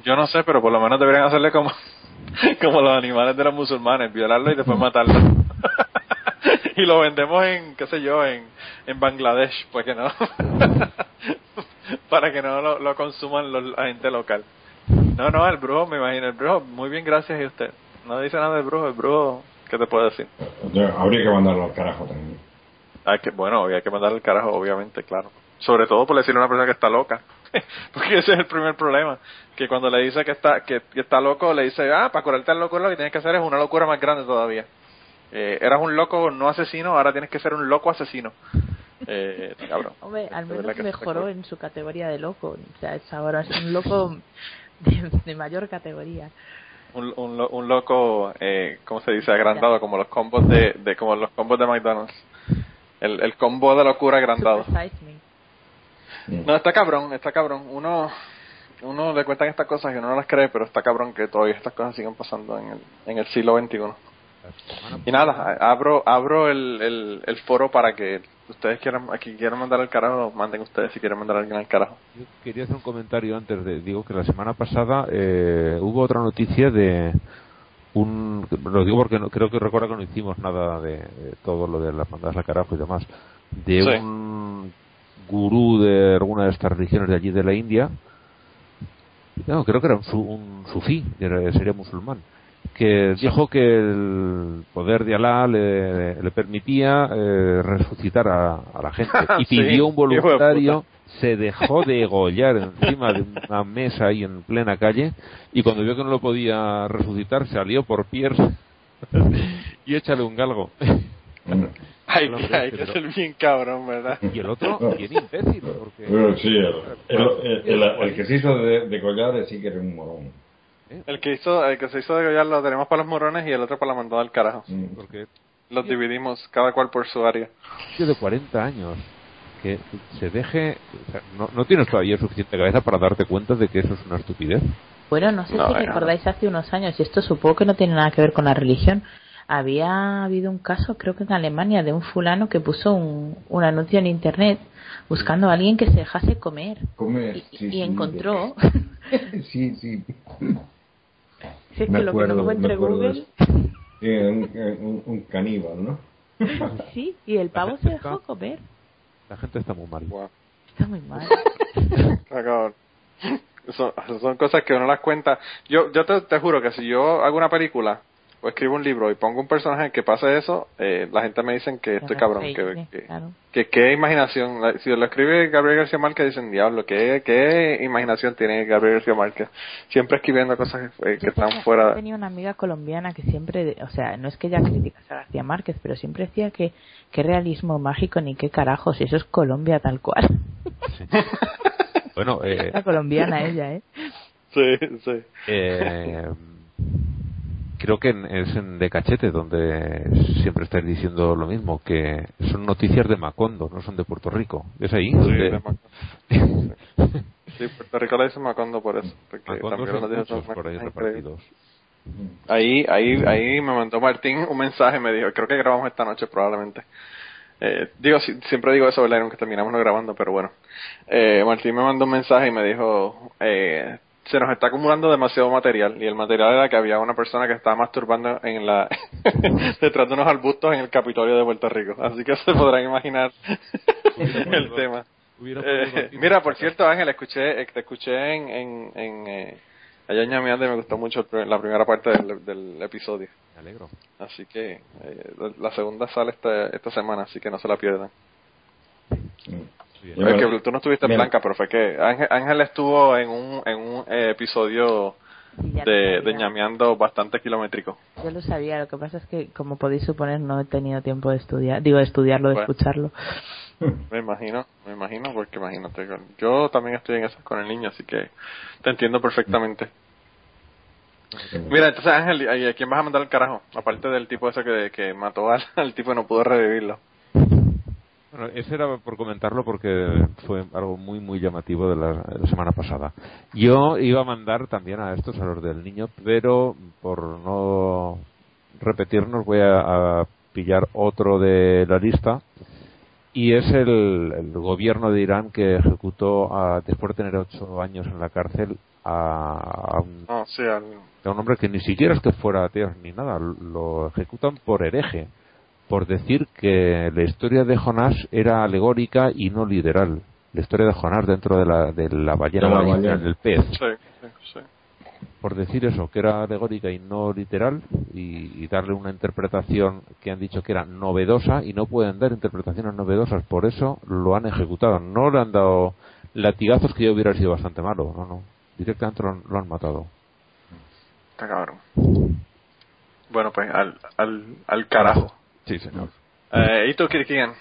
Yo no sé, pero por lo menos deberían hacerle como, [LAUGHS] como los animales de los musulmanes, violarlo y después matarlo. [LAUGHS] y lo vendemos en, qué sé yo, en, en Bangladesh, pues que no. [LAUGHS] Para que no lo, lo consuman los- la gente local. No, no, el brujo, me imagino, el brujo, muy bien, gracias y usted. No dice nada del brujo, el brujo, ¿qué te puedo decir? Habría que mandarlo al carajo también. Hay que, bueno, hay que mandarle el carajo, obviamente, claro. Sobre todo por decirle a una persona que está loca. [LAUGHS] porque ese es el primer problema. Que cuando le dice que está, que, que está loco, le dice, ah, para curarte al loco lo que tienes que hacer es una locura más grande todavía. Eh, eras un loco no asesino, ahora tienes que ser un loco asesino. Eh, [LAUGHS] cabrón. Hombre, al menos que mejoró en su categoría de loco. O sea, es ahora es un loco [LAUGHS] de, de mayor categoría. Un, un, lo- un loco, eh, ¿cómo se dice? Agrandado, como los combos de, de como los combos de McDonald's. El, el combo de locura agrandado. Me. No, está cabrón, está cabrón. Uno, uno le cuentan estas cosas y uno no las cree, pero está cabrón que todavía estas cosas siguen pasando en el, en el siglo XXI. Y nada, abro, abro el, el, el foro para que ustedes quieran, aquí quieran mandar al carajo, manden ustedes si quieren mandar a alguien al carajo. Yo quería hacer un comentario antes de. Digo que la semana pasada eh, hubo otra noticia de un. Lo digo porque no, creo que recuerdo que no hicimos nada de, de todo lo de las mandadas al carajo y demás. De Sí. un gurú de alguna de estas religiones de allí de la India. No, creo que era un, un sufí, sería musulmán. Que dijo que el poder de Alá le, le permitía eh, resucitar a, a la gente. [LAUGHS] Y Sí, pidió un de voluntario se dejó de degollar encima de una mesa ahí en plena calle y cuando vio que no lo podía resucitar salió por Pierre [LAUGHS] y échale un galgo. [LAUGHS] Hay, Hombre, que- hay que ser bien cabrón, ¿verdad? Y el otro, bien imbécil, porque Bueno, sí, el, el, el- el- el que se hizo de, de collar sí que era un morón. El que hizo, el que se hizo de Goyar lo tenemos para los morones y el otro para la mandada al carajo. Mm. porque Los dividimos, cada cual por su área. un tío de 40 años que se deje, o sea, no, no tienes todavía suficiente cabeza para darte cuenta de que eso es una estupidez. Bueno, no sé No, si no. recordáis hace unos años, y esto supongo que no tiene nada que ver con la religión, había habido un caso, creo que en Alemania, de un fulano que puso un, un anuncio en internet buscando a alguien que se dejase comer. Comer, Y, sí, y sí, encontró, [LAUGHS] Sí, sí. [LAUGHS] si es Me que lo que acuerdo, no me encuentre acuerdo de Google, Sí, un, un, un caníbal, ¿no? [LAUGHS] sí, y el pavo se dejó comer. La gente está muy mal. Wow. Está muy mal. [LAUGHS] Está. Son, son cosas que uno las cuenta. Yo, yo te, te juro que si yo hago una película escribo un libro y pongo un personaje que pase eso, eh, la gente me dicen que estoy cabrón, que, Increíble, que, claro. que qué imaginación. La- Si lo escribe Gabriel García Márquez dicen, diablo, qué, qué imaginación tiene Gabriel García Márquez. Siempre escribiendo cosas eh, que están tenía- fuera. yo tenía una amiga colombiana que siempre, o sea, no es que ella criticase a García Márquez, pero siempre decía que qué realismo mágico ni qué carajos, eso es Colombia tal cual. Bueno, [LAUGHS] eh, Era colombiana ella, ¿eh? Sí, sí. Eh, creo que en- es en De Cachete donde siempre estáis diciendo lo mismo, que son noticias de Macondo, no son de Puerto Rico. ¿Es ahí? Sí, donde- de. [LAUGHS] Sí, Puerto Rico le dice Macondo por eso. Porque Macondo también son por ahí repartidos. Ahí, ahí, ahí me mandó Martín un mensaje, me dijo, creo que grabamos esta noche probablemente. Eh, digo, si- siempre digo eso, ¿verdad? Nunca terminamos no grabando, pero bueno. Eh, Martín me mandó un mensaje y me dijo, eh, se nos está acumulando demasiado material y el material era que había una persona que estaba masturbando en la [LAUGHS] detrás de unos arbustos en el Capitolio de Puerto Rico. Así que se podrán imaginar [LAUGHS] el tema. Eh, mira, por cierto, Ángel, escuché, eh, te escuché en, en, en eh, allá en Ñamiante y me gustó mucho el la primera parte del, del episodio. Me alegro. Así que eh, la- la segunda sale esta, esta semana, así que no se la pierdan. Mm. Bien. Es que tú no estuviste me- blanca, pero fue que Ángel, Ángel estuvo en un, en un eh, episodio de, de ñameando bastante kilométrico. Yo lo sabía, lo que pasa es que, como podéis suponer, no he tenido tiempo de estudiar, digo, de estudiarlo, de Bueno. escucharlo. [LAUGHS] Me imagino, me imagino, porque imagínate, yo también estoy en eso con el niño, así que te entiendo perfectamente. [LAUGHS] Mira, entonces Ángel, ¿y a quién vas a mandar al carajo? Aparte del tipo ese que, que mató al, [LAUGHS] al tipo y no pudo revivirlo. Bueno, ese era por comentarlo porque fue algo muy muy llamativo de la, de la semana pasada. Yo iba a mandar también a estos, a los del niño, pero por no repetirnos voy a, a pillar otro de la lista y es el, el gobierno de Irán que ejecutó, a, después de tener ocho años en la cárcel, a, a un, No, sí, al, a un hombre que ni siquiera es que fuera ateo ni nada, lo ejecutan por hereje, por decir que la historia de Jonás era alegórica y no literal. La historia de Jonás dentro de la, de la ballena De la ballena. del pez. sí, sí, sí. Por decir eso, que era alegórica y no literal, y, y darle una interpretación que han dicho que era novedosa, y no pueden dar interpretaciones novedosas, por eso lo han ejecutado. No le han dado latigazos que yo hubiera sido bastante malo. No, no. Directamente lo, han- lo han matado. Está cabrón. Bueno, pues al, al, al carajo. Sí, señor. Eh, ¿Y tú, Kirkian?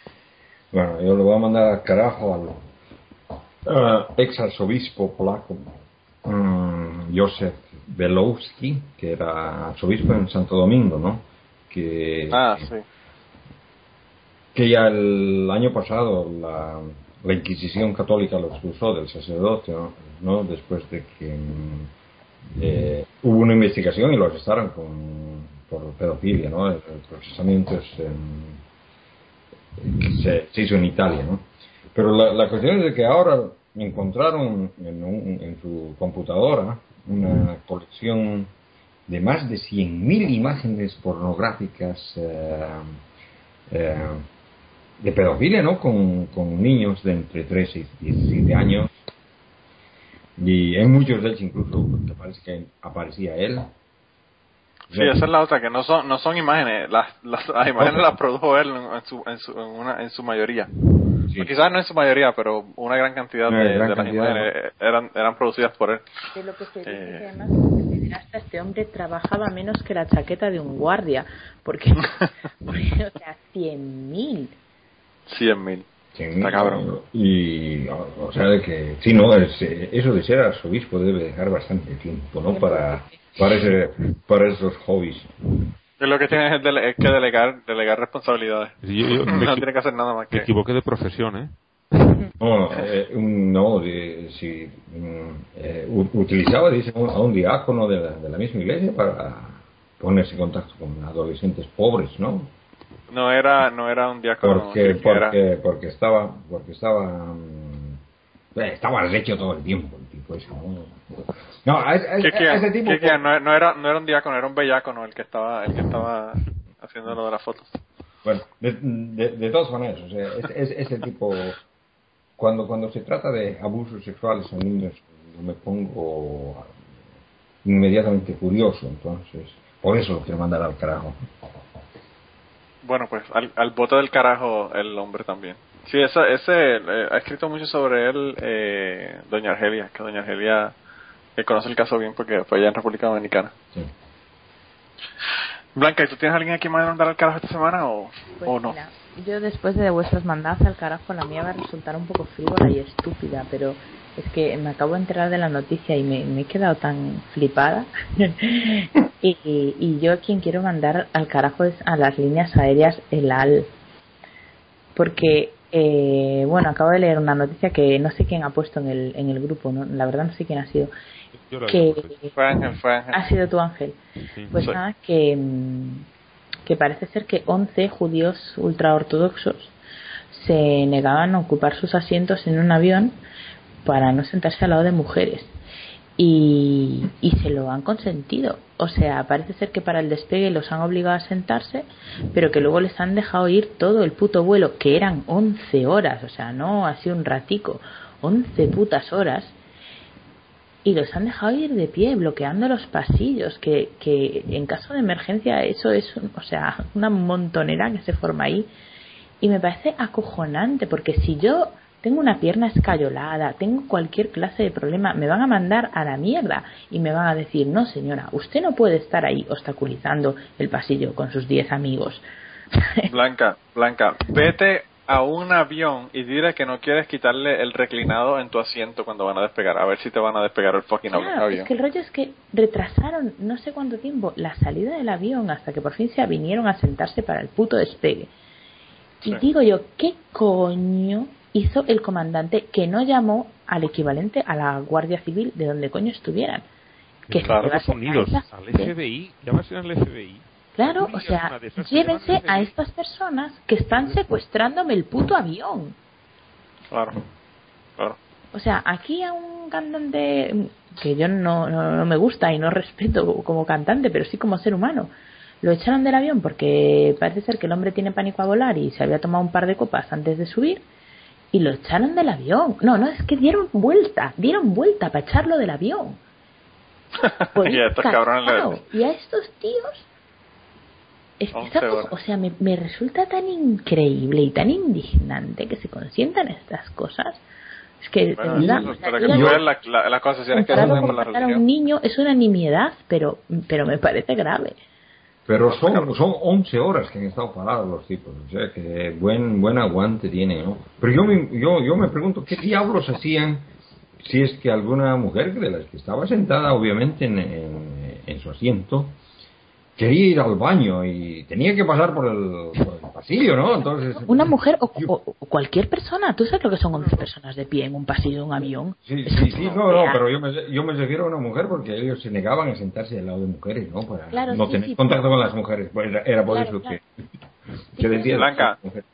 Bueno, yo le voy a mandar al carajo al ex arzobispo polaco mm, Józef Belowski, que era arzobispo en Santo Domingo, ¿no? Que, Ah, sí. que ya el año pasado la, la Inquisición católica lo expulsó del sacerdocio, ¿no? Después de que eh, hubo una investigación y lo arrestaron con, por pedofilia, ¿no? El, procesamiento es, em, se, hizo en Italia, ¿no? Pero la, la cuestión es de que ahora encontraron en, un- en su computadora una colección de más de 100.000 imágenes pornográficas eh, eh, de pedofilia, ¿no? Con, con niños de entre 13 y 17 años. Y en muchos de ellos incluso parece que aparecía él. Sí, esa es la otra, que no son, no son imágenes. Las, las, las imágenes las produjo él en, en su, en, su, en, una, en su mayoría. Sí. Quizás no en su mayoría, pero una gran cantidad Una de, gran de las cantidad, imágenes eran, eran producidas por él. De lo que se dice Eh. que además este pederasta, este hombre trabajaba menos que la chaqueta de un guardia, porque, [LAUGHS] porque, o sea, 100.000. 100.000. Sí, Está cabrón. Y, o, o sea, de que, sí, no, es, eh, eso de ser arzobispo debe dejar bastante tiempo, ¿no? Para, para, ese, para esos hobbies. Es lo que tienes es, dele- es que delegar, delegar responsabilidades. Sí, yo- yo [LAUGHS] me no equi- tiene que hacer nada más Me que. equivoqué de profesión, ¿eh? No, eh, un- no, de- si, mm, eh, utilizaba, dice, a un diácono de la, de la misma iglesia para ponerse en contacto con adolescentes pobres, ¿no? No era, no era un diácono. Porque, era- porque, porque estaba, porque estaba, mm, eh, estaba recho todo el tiempo ese, ¿no? No, a, ese- a ese- ¿Qué- qué- a ese tipo. no, no era, no era un diácono, era un bellacono el que estaba, el que estaba haciendo lo de las fotos. Bueno, de, de, de todas maneras, o sea, es, es- ese tipo, cuando, cuando se trata de abusos sexuales a niños, yo me pongo inmediatamente curioso, entonces, por eso lo quiero mandar al carajo. Bueno, pues al, al bote del carajo el hombre también. Sí, ese, ese eh, ha escrito mucho sobre él eh, Doña Argelia, que Doña Argelia eh, conoce el caso bien porque fue allá en República Dominicana. Sí. Blanca, ¿y tú tienes alguien aquí más de mandar al carajo esta semana o, Pues o no? mira, yo después de vuestros mandados al carajo, la mía va a resultar un poco frívola y estúpida, pero es que me acabo de enterar de la noticia y me, me he quedado tan flipada. [LAUGHS] y, y, y yo a quien quiero mandar al carajo es a las líneas aéreas El Al. Porque, eh, bueno, acabo de leer una noticia que no sé quién ha puesto en el, en el grupo, ¿no? la verdad no sé quién ha sido. Yo Que Fue Ángel, fue Ángel. ha sido tu ángel. Sí. Pues Sí. nada, que, mm, que parece ser que 11 judíos ultraortodoxos se negaban a ocupar sus asientos en un avión para no sentarse al lado de mujeres. Y, y se lo han consentido. O sea, parece ser que para el despegue los han obligado a sentarse, pero que luego les han dejado ir todo el puto vuelo, que eran 11 horas, o sea, no así un ratico, 11 putas horas y los han dejado ir de pie, bloqueando los pasillos, que, que en caso de emergencia eso es, o sea, una montonera que se forma ahí. Y me parece acojonante, porque si yo tengo una pierna escayolada, tengo cualquier clase de problema, me van a mandar a la mierda y me van a decir, no señora, usted no puede estar ahí obstaculizando el pasillo con sus 10 amigos. [LAUGHS] Blanca, Blanca, vete a un avión y dile que no quieres quitarle el reclinado en tu asiento cuando van a despegar. A ver si te van a despegar el fucking Claro, avión. es que el rollo es que retrasaron no sé cuánto tiempo la salida del avión hasta que por fin se vinieron a sentarse para el puto despegue. Y Sí. digo yo, ¿qué coño hizo el comandante que no llamó al equivalente a la Guardia Civil de donde coño estuvieran? Que se Claro, a Unidos, esa al. FBI, al FBI. Claro, o sea, llévense a estas personas que están secuestrándome el puto avión. Claro, claro. O sea, aquí a un cantante que yo no, no, no me gusta y no respeto como cantante, pero sí como ser humano, lo echaron del avión porque parece ser que el hombre tiene pánico a volar y se había tomado un par de copas antes de subir y lo echaron del avión. No, no, es que dieron vuelta, dieron vuelta para echarlo del avión. [LAUGHS] Por y a estos cabrones. Y a estos tíos es que 11 esa cosa- horas. o sea, me, me resulta tan increíble y tan indignante que se consientan estas cosas. Es que, Bueno, eso, para la- la- las concesiones que se comparado hacen con por la matar a un niño es una nimiedad, pero, pero me parece grave. Pero son, son 11 horas que han estado parados los tipos, o sea que buen buen aguante tienen, ¿no? Pero yo me, yo, yo me pregunto, ¿qué diablos hacían si es que alguna mujer de las que estaba sentada, obviamente, en, en- en su asiento, quería ir al baño y tenía que pasar por el, por el pasillo, ¿no? Entonces... Una mujer o, yo- o- o cualquier persona, ¿tú sabes lo que son 11 personas de pie en un pasillo de un avión? Sí, Es sí, sí, no, no, pero yo me, yo me refiero a una mujer porque ellos se negaban a sentarse al lado de mujeres, ¿no? Para Claro, no sí, tener sí, contacto pero- con las mujeres. Pues era, era por Claro, eso claro. [LAUGHS] que, Sí, que decía... Blanca. mujer.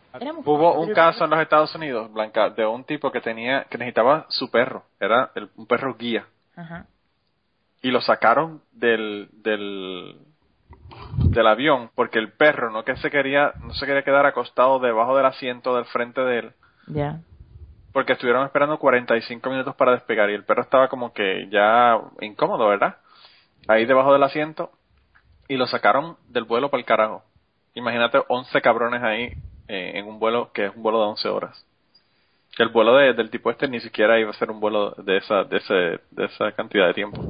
Hubo un caso en los Estados Unidos, Blanca, de un tipo que tenía que necesitaba su perro, era el- un perro guía, Ajá. y lo sacaron del del del avión porque el perro no que se quería no se quería quedar acostado debajo del asiento del frente de él Ya. porque estuvieron esperando 45 minutos para despegar y el perro estaba como que ya incómodo, ¿verdad? Ahí debajo del asiento y lo sacaron del vuelo para el carajo. Imagínate 11 cabrones ahí eh, en un vuelo que es un vuelo de 11 horas. Que el vuelo de- del tipo este ni siquiera iba a ser un vuelo de esa de ese de esa cantidad de tiempo.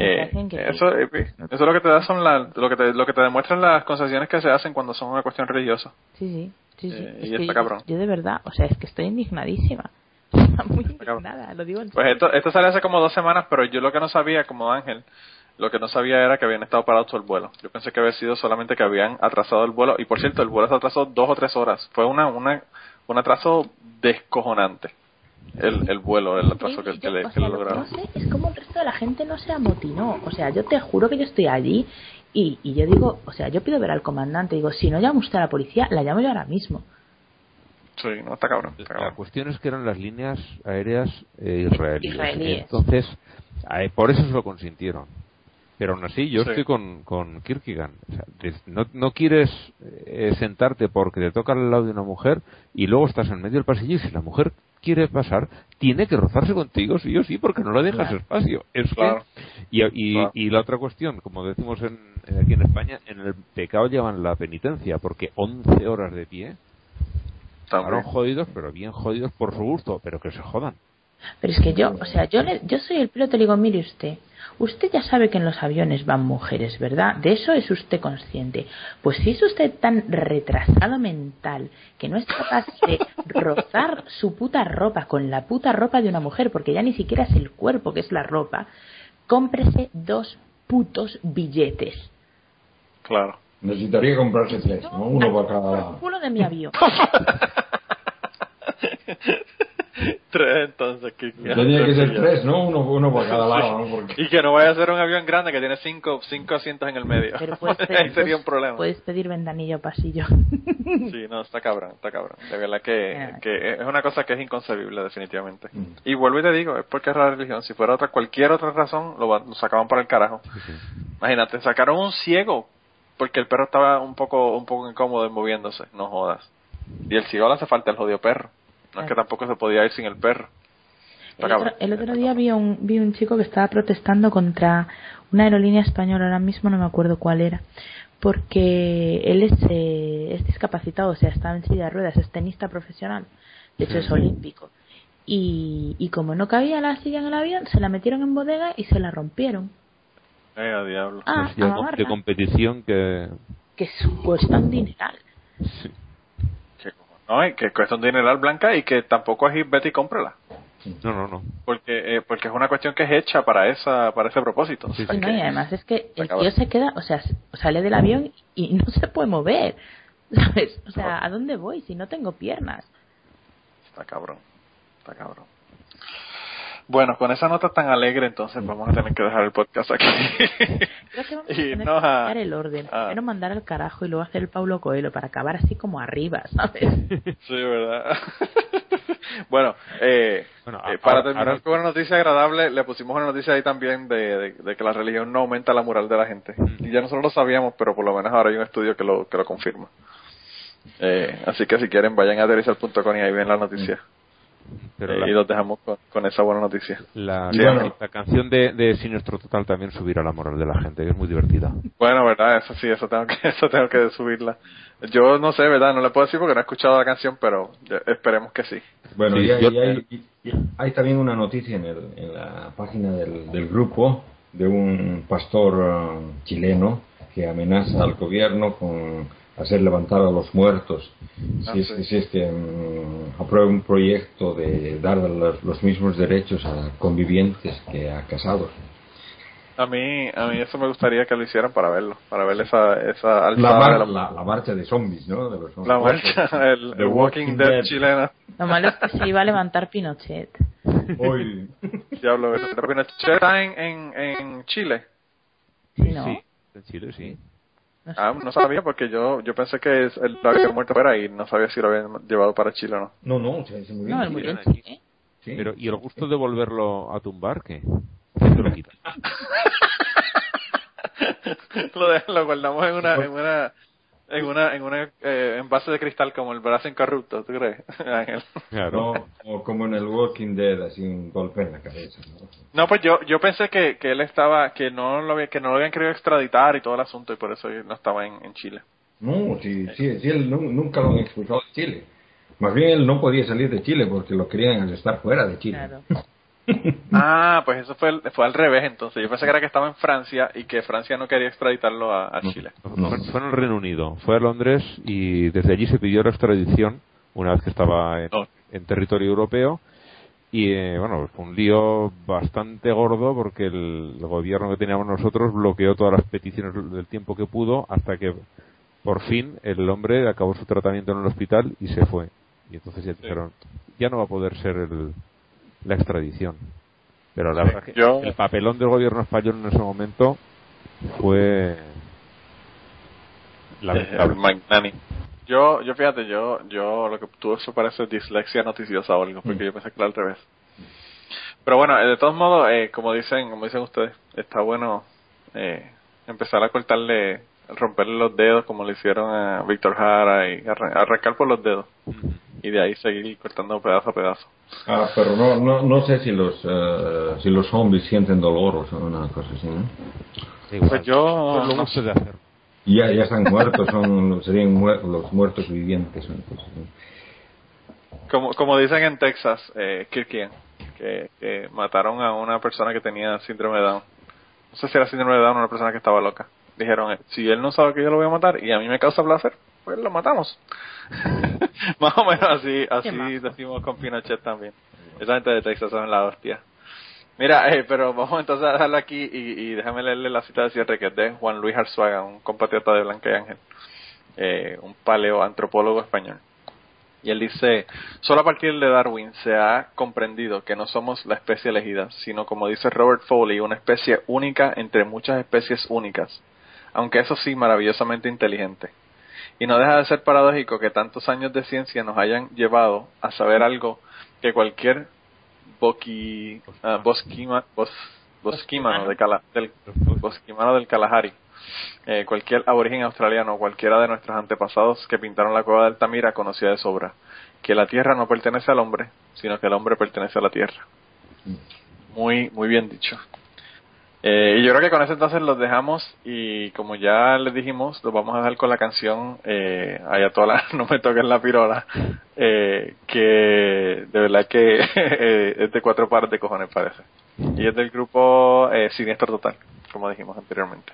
Eh, eso, eh, eso lo que te da son la, lo que te, lo que te demuestran las concesiones que se hacen cuando son una cuestión religiosa. Sí, sí. sí, sí. Eh, Es y está yo- cabrón. Yo de verdad, o sea, es que estoy indignadísima. [LAUGHS] Muy indignada, lo digo en Pues esto, esto sale hace como dos semanas, pero yo lo que no sabía, como Ángel, lo que no sabía era que habían estado parados todo el vuelo. Yo pensé que había sido solamente que habían atrasado el vuelo. Y por cierto, el vuelo se atrasó dos o tres horas. Fue una, una, un atraso descojonante. El, el vuelo, el atraso que, que le, o que sea, le lo que lograron. no sé es como el resto de la gente no se amotinó. O sea, yo te juro que yo estoy allí y, y yo digo, o sea, yo pido ver al comandante. Digo, si no llama usted a la policía, la llamo yo ahora mismo. Sí, no, está cabrón. Está La cuestión es que eran las líneas aéreas eh, israelíes. Israelíes. Entonces, eh, por eso se lo consintieron. Pero aún así, yo Sí. estoy con, con Kierkegaard. O sea, no, no quieres eh, sentarte porque te toca al lado de una mujer y luego estás en medio del pasillo y si la mujer quiere pasar, tiene que rozarse contigo sí o sí porque no le dejas Claro. espacio. Es que- y, y, Claro. y la otra cuestión, como decimos en, en- aquí en España, en el pecado llevan la penitencia porque 11 horas de pie También. Estaban jodidos, pero bien jodidos por su gusto, pero que se jodan. Pero es que yo, o sea, yo, le, yo soy el piloto y le digo, mire usted, usted ya sabe que en los aviones van mujeres, ¿verdad? De eso es usted consciente. Pues si es usted tan retrasado mental que no es capaz de rozar su puta ropa con la puta ropa de una mujer, porque ya ni siquiera es el cuerpo que es la ropa, cómprese dos putos billetes. Claro. Necesitaría comprarse tres, ¿no? Uno para cada Por el lado. culo de mi avión. [LAUGHS] tres, entonces. Que, Tenía que ser tres, ¿no? Uno, uno para cada lado, ¿no? Porque... [LAUGHS] Y que no vaya a ser un avión grande que tiene cinco, cinco asientos en el medio. Pero puedes [LAUGHS] Ahí pedir, sería un problema. puedes pedir ventanilla o pasillo. [LAUGHS] Sí, no, está cabrón, está cabrón. De verdad que, Ya. que es una cosa que es inconcebible, definitivamente. Mm. Y vuelvo y te digo, es porque es la religión. Si fuera otra, cualquier otra razón, lo, sacaban para el carajo. Imagínate, sacaron un ciego porque el perro estaba un poco, un poco incómodo moviéndose. No jodas. Y el ciego le hace falta el jodido perro. No es que tampoco se podía ir sin el perro. El otro, cabrón. el otro día vi un, vi un chico que estaba protestando contra una aerolínea española, ahora mismo no me acuerdo cuál era, porque él es, eh, es discapacitado, o sea, está en silla de ruedas, es tenista profesional, de hecho es olímpico. Y, y como no cabía la silla en el avión, se la metieron en bodega y se la rompieron. Eh, a diablo. Ah, silla a de competición que... que su- cuesta un dineral. sí. Que, no, y que cuesta un dineral blanca y que tampoco es ir, vete y cómprala. No, no, no. Porque, eh, porque es una cuestión que es hecha para esa, para ese propósito. O Sí, sea Sí, no, y además es que el tío se queda, o sea, sale del avión y no se puede mover. [LAUGHS] ¿Sabes? O sea, ¿a dónde voy si no tengo piernas? Está cabrón, está cabrón. Bueno, con esa nota tan alegre, entonces vamos a tener que dejar el podcast aquí. [LAUGHS] Creo que vamos a Y tener no que a- cambiar el orden. a- Primero mandar al carajo y luego hacer el Paulo Coelho para acabar así como arriba, ¿sabes? [LAUGHS] sí, ¿verdad? [LAUGHS] bueno, eh, Bueno, eh, ahora- para terminar ahora- con una noticia agradable, le pusimos una noticia ahí también de, de- de que la religión no aumenta la moral de la gente. Y ya nosotros lo sabíamos, pero por lo menos ahora hay un estudio que lo, que lo confirma. Eh, así que si quieren, vayan a aterrizar.com y ahí ven la noticia. Pero eh, y los dejamos con, esa buena noticia. La, la canción de, de, Siniestro Total también subirá la moral de la gente, que es muy divertida. Bueno, verdad, eso sí, eso tengo que, [LAUGHS] eso tengo que subirla. Yo no sé, verdad, no le puedo decir porque no he escuchado la canción, pero esperemos que sí. Bueno, y, hay, hay, también una noticia en, el, en la página del, del grupo de un pastor uh, chileno que amenaza al gobierno con hacer levantar a los muertos si, ah, es, si es que um, aprueba un proyecto de dar los, mismos derechos a convivientes que a casados. A mí, a mí eso me gustaría que lo hicieran para verlo, para ver esa, esa la, la, marcha de zombies, ¿no? La marcha, el, Walking, Dead, chilena. Lo malo es que se iba a levantar Pinochet. Uy. Diablo, Pinochet está en, en, en Chile. Sí, ¿no? Sí, en Chile sí. Ah, no sabía porque yo yo pensé que él había muerto fuera y no sabía si lo habían llevado para Chile o no. No, no, se, se murió. No, murió en Chile. Sí. Pero, ¿y el gusto de volverlo a tumbar qué? ¿Qué se lo quita? [LAUGHS] lo, lo guardamos en una, en una en una en una eh, envase de cristal como el brazo incorrupto, ¿tú crees, [LAUGHS] Ángel? Claro. o como en el Walking Dead, así un golpe en la cabeza. No, no pues yo yo pensé que, que él estaba, que no lo que no lo habían querido extraditar y todo el asunto y por eso no estaba en, en Chile. No, sí, sí, sí, él nunca lo han expulsado de Chile. Más bien él no podía salir de Chile porque lo querían estar fuera de Chile. Claro. [LAUGHS] ah, pues eso fue, fue al revés entonces. Yo pensé que era que estaba en Francia y que Francia no quería extraditarlo a, Chile. No, Fue en el Reino Unido, fue a Londres y desde allí se pidió la extradición una vez que estaba en, oh. territorio europeo. Y eh, bueno, fue un lío bastante gordo porque el, gobierno que teníamos nosotros bloqueó todas las peticiones del tiempo que pudo hasta que por fin el hombre acabó su tratamiento en el hospital y se fue. Y entonces ya dijeron, ya no va a poder ser el, la extradición. Pero la verdad que el papelón del gobierno español en ese momento fue lamentable. [LAUGHS] Yo, yo fíjate, yo, yo lo que tuve eso parece dislexia noticiosa o algo, porque mm. yo pensé que era al revés. Pero bueno, eh, de todos modos, eh, como dicen, como dicen ustedes, está bueno eh, empezar a cortarle, romperle los dedos como le hicieron a Víctor Jara y arrancar por los dedos y de ahí seguir cortando pedazo a pedazo. Ah, pero no, no, no sé si los uh, si los zombies sienten dolor o una cosa así, ¿no? pues yo pues no sé de hacer. Ya, ya están muertos, son serían los muertos vivientes. Como, como dicen en Texas, eh, Kirkian, que, que mataron a una persona que tenía síndrome de Down. No sé si era síndrome de Down o una persona que estaba loca. Dijeron, eh, si él no sabe que yo lo voy a matar y a mí me causa placer, pues lo matamos. [LAUGHS] Más o menos así, así decimos con Pinochet también. Esa gente de Texas son la hostia. Mira, eh, pero vamos entonces a dejarlo aquí y, déjame leerle la cita de cierre que es de Juan Luis Arzuaga, un compatriota de Blanca y Ángel, eh, un paleoantropólogo español. Y él dice, solo a partir de Darwin se ha comprendido que no somos la especie elegida, sino como dice Robert Foley, una especie única entre muchas especies únicas, aunque eso sí maravillosamente inteligente. Y no deja de ser paradójico que tantos años de ciencia nos hayan llevado a saber algo que cualquier boqui, uh, bosquima, bos, bosquímano, de Cala, del, bosquimano del Kalahari, eh, cualquier aborigen australiano, cualquiera de nuestros antepasados que pintaron la cueva de Altamira conocía de sobra que la tierra no pertenece al hombre, sino que el hombre pertenece a la tierra. Muy, muy bien dicho. Eh, y yo creo que con eso entonces los dejamos y como ya les dijimos, los vamos a dejar con la canción eh, Ayatola, [LAUGHS] no me toquen la pirola, eh, que de verdad que [LAUGHS] eh, es de cuatro pares de cojones parece. Y es del grupo eh, Siniestro Total, como dijimos anteriormente.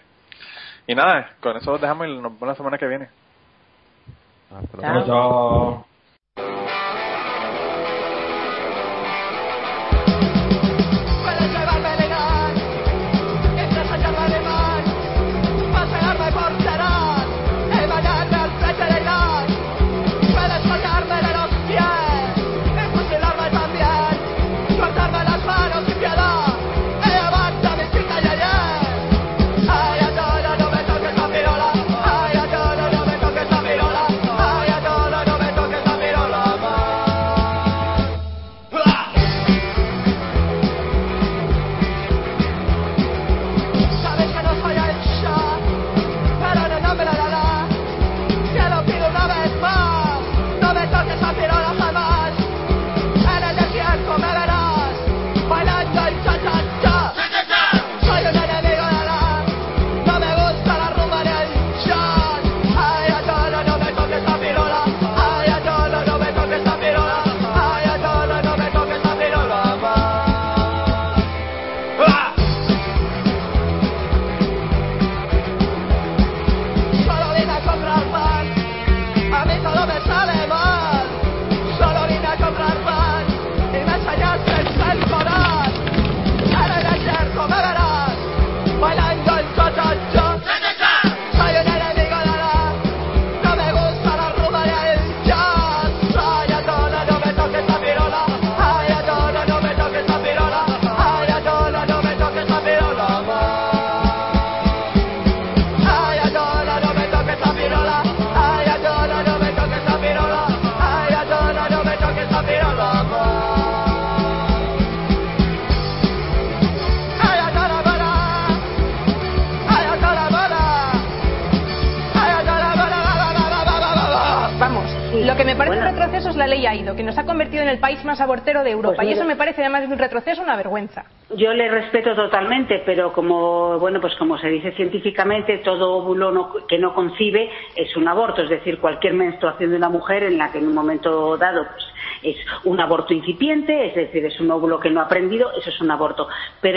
Y nada, con eso los dejamos y nos vemos la semana que viene. Hasta luego. Lo ley AIDO, que nos ha convertido en el país más abortero de Europa. Pues y eso me parece, además de un retroceso, una vergüenza. Yo le respeto totalmente, pero como bueno, pues como se dice científicamente, todo óvulo no- que no concibe es un aborto, es decir, cualquier menstruación de una mujer en la que en un momento dado pues, es un aborto incipiente, es decir, es un óvulo que no ha aprendido, eso es un aborto. Pero